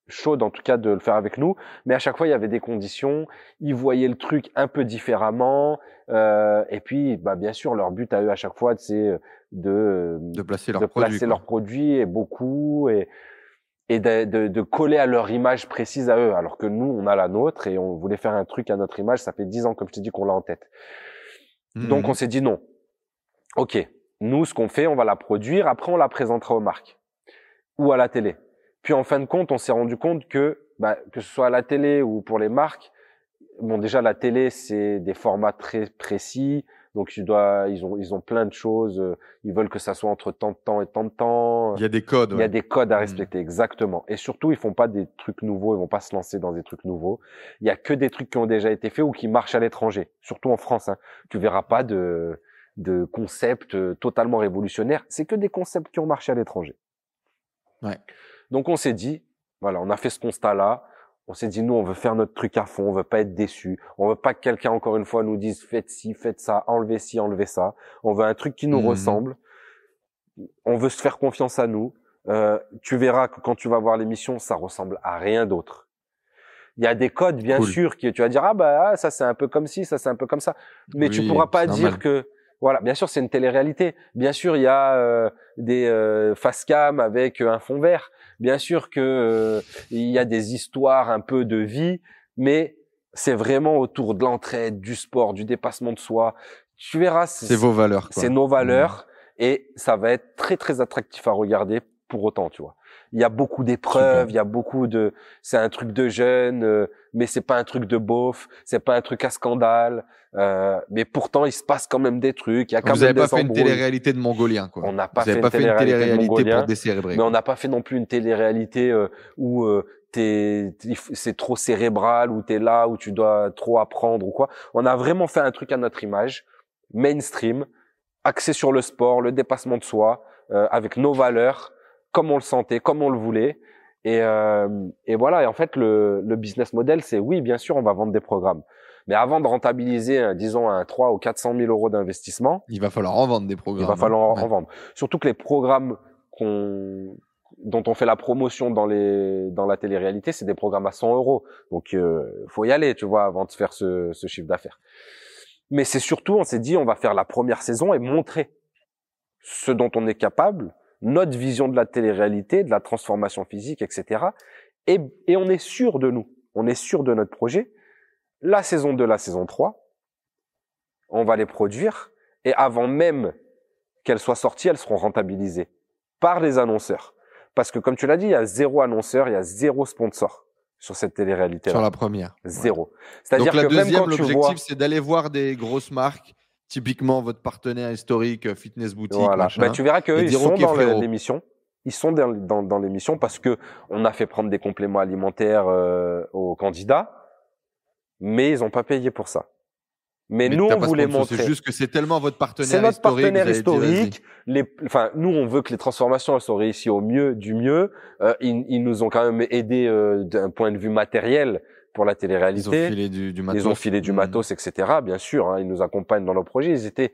chaudes, en tout cas, de le faire avec nous. Mais à chaque fois, il y avait des conditions. Ils voyaient le truc un peu différemment. Euh, et puis, bah, bien sûr, leur but à eux à chaque fois, c'est de, de placer, leurs produits, et beaucoup et et de, de, de, coller à leur image précise à eux, alors que nous, on a la nôtre et on voulait faire un truc à notre image. Ça fait dix ans, comme je t'ai dit, qu'on l'a en tête. Donc, mmh. on s'est dit non. OK, nous, ce qu'on fait, on va la produire, après on la présentera aux marques ou à la télé. Puis en fin de compte, on s'est rendu compte que, bah, que ce soit à la télé ou pour les marques, bon déjà la télé c'est des formats très précis, donc tu dois, ils ont, ils ont plein de choses. Ils veulent que ça soit entre tant de temps et tant de temps. Il y a des codes. Il y a des codes à mmh. respecter, exactement. Et surtout, ils font pas des trucs nouveaux. Ils vont pas se lancer dans des trucs nouveaux. Il y a que des trucs qui ont déjà été faits ou qui marchent à l'étranger, surtout en France. Hein. Tu verras pas de de concepts euh, totalement révolutionnaires. C'est que des concepts qui ont marché à l'étranger. Ouais. Donc on s'est dit, voilà, on a fait ce constat-là. On s'est dit, nous, on veut faire notre truc à fond, on veut pas être déçu. On veut pas que quelqu'un, encore une fois, nous dise, faites ci, faites ça, enlevez ci, enlevez ça. On veut un truc qui nous mhm. ressemble. On veut se faire confiance à nous. Euh, tu verras que quand tu vas voir l'émission, ça ressemble à rien d'autre. Il y a des codes, bien sûr, qui tu vas dire, ah bah, ah, ça c'est un peu comme ci, ça c'est un peu comme ça. Mais tu pourras pas dire que voilà, bien sûr, c'est une télé-réalité. Bien sûr, il y a euh, des euh, face cam avec euh, un fond vert. Bien sûr que euh, il y a des histoires un peu de vie, mais c'est vraiment autour de l'entraide, du sport, du dépassement de soi. Tu verras, c'est vos valeurs. C'est nos valeurs mmh. et ça va être très très attractif à regarder pour autant, tu vois il y a beaucoup d'épreuves, il y a beaucoup de, c'est un truc de jeune, euh, mais c'est pas un truc de beauf, c'est pas un truc à scandale, euh, mais pourtant il se passe quand même des trucs. Il y a quand Vous n'avez pas fait une télé-réalité de Mongolien, quoi. On n'a pas, fait, une télé-réalité pour décérébrer. Mais on n'a pas fait non plus une télé-réalité euh, où euh, c'est trop cérébral, où t'es là, où tu dois trop apprendre ou quoi. On a vraiment fait un truc à notre image, mainstream, axé sur le sport, le dépassement de soi, euh, avec nos valeurs comme on le sentait, comme on le voulait. Et, euh, et voilà. Et en fait, le, le business model, c'est oui, bien sûr, on va vendre des programmes. Mais avant de rentabiliser, disons, un 3 ou 400 000 euros d'investissement, il va falloir en vendre des programmes. Il va falloir en vendre. Surtout que les programmes qu'on dont on fait la promotion dans les dans la télé-réalité, c'est des programmes à 100 euros. Donc, euh, faut y aller, tu vois, avant de faire ce, ce chiffre d'affaires. Mais c'est surtout, on s'est dit, on va faire la première saison et montrer ce dont on est capable notre vision de la télé-réalité, de la transformation physique, etc. Et, et on est sûr de nous, on est sûr de notre projet. La saison 2, la saison 3, on va les produire et avant même qu'elles soient sorties, elles seront rentabilisées par les annonceurs. Parce que comme tu l'as dit, il y a zéro annonceur, il y a zéro sponsor sur cette télé-réalité. Sur la première. Zéro. C'est-à-dire que deuxième, l'objectif, c'est d'aller voir des grosses marques typiquement votre partenaire historique euh, Fitness Boutique. Voilà. Bah, tu verras qu'ils sont dans l'émission. Ils sont dans, dans, dans l'émission parce que on a fait prendre des compléments alimentaires euh, aux candidats, mais ils n'ont pas payé pour ça. Mais, nous, on voulait montrer. C'est juste que c'est tellement votre partenaire historique. C'est notre partenaire historique. les, enfin, nous, on veut que les transformations soient réussies au mieux du mieux. Euh, ils, ils, nous ont quand même aidé euh, d'un point de vue matériel pour la télé-réalité. Ils ont filé du, du matos. Ils ont filé du mmh. matos, etc. Bien sûr, hein, ils nous accompagnent dans nos projets. Ils étaient,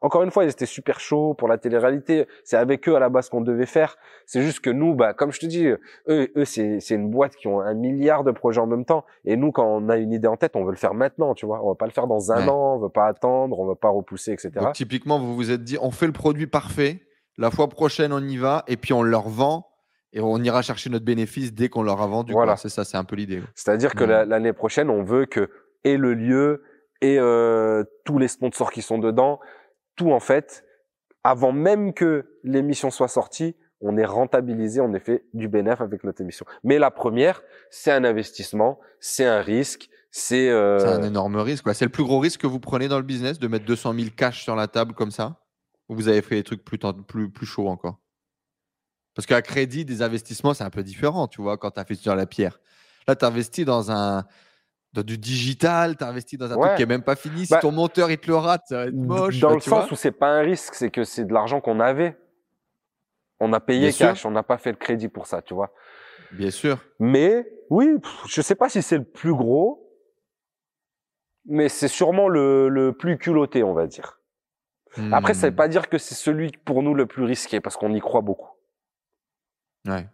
encore une fois, ils étaient super chauds pour la télé-réalité. C'est avec eux à la base qu'on devait faire. C'est juste que nous, bah, comme je te dis, eux, eux, c'est, c'est une boîte qui ont un milliard de projets en même temps. Et nous, quand on a une idée en tête, on veut le faire maintenant, tu vois. On va pas le faire dans un an, on veut pas attendre, on veut pas repousser, etc. Donc, typiquement, vous vous êtes dit, on fait le produit parfait. La fois prochaine, on y va, et puis on leur vend Et on ira chercher notre bénéfice dès qu'on l'aura vendu. Voilà. C'est ça, c'est un peu l'idée. C'est-à-dire que mmh. l'année prochaine, on veut que et le lieu et euh, tous les sponsors qui sont dedans, tout en fait, avant même que l'émission soit sortie, on est rentabilisé, on est fait du bénéfice avec notre émission. Mais la première, c'est un investissement, c'est un risque, c'est euh... un énorme risque. C'est le plus gros risque que vous prenez dans le business de mettre 200 000 cash sur la table comme ça? Ou vous avez fait des trucs plus, plus, plus chauds encore? Parce qu'à crédit, des investissements, c'est un peu différent, tu vois, quand tu investi dans la pierre. Là, tu investis dans un dans du digital, tu investi dans un truc qui est même pas fini. Si bah ton monteur il te le rate, ça va être moche. Dans le sens où c'est pas un risque, c'est que c'est de l'argent qu'on avait. On a payé cash, on n'a pas fait le crédit pour ça, tu vois. Bien sûr. Mais oui, je sais pas si c'est le plus gros, mais c'est sûrement le, le, plus culotté, on va dire. Après, ça veut hmm. pas dire que c'est celui pour nous le plus risqué, parce qu'on y croit beaucoup. Ouais.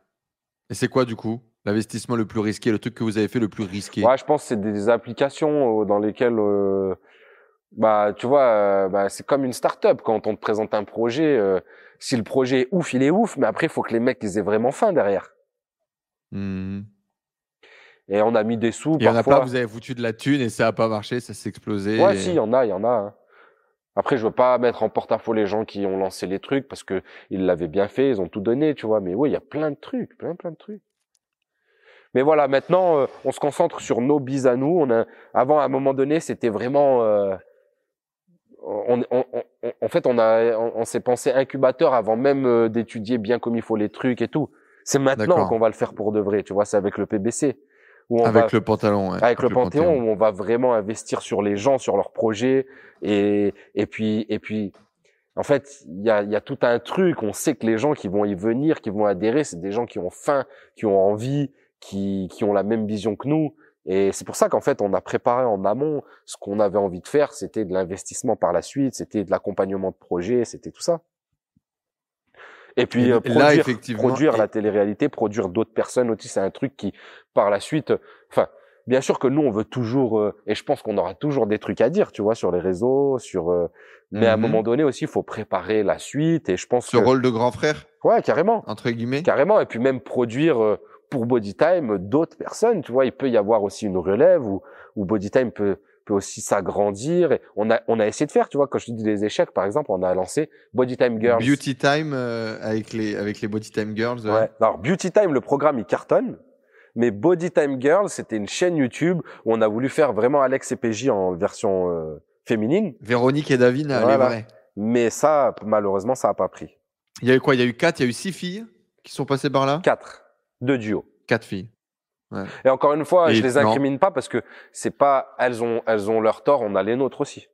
Et c'est quoi du coup L'investissement le plus risqué, le truc que vous avez fait le plus risqué? Ouais, je pense que c'est des applications euh, dans lesquelles, euh, bah, tu vois, euh, bah, c'est comme une start-up quand on te présente un projet. si le projet est ouf, il est ouf, mais après, il faut que les mecs ils aient vraiment faim derrière. Mmh. Et on a mis des sous. Il y en a pas, vous avez foutu de la thune et ça a pas marché, ça s'est explosé. Ouais, si, il y en a, il y en a. Hein. Après, je veux pas mettre en porte-à-faux les gens qui ont lancé les trucs parce que ils l'avaient bien fait, ils ont tout donné, tu vois. Mais oui, il y a plein de trucs, plein, plein de trucs. Mais voilà, maintenant, euh, on se concentre sur nos bis à nous. On a, avant, à un moment donné, c'était vraiment, euh, on, on, on, en fait, on a, on, s'est pensé incubateur avant même euh, d'étudier bien comme il faut les trucs et tout. C'est maintenant qu'on va le faire pour de vrai. Tu vois, c'est avec le PBC. Où on avec le pantalon. Ouais. Avec, le, Panthéon, où on va vraiment investir sur les gens, sur leurs projets, et et puis et puis en fait, il y a, y a, tout un truc. On sait que les gens qui vont y venir, qui vont adhérer, c'est des gens qui ont faim, qui ont envie, qui, qui ont la même vision que nous. Et c'est pour ça qu'en fait, on a préparé en amont ce qu'on avait envie de faire. C'était de l'investissement par la suite, c'était de l'accompagnement de projet, c'était tout ça. Et puis euh, produire, produire la télé-réalité, produire d'autres personnes aussi, c'est un truc qui, par la suite, enfin, bien sûr que nous, on veut toujours, euh, et je pense qu'on aura toujours des trucs à dire, tu vois, sur les réseaux, sur. Euh, mais à un mhm. moment donné aussi, il faut préparer la suite. Et je pense ce rôle de grand frère. Ouais, carrément. Entre guillemets. Carrément. Et puis même produire pour Bodytime d'autres personnes. Tu vois, il peut y avoir aussi une relève où, où Bodytime peut, peut aussi s'agrandir. Et on a, on a essayé de faire, tu vois, quand je dis des échecs, par exemple, on a lancé Bodytime Girls. Beauty Time euh, avec les, avec les Bodytime Girls. Ouais. Alors, Beauty Time, le programme, il cartonne. Mais Bodytime Girls, c'était une chaîne YouTube où on a voulu faire vraiment Alex et PJ en version euh, féminine. Véronique et David, voilà. les Mais ça, malheureusement, ça a pas pris. Il y a eu quoi? Il y a eu quatre, il y a eu six filles qui sont passées par là? Quatre deux duos. Quatre filles. Ouais. Et encore une fois, je les incrimine pas parce que c'est pas elles ont elles ont leur tort, on a les nôtres aussi.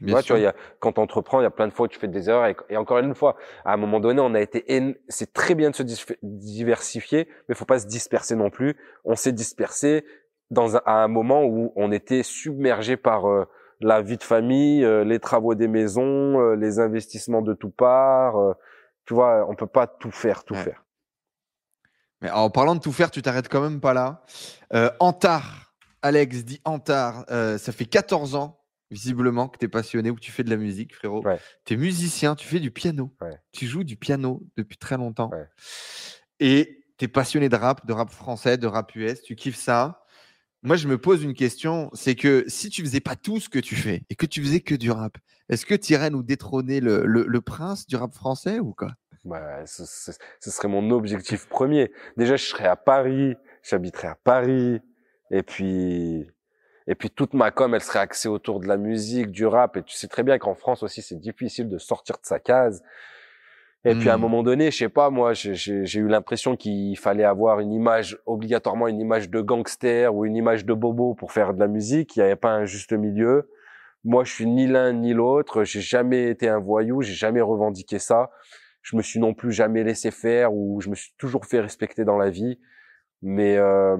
vois, tu vois, y a, quand tu entreprends, il y a plein de fois où tu fais des erreurs. Et, encore une fois, à un moment donné, on a été, c'est très bien de se diversifier, mais faut pas se disperser non plus. On s'est dispersé dans un, à un moment où on était submergé par euh, la vie de famille, euh, les travaux des maisons, euh, les investissements de tout part. tu vois, on peut pas tout faire, tout faire. Mais en parlant de tout faire, tu t'arrêtes quand même pas là. Euh, Antar, Alex dit Antar, euh, ça fait 14 ans, visiblement, que tu es passionné ou que tu fais de la musique, frérot. Tu es musicien, tu fais du piano. Tu joues du piano depuis très longtemps. Et tu es passionné de rap, de rap français, de rap US, tu kiffes ça. Moi, je me pose une question, c'est que si tu faisais pas tout ce que tu fais et que tu faisais que du rap, est-ce que tu irais nous détrôner le, le prince du rap français ou quoi? Bah, ce, ce, serait mon objectif premier. Déjà, je serais à Paris, j'habiterais à Paris, et puis, et puis toute ma com, elle serait axée autour de la musique, du rap. Et tu sais très bien qu'en France aussi, c'est difficile de sortir de sa case. Et puis à un mmh. moment donné, je sais pas, moi, j'ai eu l'impression qu'il fallait avoir une image, obligatoirement une image de gangster ou une image de bobo pour faire de la musique. Il n'y avait pas un juste milieu. Moi, je suis ni l'un ni l'autre. J'ai jamais été un voyou. J'ai jamais revendiqué ça je me suis non plus jamais laissé faire ou je me suis toujours fait respecter dans la vie. Mais euh,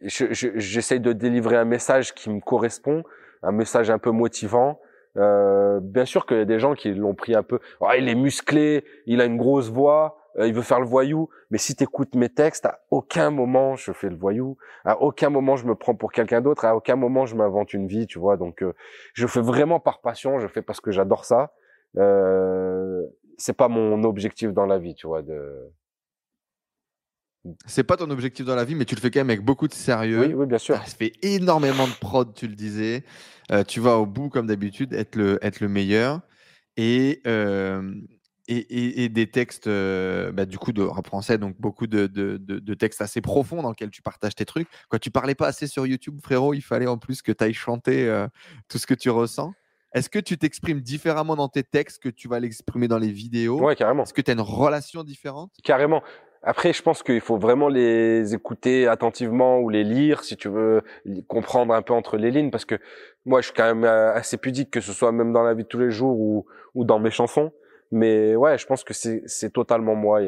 j'essaye je, de délivrer un message qui me correspond, un message un peu motivant. Euh, bien sûr qu'il y a des gens qui l'ont pris un peu. Oh, il est musclé, il a une grosse voix, euh, il veut faire le voyou. Mais si tu écoutes mes textes, à aucun moment je fais le voyou, à aucun moment je me prends pour quelqu'un d'autre, à aucun moment je m'invente une vie, tu vois. Donc euh, je fais vraiment par passion, je fais parce que j'adore ça. C'est pas mon objectif dans la vie, tu vois. De... C'est pas ton objectif dans la vie, mais tu le fais quand même avec beaucoup de sérieux. Oui, oui, bien sûr. Ça fait énormément de prod, tu le disais. Euh, tu vas au bout, comme d'habitude, être le, être le meilleur. Et, euh, et, et, des textes, euh, bah, du coup, de rap français, donc beaucoup de, de, de, textes assez profonds dans lesquels tu partages tes trucs. Quand tu parlais pas assez sur YouTube, frérot, il fallait en plus que tu ailles chanter tout ce que tu ressens. Est-ce que tu t'exprimes différemment dans tes textes que tu vas l'exprimer dans les vidéos? Ouais, carrément. Est-ce que tu as une relation différente? Carrément. Après, je pense qu'il faut vraiment les écouter attentivement ou les lire si tu veux comprendre un peu entre les lignes, parce que moi, je suis quand même euh, assez pudique, que ce soit même dans la vie de tous les jours ou, ou dans mes chansons. Mais ouais, je pense que c'est totalement moi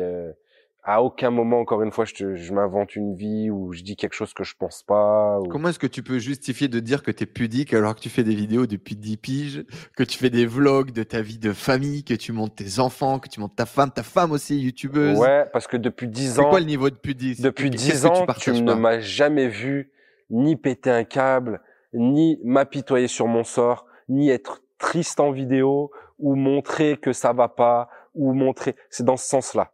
à aucun moment, encore une fois, je, je m'invente une vie ou je dis quelque chose que je pense pas. Comment est-ce que tu peux justifier de dire que tu es pudique alors que tu fais des vidéos depuis 10 piges, que tu fais des vlogs de ta vie de famille, que tu montes tes enfants, que tu montes ta femme, ta femme aussi youtubeuse? Ouais, parce que depuis 10 ans. C'est quoi le niveau de pudique Depuis 10 ans, tu, tu ne m'as jamais vu ni péter un câble, ni m'apitoyer sur mon sort, ni être triste en vidéo ou montrer que ça va pas ou montrer. C'est dans ce sens-là.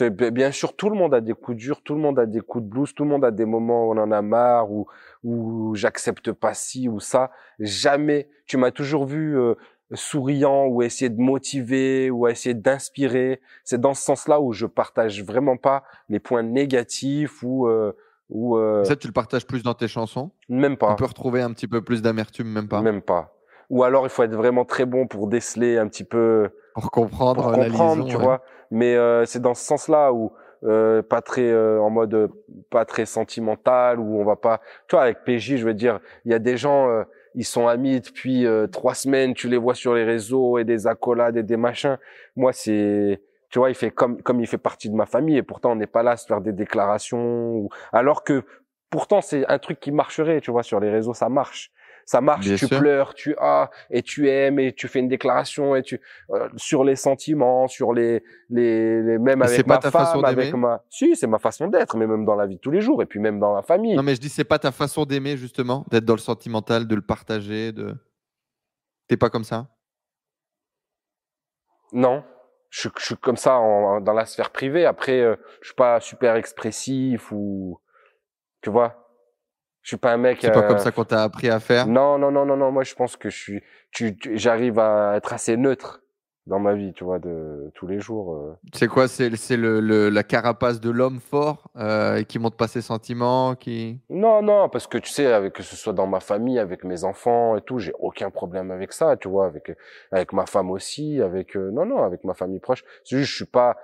Bien sûr, tout le monde a des coups durs, tout le monde a des coups de blues, tout le monde a des moments où on en a marre, ou où j'accepte pas ci ou ça. Jamais, tu m'as toujours vu euh, souriant ou essayer de motiver ou essayer d'inspirer. C'est dans ce sens-là où je partage vraiment pas les points négatifs ou euh, ou. Euh, ça, tu le partages plus dans tes chansons? Même pas. On peut retrouver un petit peu plus d'amertume, même pas? Même pas. Ou alors, il faut être vraiment très bon pour déceler un petit peu. Pour comprendre, pour comprendre, tu vois. Mais euh, c'est dans ce sens-là où euh, pas très euh, en mode pas très sentimental où on va pas tu vois avec PJ je veux dire il y a des gens ils sont amis depuis trois semaines tu les vois sur les réseaux et des accolades et des machins. Moi c'est tu vois il fait comme comme il fait partie de ma famille et pourtant on n'est pas là à se faire des déclarations ou... alors que pourtant c'est un truc qui marcherait tu vois sur les réseaux ça marche ça marche, tu pleures, tu as et tu aimes et tu fais une déclaration et tu euh, sur les sentiments, sur les les, les même avec ma femme, avec ma si c'est ma façon d'être, mais même dans la vie de tous les jours et puis même dans la famille. Non mais je dis c'est pas ta façon d'aimer justement, d'être dans le sentimental, de le partager, de t'es pas comme ça? Non, je, je, suis comme ça dans la sphère privée. Après, euh, je suis pas super expressif ou tu vois? Je suis pas un mec. C'est pas comme euh, ça qu'on t'a appris à faire? Non, non, non, non, non. Moi, je pense que je suis, tu, j'arrive à être assez neutre dans ma vie, tu vois, de tous les jours. Euh. C'est quoi C'est c'est le, le, la carapace de l'homme fort euh, qui montre pas ses sentiments, qui. Non, non, parce que tu sais, avec que ce soit dans ma famille, avec mes enfants et tout, j'ai aucun problème avec ça, tu vois, avec avec ma femme aussi, avec euh, non, non, avec ma famille proche. C'est juste, je suis pas,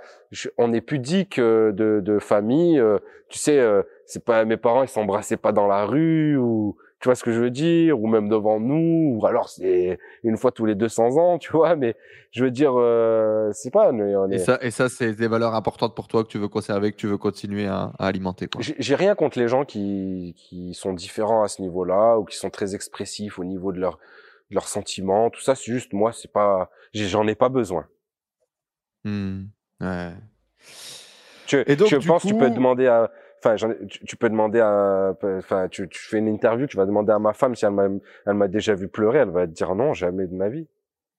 on est pudique euh, de de famille, tu sais, c'est pas mes parents, ils s'embrassaient pas dans la rue ou tu vois ce que je veux dire, ou même devant nous, ou alors c'est une fois tous les 200 ans, tu vois, mais je veux dire, euh, c'est pas. On est... Et ça, et ça c'est des valeurs importantes pour toi que tu veux conserver, que tu veux continuer à, à alimenter. J'ai rien contre les gens qui, qui sont différents à ce niveau-là, ou qui sont très expressifs au niveau de, leur, de leurs sentiments, tout ça, c'est juste, moi, c'est pas. J'en ai pas besoin. Mmh. Ouais. Tu, et donc, je pense que tu peux demander à enfin tu, peux demander à enfin tu, tu fais une interview tu vas demander à ma femme si elle m'a elle m'a déjà vu pleurer elle va te dire non jamais de ma vie.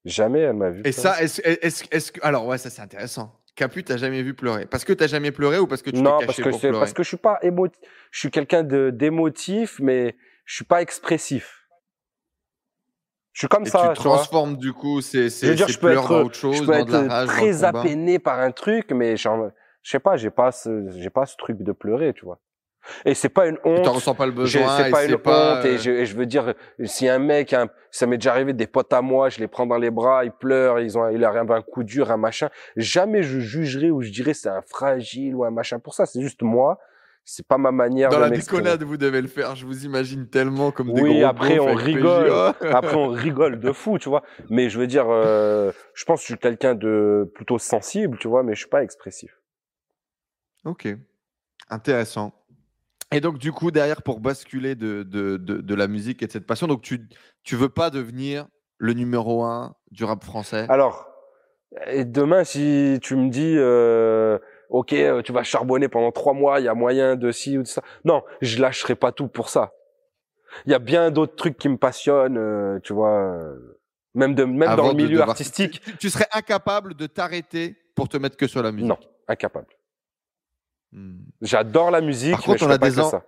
Jamais elle m'a vu et ça est-ce est-ce est que alors ouais ça c'est intéressant. Capu t'as jamais vu pleurer. Parce que t'as jamais pleuré ou parce que tu non caché parce que c'est parce que je suis pas émotif je suis quelqu'un de d'émotif mais je suis pas expressif. Je suis comme et ça. Tu transformes du coup, c'est c'est je peux être, autre chose, je peux être rage, très apainé par un truc, mais genre, je sais pas, j'ai pas ce, j'ai pas ce truc de pleurer, tu vois. Et c'est pas une honte. Tu ressens pas le besoin. C'est pas une honte. Et, je, et, je, veux dire, si un mec, un, ça m'est déjà arrivé des potes à moi, je les prends dans les bras, ils pleurent, ils ont, il a un coup dur, un machin. Jamais je jugerai ou je dirais c'est un fragile ou un machin pour ça. C'est juste moi. C'est pas ma manière dans de la déconnade, vous devez le faire. Je vous imagine tellement comme des oui, gros après on rigole. après on rigole de fou, tu vois. Mais je veux dire, euh, je pense que je suis quelqu'un de plutôt sensible, tu vois, mais je suis pas expressif. Ok, intéressant. Et donc, du coup, derrière, pour basculer de, de, de, la musique et de cette passion, donc tu tu veux pas devenir le numéro un du rap français? Alors, et demain, si tu me dis, euh, ok, euh, tu vas charbonner pendant trois mois, il y a moyen de ci ou de ça. Non, je lâcherai pas tout pour ça. Il y a bien d'autres trucs qui me passionnent, euh, tu vois. Même de même dans le milieu artistique. Tu, tu serais incapable de t'arrêter pour te mettre que sur la musique? Non, incapable. Hmm. J'adore la musique, Par contre, on a des ça.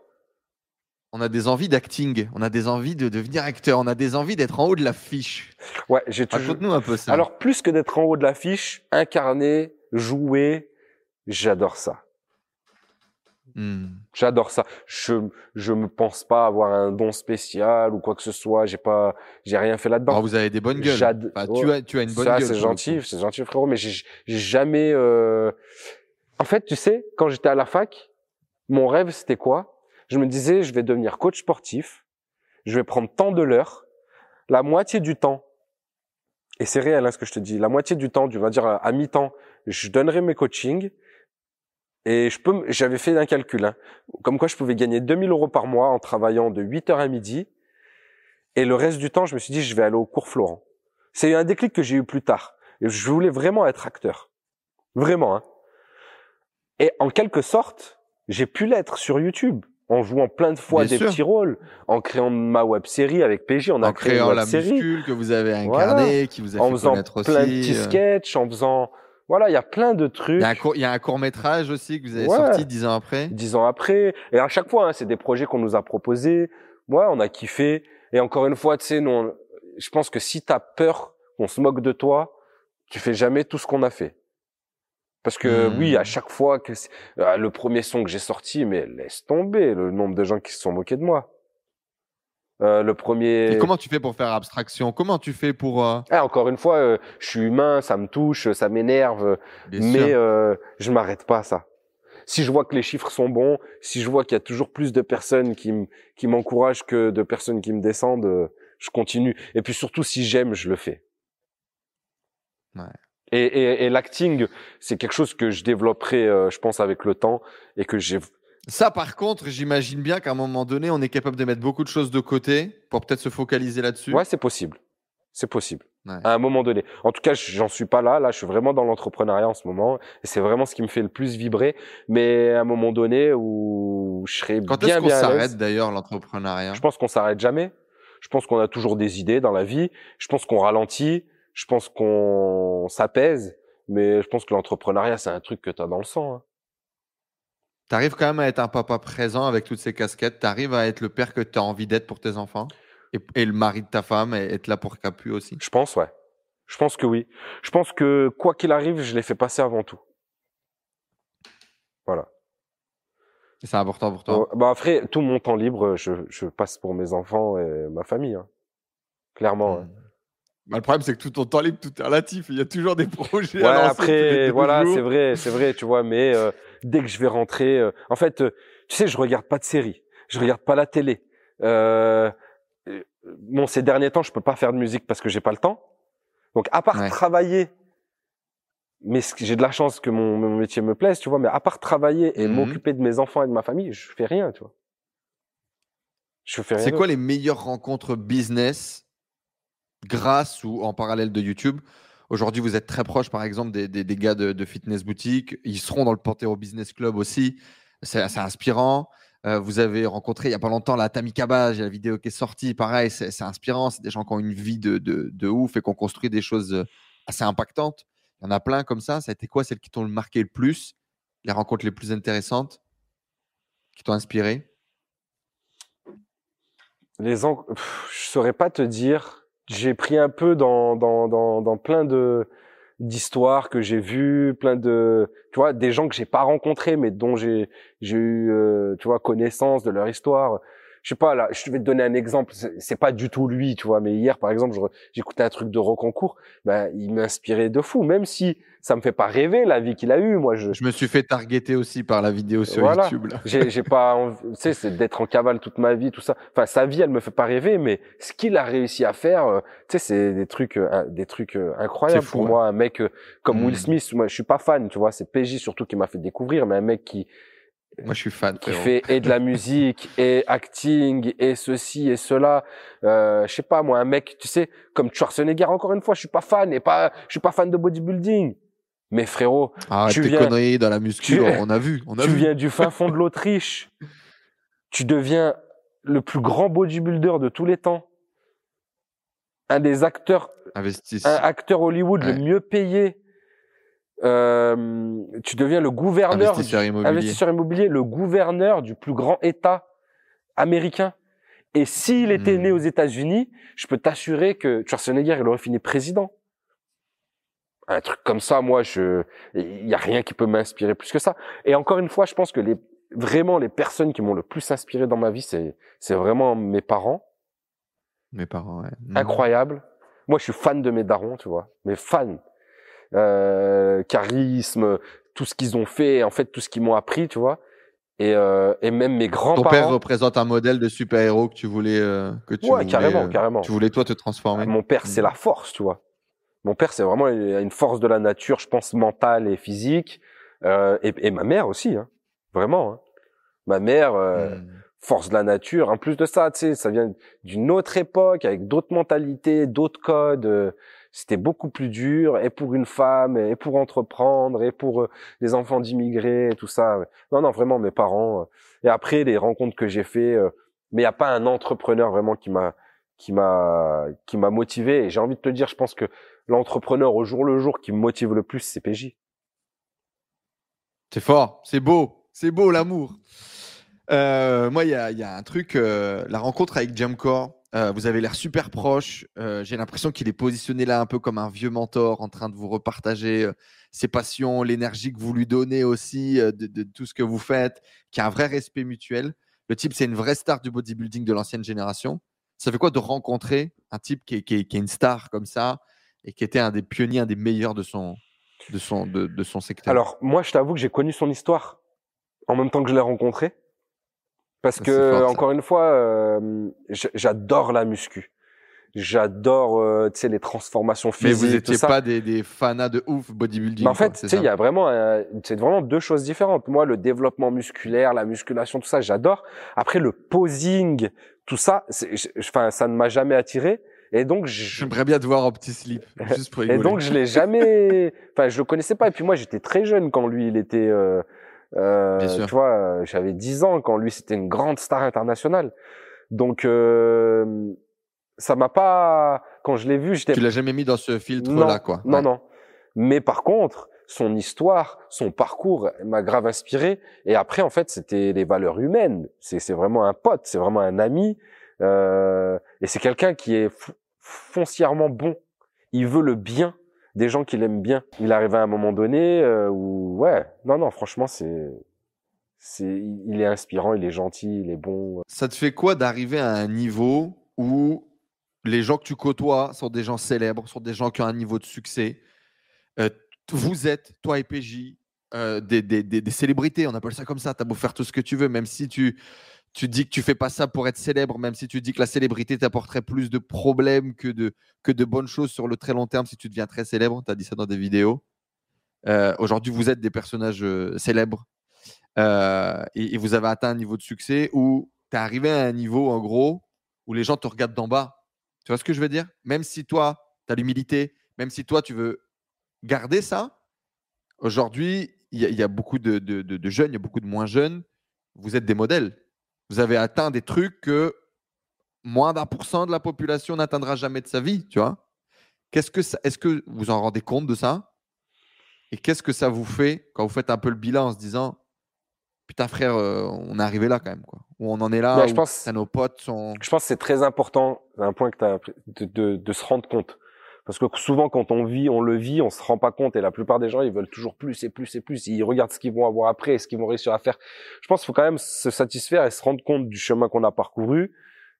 On a des envies d'acting, on a des envies de devenir acteur, on a des envies d'être en haut de l'affiche. Ouais, j'ai toujours. Raconte-nous un peu ça. Alors, plus que d'être en haut de l'affiche, incarner, jouer, j'adore ça. Hmm. J'adore ça. Je je me pense pas avoir un don spécial ou quoi que ce soit. J'ai pas j'ai rien fait là-dedans. Oh, vous avez des bonnes gueules. tu as tu as une bonne gueule. Ça c'est gentil, c'est gentil frérot. Mais j'ai jamais. Euh... En fait, tu sais, quand j'étais à la fac, mon rêve c'était quoi? Je me disais, je vais devenir coach sportif. Je vais prendre tant de l'heure, la moitié du temps. Et c'est réel hein, ce que je te dis. La moitié du temps, tu vas dire à mi-temps, je donnerai mes coachings et je peux, j'avais fait un calcul, hein, comme quoi je pouvais gagner 2000 euros par mois en travaillant de 8h à midi. Et le reste du temps, je me suis dit, je vais aller au cours Florent. C'est un déclic que j'ai eu plus tard. Je voulais vraiment être acteur. Vraiment. Hein. Et en quelque sorte, j'ai pu l'être sur YouTube en jouant plein de fois des petits rôles, en créant ma web série avec PJ, on a en créé créant la série que vous avez incarné, qui vous a en fait faisant connaître plein de petits euh. sketchs, en faisant voilà, il y a plein de trucs. Il y a un court, métrage aussi que vous avez sorti dix ans après. Dix ans après. Et à chaque fois, hein, c'est des projets qu'on nous a proposés. Ouais, on a kiffé. Et encore une fois, tu sais, non, je pense que si tu as peur qu'on se moque de toi, tu fais jamais tout ce qu'on a fait. Parce que oui, à hmm. chaque fois que euh, le premier son que j'ai sorti, mais laisse tomber le nombre de gens qui se sont moqués de moi. Euh, le premier. Et comment tu fais pour faire abstraction? Comment tu fais pour euh, ah, Encore une fois, euh, je suis humain, ça me touche, ça m'énerve, mais euh, je m'arrête pas à ça. Si je vois que les chiffres sont bons, si je vois qu'il y a toujours plus de personnes qui qui m'encouragent que de personnes qui me descendent, je continue. Et puis surtout, si j'aime, je le fais. Ouais. Et, et, et l'acting, c'est quelque chose que je développerai, je pense, avec le temps et que j'ai ça, par contre, j'imagine bien qu'à un moment donné, on est capable de mettre beaucoup de choses de côté pour peut-être se focaliser là-dessus. Ouais, c'est possible. C'est possible. À un moment donné. En tout cas, j'en suis pas là. Là, je suis vraiment dans l'entrepreneuriat en ce moment. Et c'est vraiment ce qui me fait le plus vibrer. Mais à un moment donné où je serai Quand bien, est-ce qu'on s'arrête d'ailleurs, l'entrepreneuriat? Je pense qu'on s'arrête jamais. Je pense qu'on a toujours des idées dans la vie. Je pense qu'on ralentit. Je pense qu'on s'apaise. Mais je pense que l'entrepreneuriat, c'est un truc que tu as dans le sang. Hein tu arrives quand même à être un papa présent avec toutes ces casquettes. Tu arrives à être le père que tu as envie d'être pour tes enfants et, le mari de ta femme et être là pour Capu aussi? Je pense, ouais. Je pense que oui. Je pense que quoi qu'il arrive, je les fais passer avant tout. Voilà. C'est important pour toi? bah après, tout mon temps libre, je, je passe pour mes enfants et ma famille. Hein. Clairement. Mmh. Bah, le problème, c'est que tout ton temps libre, tout est relatif. Il y a toujours des projets. Ouais, après, voilà, c'est vrai, c'est vrai, tu vois. Mais euh, dès que je vais rentrer, euh, en fait, euh, tu sais, je regarde pas de séries, je regarde pas la télé. bon, ces derniers temps, je peux pas faire de musique parce que j'ai pas le temps. Donc, à part travailler, mais j'ai de la chance que mon, métier me plaise, tu vois. Mais à part travailler et mmh m'occuper de mes enfants et de ma famille, je fais rien, tu vois. Je fais rien. C'est quoi les meilleures rencontres business grâce ou en parallèle de YouTube. Aujourd'hui, vous êtes très proche, par exemple, des, gars de, Fitness Boutique. Ils seront dans le Panthéon Business Club aussi. C'est inspirant. Euh, vous avez rencontré il n'y a pas longtemps la Tamikaba, j'ai la vidéo qui est sortie. Pareil, c'est inspirant. C'est des gens qui ont une vie de, ouf et qui ont construit des choses euh, assez impactantes. Il y en a plein comme ça. Ça a été quoi celles qui t'ont marqué le plus Les rencontres les plus intéressantes qui t'ont inspiré? Les. Je saurais pas te dire j'ai pris un peu dans, dans, dans, plein de d'histoires que j'ai vues, plein de, tu vois, des gens que j'ai pas rencontrés, mais dont j'ai j'ai eu, euh, tu vois, connaissance de leur histoire je sais pas là, je vais te donner un exemple. C'est pas du tout lui, tu vois. Mais hier, par exemple, j'écoutais un truc de Rocancourt. Ben, il m'inspirait de fou, même si ça me fait pas rêver la vie qu'il a eue. Moi, je, je me suis fait targeter aussi par la vidéo sur YouTube. J'ai pas, tu sais, c'est d'être en cavale toute ma vie, tout ça. Enfin, sa vie, elle me fait pas rêver, mais ce qu'il a réussi à faire, euh, tu sais, c'est des trucs, euh, des trucs euh, incroyables pour moi. Un mec comme Will hmm. Smith, moi, je suis pas fan, tu vois. C'est PJ surtout qui m'a fait découvrir, mais un mec qui moi, je suis fan. Qui fait et de la musique et acting et ceci et cela. Euh, je sais pas moi, un mec, tu sais, comme Schwarzenegger. Encore une fois, je suis pas fan et pas, je suis pas fan de bodybuilding. Mais frérot, ah, tu viens conneries dans la muscu, on a vu, on a tu viens du fin fond de l'Autriche. tu deviens le plus grand bodybuilder de tous les temps. Un des acteurs, Investis. un acteur Hollywood le mieux payé euh, tu deviens le gouverneur investisseur immobilier. investisseur immobilier, le gouverneur du plus grand État américain. Et s'il était Hmm. né aux États-Unis, je peux t'assurer que Schwarzenegger, il aurait fini président. Un truc comme ça, moi, je, il y a rien qui peut m'inspirer plus que ça. Et encore une fois, je pense que les, vraiment les personnes qui m'ont le plus inspiré dans ma vie, c'est, c'est vraiment mes parents. Mes parents, ouais. Mm. Incroyable. Moi, je suis fan de mes darons, tu vois. Mais fan. Euh, charisme, tout ce qu'ils ont fait, en fait, tout ce qu'ils m'ont appris, tu vois. Et, euh, et même mes Ton père grands-parents. représente un modèle de super-héros que tu voulais, euh, que tu Ouais, voulais, carrément, euh, carrément. Tu voulais toi te transformer. Mon père, c'est la force, tu vois. Mon père, c'est vraiment une force de la nature, je pense, mentale et physique. Euh, et, et ma mère aussi, hein. vraiment. hein. Ma mère, euh, Mm. force de la nature. En plus de ça, tu sais, ça vient d'une autre époque, avec d'autres mentalités, d'autres codes. C'était beaucoup plus dur, et pour une femme, et pour entreprendre, et pour euh, les enfants d'immigrés, tout ça. Non, non, vraiment, mes parents. euh. Et après, les rencontres que j'ai fait, euh, mais il n'y a pas un entrepreneur vraiment qui m'a qui m'a qui m'a motivé. Et j'ai envie de te dire, je pense que l'entrepreneur au jour le jour qui me motive le plus, c'est PJ. C'est fort, c'est beau, c'est beau l'amour. Euh, moi, il y a, y a un truc, euh, la rencontre avec Jamcore. Euh, vous avez l'air super proche. euh, J'ai l'impression qu'il est positionné là un peu comme un vieux mentor en train de vous repartager euh, ses passions, l'énergie que vous lui donnez aussi, de, tout ce que vous faites, qui a un vrai respect mutuel. Le type, c'est une vraie star du bodybuilding de l'ancienne génération. Ça fait quoi de rencontrer un type qui est, une star comme ça et qui était un des pionniers, un des meilleurs de son, de son, de son secteur? Alors moi, je t'avoue que j'ai connu son histoire en même temps que je l'ai rencontré, parce Ça, que fort, encore une fois, euh, j'adore la muscu. J'adore, euh, tu sais, les transformations Mais physiques, vous tout n'étiez pas des, des fanas de ouf bodybuilding. Mais en fait, tu sais, il y a vraiment, un- c'est vraiment deux choses différentes. Moi, le développement musculaire, la musculation, tout ça, j'adore. Après, le posing, tout ça, enfin, ça ne m'a jamais attiré. Et donc, je, J'aimerais bien te voir en petit slip, juste pour et donc, je l'ai jamais, enfin, je le connaissais pas. Et puis moi, j'étais très jeune quand lui, il était, euh, euh, tu vois, euh, j'avais 10 ans quand lui, c'était une grande star internationale. Donc, euh, ça m'a pas, quand je l'ai vu, j'étais tu l'as jamais mis dans ce filtre non, là, quoi. Non, Ouais. non. Mais par contre, son histoire, son parcours m'a grave inspiré. Et après, en fait, c'était les valeurs humaines. C'est, c'est vraiment un pote, c'est vraiment un ami. Euh, et c'est quelqu'un qui est fo- foncièrement bon. Il veut le bien des gens qu'il aime bien. Il arrive à un moment donné euh, où, ouais, non, non, franchement, c'est, c'est, il est inspirant, il est gentil, il est bon. Ça te fait quoi d'arriver à un niveau où les gens que tu côtoies sont des gens célèbres, sont des gens qui ont un niveau de succès? Euh, Vous êtes, toi et PJ, euh, des, des- des- des célébrités, on appelle ça comme ça. Tu as beau faire tout ce que tu veux, même si tu, tu dis que tu fais pas ça pour être célèbre, même si tu dis que la célébrité t'apporterait plus de problèmes que de, bonnes choses sur le très long terme si tu deviens très célèbre. Tu as dit ça dans des vidéos. Euh, Aujourd'hui, vous êtes des personnages euh, célèbres euh, et, vous avez atteint un niveau de succès où tu es arrivé à un niveau, en gros, où les gens te regardent d'en bas. Tu vois ce que je veux dire? Même si toi, tu as l'humilité, même si toi, tu veux garder ça, aujourd'hui, il y, a- beaucoup de jeunes, il y a beaucoup de moins jeunes. Vous êtes des modèles. Vous avez atteint des trucs que moins d'un pour cent de la population n'atteindra jamais de sa vie, tu vois Qu'est-ce que ça- Est-ce que vous en rendez compte de ça? Et qu'est-ce que ça vous fait quand vous faites un peu le bilan en se disant Putain, frère, euh, on est arrivé là quand même, quoi. Où on en est là, Ouais, où je pense- nos potes sont. je pense que c'est très important, un point que t'as, de, de, de se rendre compte. Parce que souvent, quand on vit, on le vit, on se rend pas compte. Et la plupart des gens, ils veulent toujours plus et plus et plus. Ils regardent ce qu'ils vont avoir après et ce qu'ils vont réussir à faire. Je pense qu'il faut quand même se satisfaire et se rendre compte du chemin qu'on a parcouru,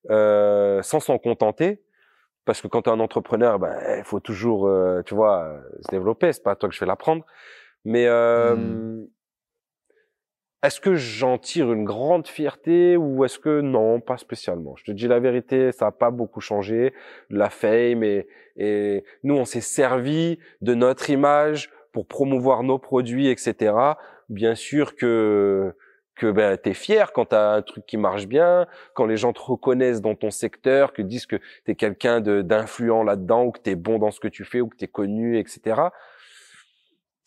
euh, sans s'en contenter. Parce que quand tu es un entrepreneur, ben, il faut toujours, euh, tu vois, euh, se développer. C'est pas à toi que je vais l'apprendre. Mais euh, Mm. Est-ce que j'en tire une grande fierté ou est-ce que non, pas spécialement? Je te dis la vérité, ça a pas beaucoup changé. La fame et, et nous, on s'est servi de notre image pour promouvoir nos produits, etc. Bien sûr que que ben t'es fier quand t'as un truc qui marche bien, quand les gens te reconnaissent dans ton secteur, que disent que t'es quelqu'un de d'influent là-dedans ou que t'es bon dans ce que tu fais ou que t'es connu, etc.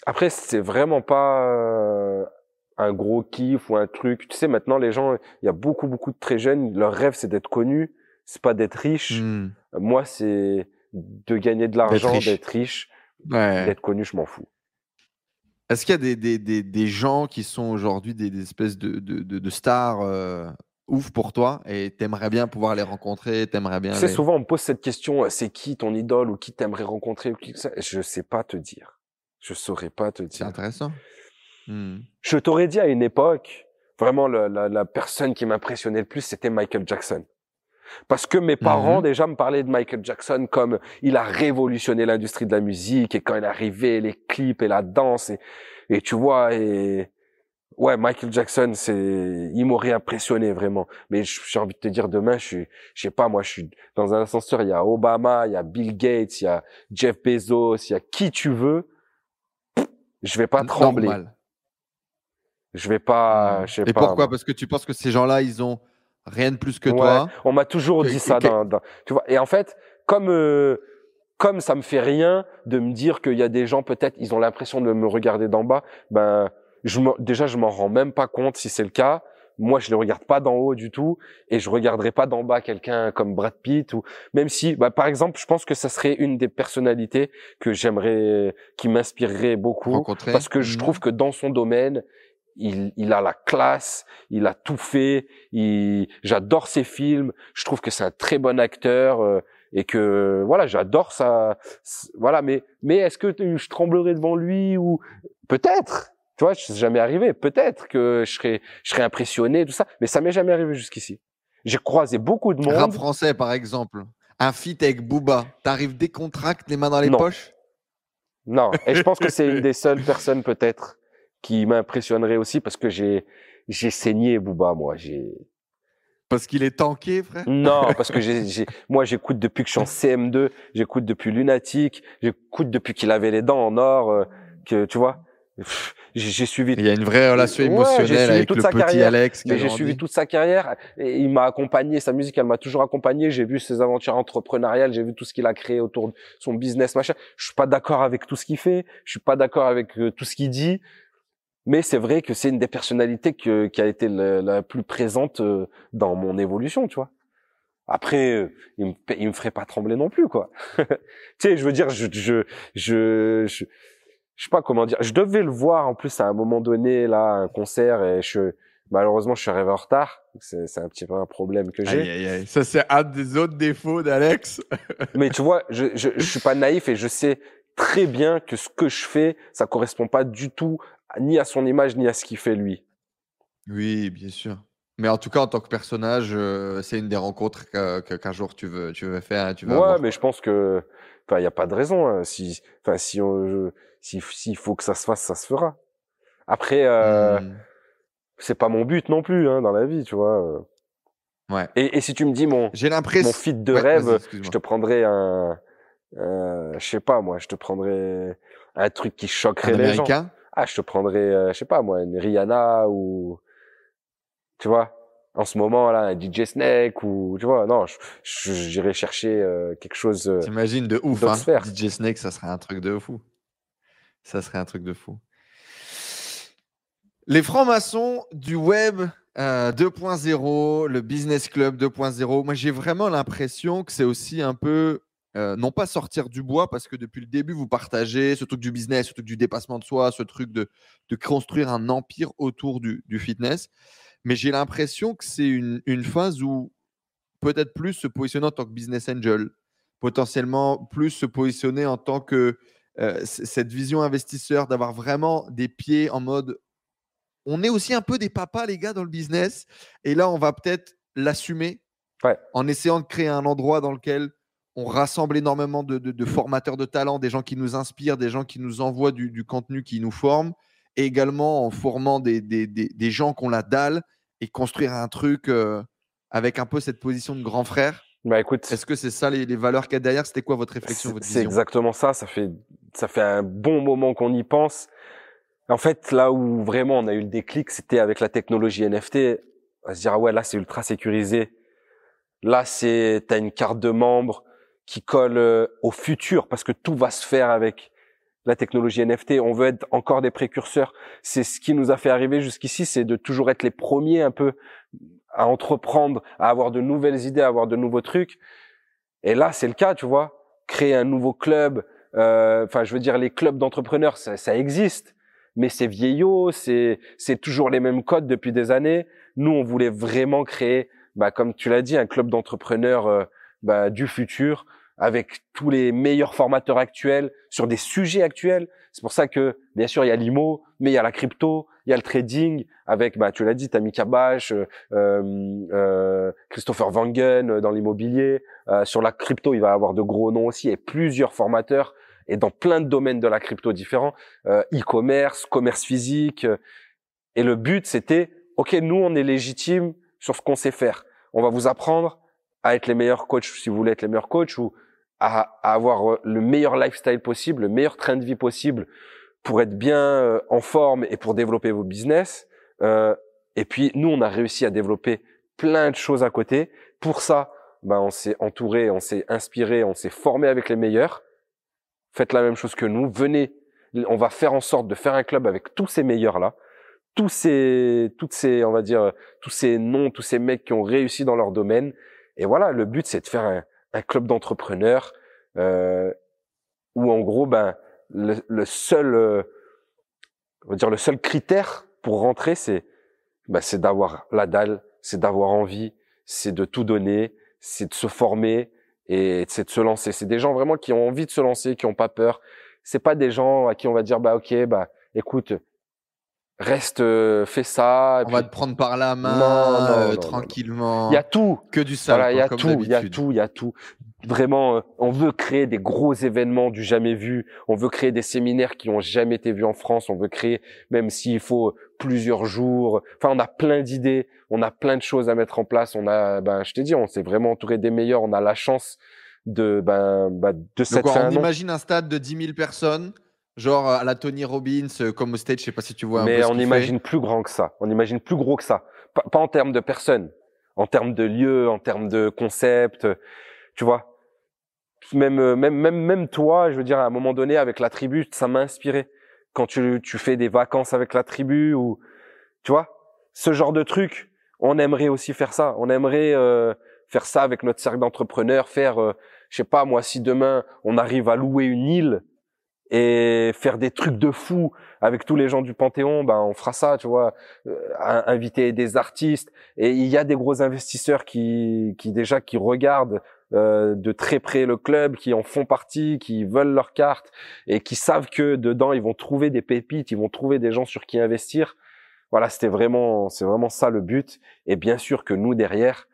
Après, c'est vraiment pas un gros kiff ou un truc. Tu sais, maintenant, les gens, il y a beaucoup, beaucoup de très jeunes, leur rêve, c'est d'être connu, c'est pas d'être riche. Mm. Moi, c'est de gagner de l'argent, d'être riche, Ouais. d'être connu, je m'en fous. Est-ce qu'il y a des, des, des, des, gens qui sont aujourd'hui des, espèces de, de, de stars euh, ouf pour toi et t'aimerais bien pouvoir les rencontrer, t'aimerais bien. Tu sais, souvent on me pose cette question, c'est qui ton idole ou qui t'aimerais rencontrer Je sais pas te dire. Je saurais pas te dire. C'est intéressant. Hmm. Je t'aurais dit à une époque, vraiment la, la, la personne qui m'impressionnait le plus, c'était Michael Jackson. Parce que mes parents mhm. déjà me parlaient de Michael Jackson comme il a révolutionné l'industrie de la musique et quand il est arrivé les clips et la danse et, et tu vois et ouais Michael Jackson c'est il m'aurait impressionné vraiment mais j'ai envie de te dire demain je suis je sais pas moi je suis dans un ascenseur il y a Obama il y a Bill Gates il y a Jeff Bezos il y a qui tu veux je vais pas trembler je vais pas je sais et pourquoi? Parce que tu penses que ces gens-là ils ont rien de plus que toi on m'a toujours dit ça dans, tu vois. Et en fait comme euh, comme ça me fait rien de me dire qu'il y a des gens peut-être ils ont l'impression de me regarder d'en bas ben je déjà je m'en rends même pas compte si c'est le cas. Moi je ne regarde pas d'en haut du tout et je regarderai pas d'en bas quelqu'un comme Brad Pitt ou même si bah, par exemple je pense que ça serait une des personnalités que j'aimerais qui m'inspirerait beaucoup parce que je trouve mhm. que dans son domaine il, il, a la classe, il a tout fait, j'adore ses films, je trouve que c'est un très bon acteur euh, et que voilà, j'adore ça, voilà. Mais mais est-ce que je tremblerai devant lui ou peut-être, tu vois, c'est jamais arrivé. Peut-être que je serais, je serais impressionné, tout ça, mais ça m'est jamais arrivé jusqu'ici. J'ai croisé beaucoup de monde. Rap français, par exemple. Un feat avec Booba. T'arrives décontracté, les mains dans les poches? Non. Et je pense que c'est une des seules personnes, peut-être, qui m'impressionnerait aussi parce que j'ai, j'ai saigné Booba, moi. J'ai. Parce qu'il est tanké, frère? Non, parce que j'ai, moi, j'écoute depuis que je suis en CM2, j'écoute depuis Lunatique, j'écoute depuis qu'il avait les dents en or, euh, que, tu vois j'ai suivi. Il y a une vraie relation émotionnelle avec le petit carrière, Alex. J'ai suivi toute sa carrière et il m'a accompagné. Sa musique, elle m'a toujours accompagné. J'ai vu ses aventures entrepreneuriales, j'ai vu tout ce qu'il a créé autour de son business, machin. Je suis pas d'accord avec tout ce qu'il fait. Je suis pas d'accord avec euh, tout ce qu'il dit. Mais c'est vrai que c'est une des personnalités que, qui a été la, plus présente euh, dans mon évolution, tu vois. Après, euh, il me, il me ferait pas trembler non plus, quoi. tu sais, je veux dire, je, je, je, je je sais pas comment dire. Je devais le voir en plus à un moment donné là, un concert et je malheureusement je suis arrivé en retard. C'est c'est un petit peu un problème que j'ai. Ça c'est un des autres défauts d'Alex. Mais tu vois, je, je je suis pas naïf et je sais très bien que ce que je fais, ça correspond pas du tout ni à son image ni à ce qu'il fait lui. Oui, bien sûr. Mais en tout cas, en tant que personnage, euh, c'est une des rencontres qu'un jour tu veux, tu veux faire. Tu veux ouais, mais je pense que, enfin, il y a pas de raison. Hein. Si, enfin, si on, s'il faut que ça se fasse, ça se fera. Après, euh, mmh. c'est pas mon but non plus hein, dans la vie, tu vois. Euh. Ouais. Et, et si tu me dis mon, j'ai l'impression, mon fit de rêve, je te prendrais un, je sais pas moi, je te prendrais un truc qui choquerait un les américain? gens. Ah, je te prendrais, euh, je sais pas moi, une Rihanna ou, tu vois, en ce moment là, un DJ Snake ou, tu vois, non, j'irais chercher euh, quelque chose. Euh, T'imagines de ouf, hein. DJ Snake, ça serait un truc de fou. Ça serait un truc de fou. Les francs-maçons du web 2.0, euh, le business club 2.0, moi j'ai vraiment l'impression que c'est aussi un peu, euh, non pas sortir du bois, parce que depuis le début, vous partagez ce truc du business, ce truc du dépassement de soi, ce truc de, de construire un empire autour du, du fitness. Mais j'ai l'impression que c'est une, une phase où peut-être plus se positionner en tant que business angel, potentiellement plus se positionner en tant que euh, cette vision investisseur, d'avoir vraiment des pieds en mode on est aussi un peu des papas, les gars, dans le business. Et là, on va peut-être l'assumer en essayant de créer un endroit dans lequel on rassemble énormément de, formateurs de talent, des gens qui nous inspirent, des gens qui nous envoient du, contenu qui nous forment, et également en formant des, des, gens qu'on la dalle et construire un truc euh, avec un peu cette position de grand frère bah écoute, est-ce que c'est ça les, valeurs qu'il y a derrière? C'était quoi votre réflexion, votre C'est exactement ça. Ça fait ça fait un bon moment qu'on y pense. En fait, là où vraiment on a eu le déclic, c'était avec la technologie NFT. À se dire ah ouais là c'est ultra sécurisé. Là c'est t'as une carte de membre qui colle euh, au futur parce que tout va se faire avec la technologie NFT. On veut être encore des précurseurs. C'est ce qui nous a fait arriver jusqu'ici, c'est de toujours être les premiers un peu à entreprendre, à avoir de nouvelles idées, à avoir de nouveaux trucs. Et là, c'est le cas, tu vois. Créer un nouveau club, euh, enfin, je veux dire, les clubs d'entrepreneurs, ça, ça, existe. mais c'est vieillot, c'est c'est toujours les mêmes codes depuis des années. Nous, on voulait vraiment créer, bah, comme tu l'as dit, un club d'entrepreneurs euh, bah, du futur avec tous les meilleurs formateurs actuels sur des sujets actuels. C'est pour ça que, bien sûr, il y a l'IMO, mais il y a la crypto, il y a le trading avec, bah, tu l'as dit, Tammy Kabash, euh, euh, Christopher Wangen euh, dans l'immobilier. Euh, sur la crypto, il va y avoir de gros noms aussi et plusieurs formateurs et dans plein de domaines de la crypto différents, euh, e-commerce, commerce physique. et le but, c'était, OK, nous, on est légitime sur ce qu'on sait faire. On va vous apprendre à être les meilleurs coachs si vous voulez être les meilleurs coachs ou à, avoir euh, le meilleur lifestyle possible, le meilleur train de vie possible pour être bien euh, en forme et pour développer vos business. Euh, et puis nous, on a réussi à développer plein de choses à côté. Pour ça, ben, on s'est entouré, on s'est inspiré, on s'est formé avec les meilleurs. Faites la même chose que nous. Venez, on va faire en sorte de faire un club avec tous ces meilleurs là, tous ces, toutes ces, on va dire, tous ces noms, tous ces mecs qui ont réussi dans leur domaine. Et voilà, le but c'est de faire un, un club d'entrepreneurs euh, où en gros ben le, le seul euh, on va dire le seul critère pour rentrer c'est ben, c'est d'avoir la dalle c'est d'avoir envie c'est de tout donner c'est de se former et c'est de se lancer. C'est des gens vraiment qui ont envie de se lancer qui ont pas peur. C'est pas des gens à qui on va dire bah ok bah écoute reste, euh, fais ça. On va te prendre par la main euh, tranquillement. Il y a tout. Que du sale. Voilà, il y a tout, il y a tout, il y a tout. Vraiment, euh, on veut créer des gros événements du jamais vu. On veut créer des séminaires qui ont jamais été vus en France. On veut créer, même s'il faut plusieurs jours. Enfin, on a plein d'idées. On a plein de choses à mettre en place. On a, ben, je t'ai dit, on s'est vraiment entouré des meilleurs. On a la chance de, ben, ben de cette Donc, On imagine un stade de 10 000 personnes Genre à la Tony Robbins, euh, comme au stage, je sais pas si tu vois un Mais peu on imagine plus grand que ça. On imagine plus gros que ça. Pas, en termes de personnes, en termes de lieux, en termes de concepts. Tu vois? Même, euh, même, même, même toi, je veux dire, à un moment donné, avec la tribu, ça m'a inspiré. Quand tu, tu fais des vacances avec la tribu ou, tu vois, ce genre de truc, on aimerait aussi faire ça. On aimerait euh, faire ça avec notre cercle d'entrepreneurs, faire, euh, je sais pas, moi, si demain on arrive à louer une île et faire des trucs de fou avec tous les gens du Panthéon, ben on fera ça, tu vois, euh, inviter des artistes et il y a des gros investisseurs qui qui déjà qui regardent euh, de très près le club, qui en font partie, qui veulent leur carte et qui savent que dedans ils vont trouver des pépites, ils vont trouver des gens sur qui investir. Voilà, c'était vraiment c'est vraiment ça le but et bien sûr que nous derrière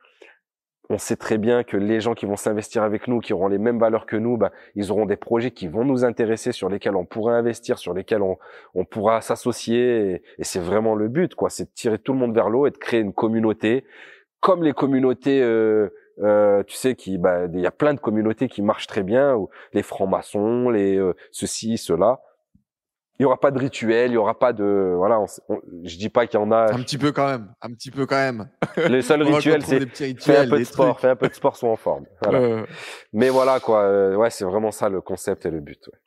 on sait très bien que les gens qui vont s'investir avec nous, qui auront les mêmes valeurs que nous, bah, ils auront des projets qui vont nous intéresser, sur lesquels on pourra investir, sur lesquels on, on pourra s'associer. Et, c'est vraiment le but, quoi. C'est de tirer tout le monde vers l'eau et de créer une communauté, comme les communautés, euh, euh, tu sais, qui, bah, il y a plein de communautés qui marchent très bien, les francs-maçons, les euh, ceci, cela il y aura pas de rituel, il y aura pas de voilà. je dis pas qu'il y en a. Un petit peu quand même, un petit peu quand même. Les seuls rituels, c'est fais un peu de sport, fais un peu de sport, sois en forme. Voilà. Mais voilà quoi, euh, ouais, c'est vraiment ça le concept et le but. Ouais.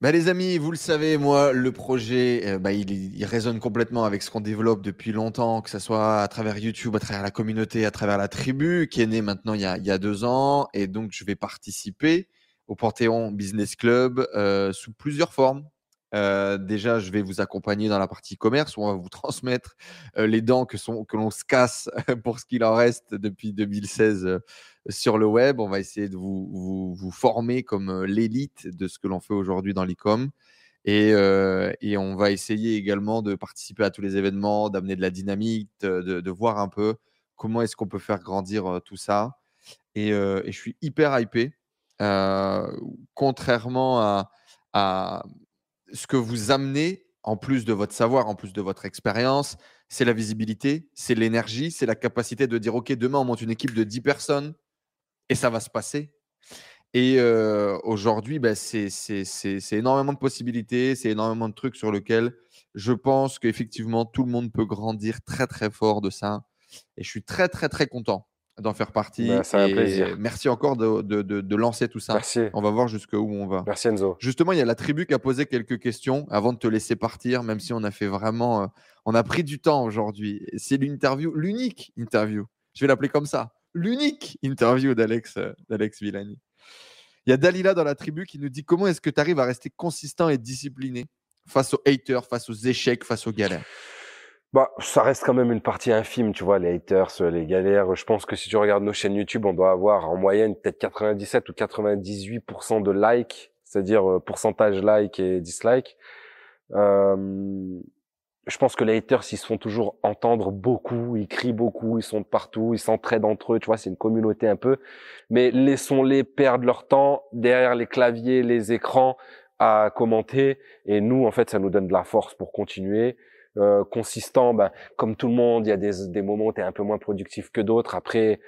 Bah, les amis, vous le savez, moi, le projet, euh, bah, il, il, résonne complètement avec ce qu'on développe depuis longtemps, que ce soit à travers YouTube, à travers la communauté, à travers la tribu, qui est née maintenant il y a, il y a deux ans. Et donc, je vais participer au Panthéon Business Club euh, sous plusieurs formes. Euh, déjà, je vais vous accompagner dans la partie commerce où on va vous transmettre euh, les dents que, que l'on se casse pour ce qu'il en reste depuis 2016 euh, sur le web. On va essayer de vous, vous, former comme l'élite de ce que l'on fait aujourd'hui dans l'e-com. Et, et, on va essayer également de participer à tous les événements, d'amener de la dynamique, de, voir un peu comment est-ce qu'on peut faire grandir tout ça. Et, je suis hyper hypé. contrairement à ce que vous amenez, en plus de votre savoir, en plus de votre expérience, c'est la visibilité, c'est l'énergie, c'est la capacité de dire, OK, demain, on monte une équipe de 10 personnes et ça va se passer. Et euh, aujourd'hui, bah, c'est énormément de possibilités, c'est énormément de trucs sur lesquels je pense qu'effectivement, tout le monde peut grandir très, très fort de ça. Et je suis très, très, très content d'en faire partie. Bah, plaisir. Merci encore de, de, de, lancer tout ça. Merci. On va voir jusqu'où on va. Merci Enzo. Justement, il y a la tribu qui a posé quelques questions avant de te laisser partir, même si on a fait vraiment, euh, on a pris du temps aujourd'hui. C'est l'interview, l'unique interview. Je vais l'appeler comme ça. L'unique interview d'Alex, euh, d'Alex Villani. Il y a Dalila dans la tribu qui nous dit comment est-ce que tu arrives à rester consistant et discipliné face aux haters, face aux échecs, face aux galères? Bah, ça reste quand même une partie infime, tu vois, les haters, les galères. Je pense que si tu regardes nos chaînes YouTube, on doit avoir en moyenne peut-être 97 ou 98% de likes, c'est-à-dire euh, pourcentage like et dislike. Euh, je pense que les haters, ils se font toujours entendre beaucoup, ils crient beaucoup, ils sont partout, ils s'entraident entre eux, tu vois, c'est une communauté un peu. Mais laissons-les perdre leur temps derrière les claviers, les écrans à commenter. Et nous, en fait, ça nous donne de la force pour continuer. Euh, consistant, bah, comme tout le monde, il y a des, des moments où tu es un peu moins productif que d'autres. Après,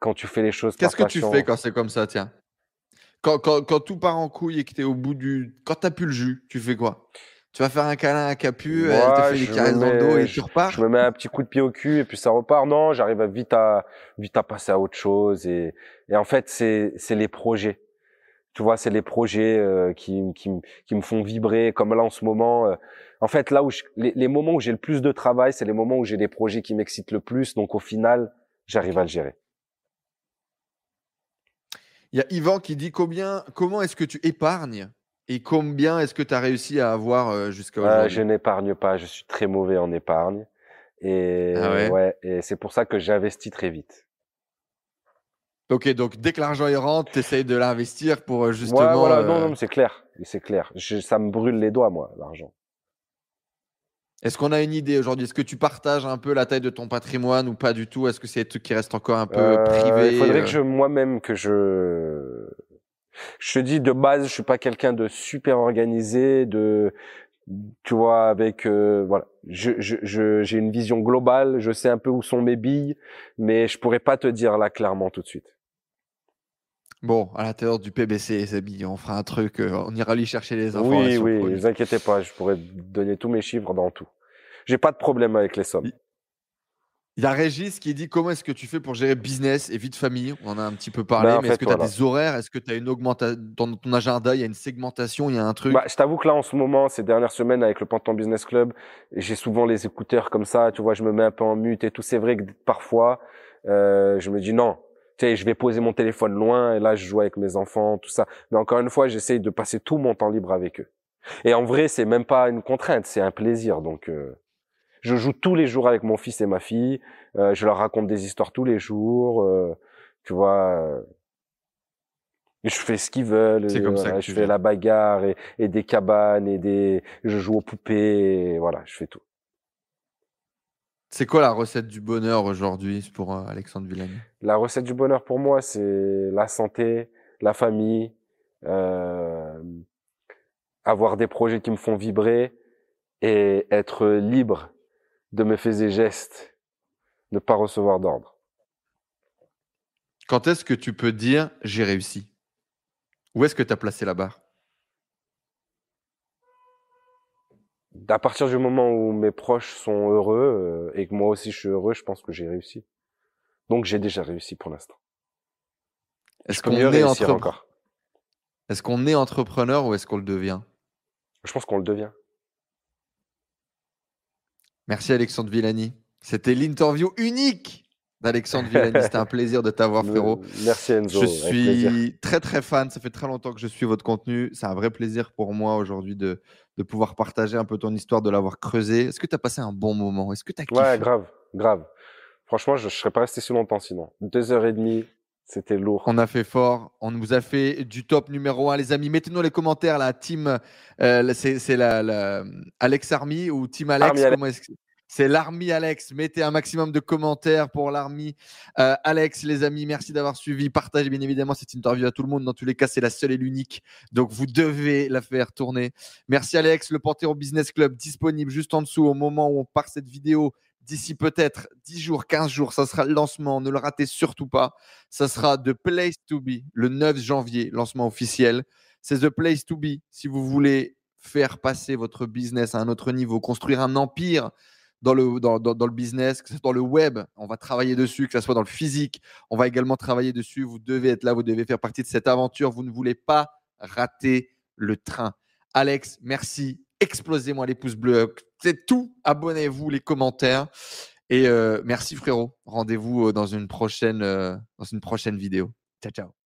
quand tu fais les choses Qu'est-ce que tu fais quand c'est comme ça, tiens? Quand, quand, quand, tout part en couille et que tu es au bout du... Quand tu plus le jus, tu fais quoi? Tu vas faire un câlin à Capu, elle te fait des caresses dans le dos et tu repars? Je me mets un petit coup de pied au cul et puis ça repart. Non, j'arrive vite à vite à passer à autre chose et, et en fait c'est c'est les projets. Tu vois, c'est les projets euh, qui, qui, qui me font vibrer comme là en ce moment. Euh, en fait, là où les, les, moments où j'ai le plus de travail, c'est les moments où j'ai des projets qui m'excitent le plus. Donc au final, j'arrive à le gérer. Il y a Yvan qui dit combien, comment est-ce que tu épargnes et combien est-ce que tu as réussi à avoir euh, jusqu'à aujourd'hui? Je n'épargne pas, je suis très mauvais en épargne. Et, ah ouais? ouais et c'est pour ça que j'investis très vite. Ok, donc dès que l'argent est rentre, tu essayes de l'investir pour euh, justement. Ouais, voilà, non, euh, non, c'est clair, c'est clair. ça me brûle les doigts, moi, l'argent. Est-ce qu'on a une idée aujourd'hui? Est-ce que tu partages un peu la taille de ton patrimoine ou pas du tout? Est-ce que c'est un truc qui reste encore un peu euh, privé Il faudrait que je moi-même que je je te dis de base, je suis pas quelqu'un de super organisé, de tu vois avec euh, voilà, je je j'ai une vision globale, je sais un peu où sont mes billes, mais je pourrais pas te dire là clairement tout de suite. Bon, à l'intérieur du PBC, Zabi, on fera un truc, euh, on ira lui chercher les informations. Oui, oui, ne vous inquiétez pas, je pourrais donner tous mes chiffres dans tout. J'ai pas de problème avec les sommes. Il y a Régis qui dit comment est-ce que tu fais pour gérer business et vie de famille? On en a un petit peu parlé, ben, mais est-ce que tu as des horaires? Est-ce que tu as une augmentation dans ton agenda Il y a une segmentation Il y a un truc? Bah, Je t'avoue que là, en ce moment, ces dernières semaines, avec le Pantan Business Club, j'ai souvent les écouteurs comme ça. Tu vois, je me mets un peu en mute et tout. C'est vrai que parfois, euh, je me dis non, je vais poser mon téléphone loin et là, je joue avec mes enfants, tout ça. Mais encore une fois, j'essaye de passer tout mon temps libre avec eux. Et en vrai, c'est même pas une contrainte, c'est un plaisir. Donc, euh, je joue tous les jours avec mon fils et ma fille. Euh, je leur raconte des histoires tous les jours. Euh, tu vois, je fais ce qu'ils veulent. C'est comme ça que je fais la bagarre et, et, des cabanes et des. Je joue aux poupées. Et voilà, je fais tout. C'est quoi la recette du bonheur aujourd'hui pour euh, Alexandre Villani La recette du bonheur pour moi, c'est la santé, la famille, euh, avoir des projets qui me font vibrer et être libre de me faire des gestes, ne pas recevoir d'ordre. Quand est-ce que tu peux dire j'ai réussi? Où est-ce que tu as placé la barre? À partir du moment où mes proches sont heureux euh, et que moi aussi je suis heureux, je pense que j'ai réussi. Donc j'ai déjà réussi pour l'instant. Est-ce qu'on est encore Est-ce qu'on est entrepreneur ou est-ce qu'on le devient? Je pense qu'on le devient. Merci Alexandre Villani. C'était l'interview unique d'Alexandre Villani. C'était un plaisir de t'avoir, frérot. Merci Enzo. Je suis très très fan. Ça fait très longtemps que je suis votre contenu. C'est un vrai plaisir pour moi aujourd'hui de, de pouvoir partager un peu ton histoire, de l'avoir creusé. Est-ce que tu as passé un bon moment? Est-ce que tu as kiffé? Ouais, grave, grave. Franchement, je ne serais pas resté si longtemps sinon. Deux heures et demie, c'était lourd. On a fait fort. On vous a fait du top numéro un, les amis. Mettez-nous les commentaires, la team. Euh, c'est la, Alex Army ou Team Alex. C'est l'Army Alex. Mettez un maximum de commentaires pour l'Army euh, Alex, les amis. Merci d'avoir suivi. Partagez bien évidemment cette interview à tout le monde. Dans tous les cas, c'est la seule et l'unique. Donc, vous devez la faire tourner. Merci Alex. Le Panthéon Business Club disponible juste en dessous au moment où on part cette vidéo. D'ici peut-être 10 jours, 15 jours, ça sera le lancement. Ne le ratez surtout pas. Ça sera The Place to Be le 9 janvier, lancement officiel. C'est The Place to Be si vous voulez faire passer votre business à un autre niveau, construire un empire dans le, dans, dans, le business, que ce soit dans le web, on va travailler dessus, que ce soit dans le physique, on va également travailler dessus. Vous devez être là, vous devez faire partie de cette aventure. Vous ne voulez pas rater le train. Alex, merci. Explosez-moi les pouces bleus. C'est tout. Abonnez-vous, les commentaires. Et euh, merci frérot. Rendez-vous euh, dans euh, dans une prochaine vidéo. Ciao, ciao.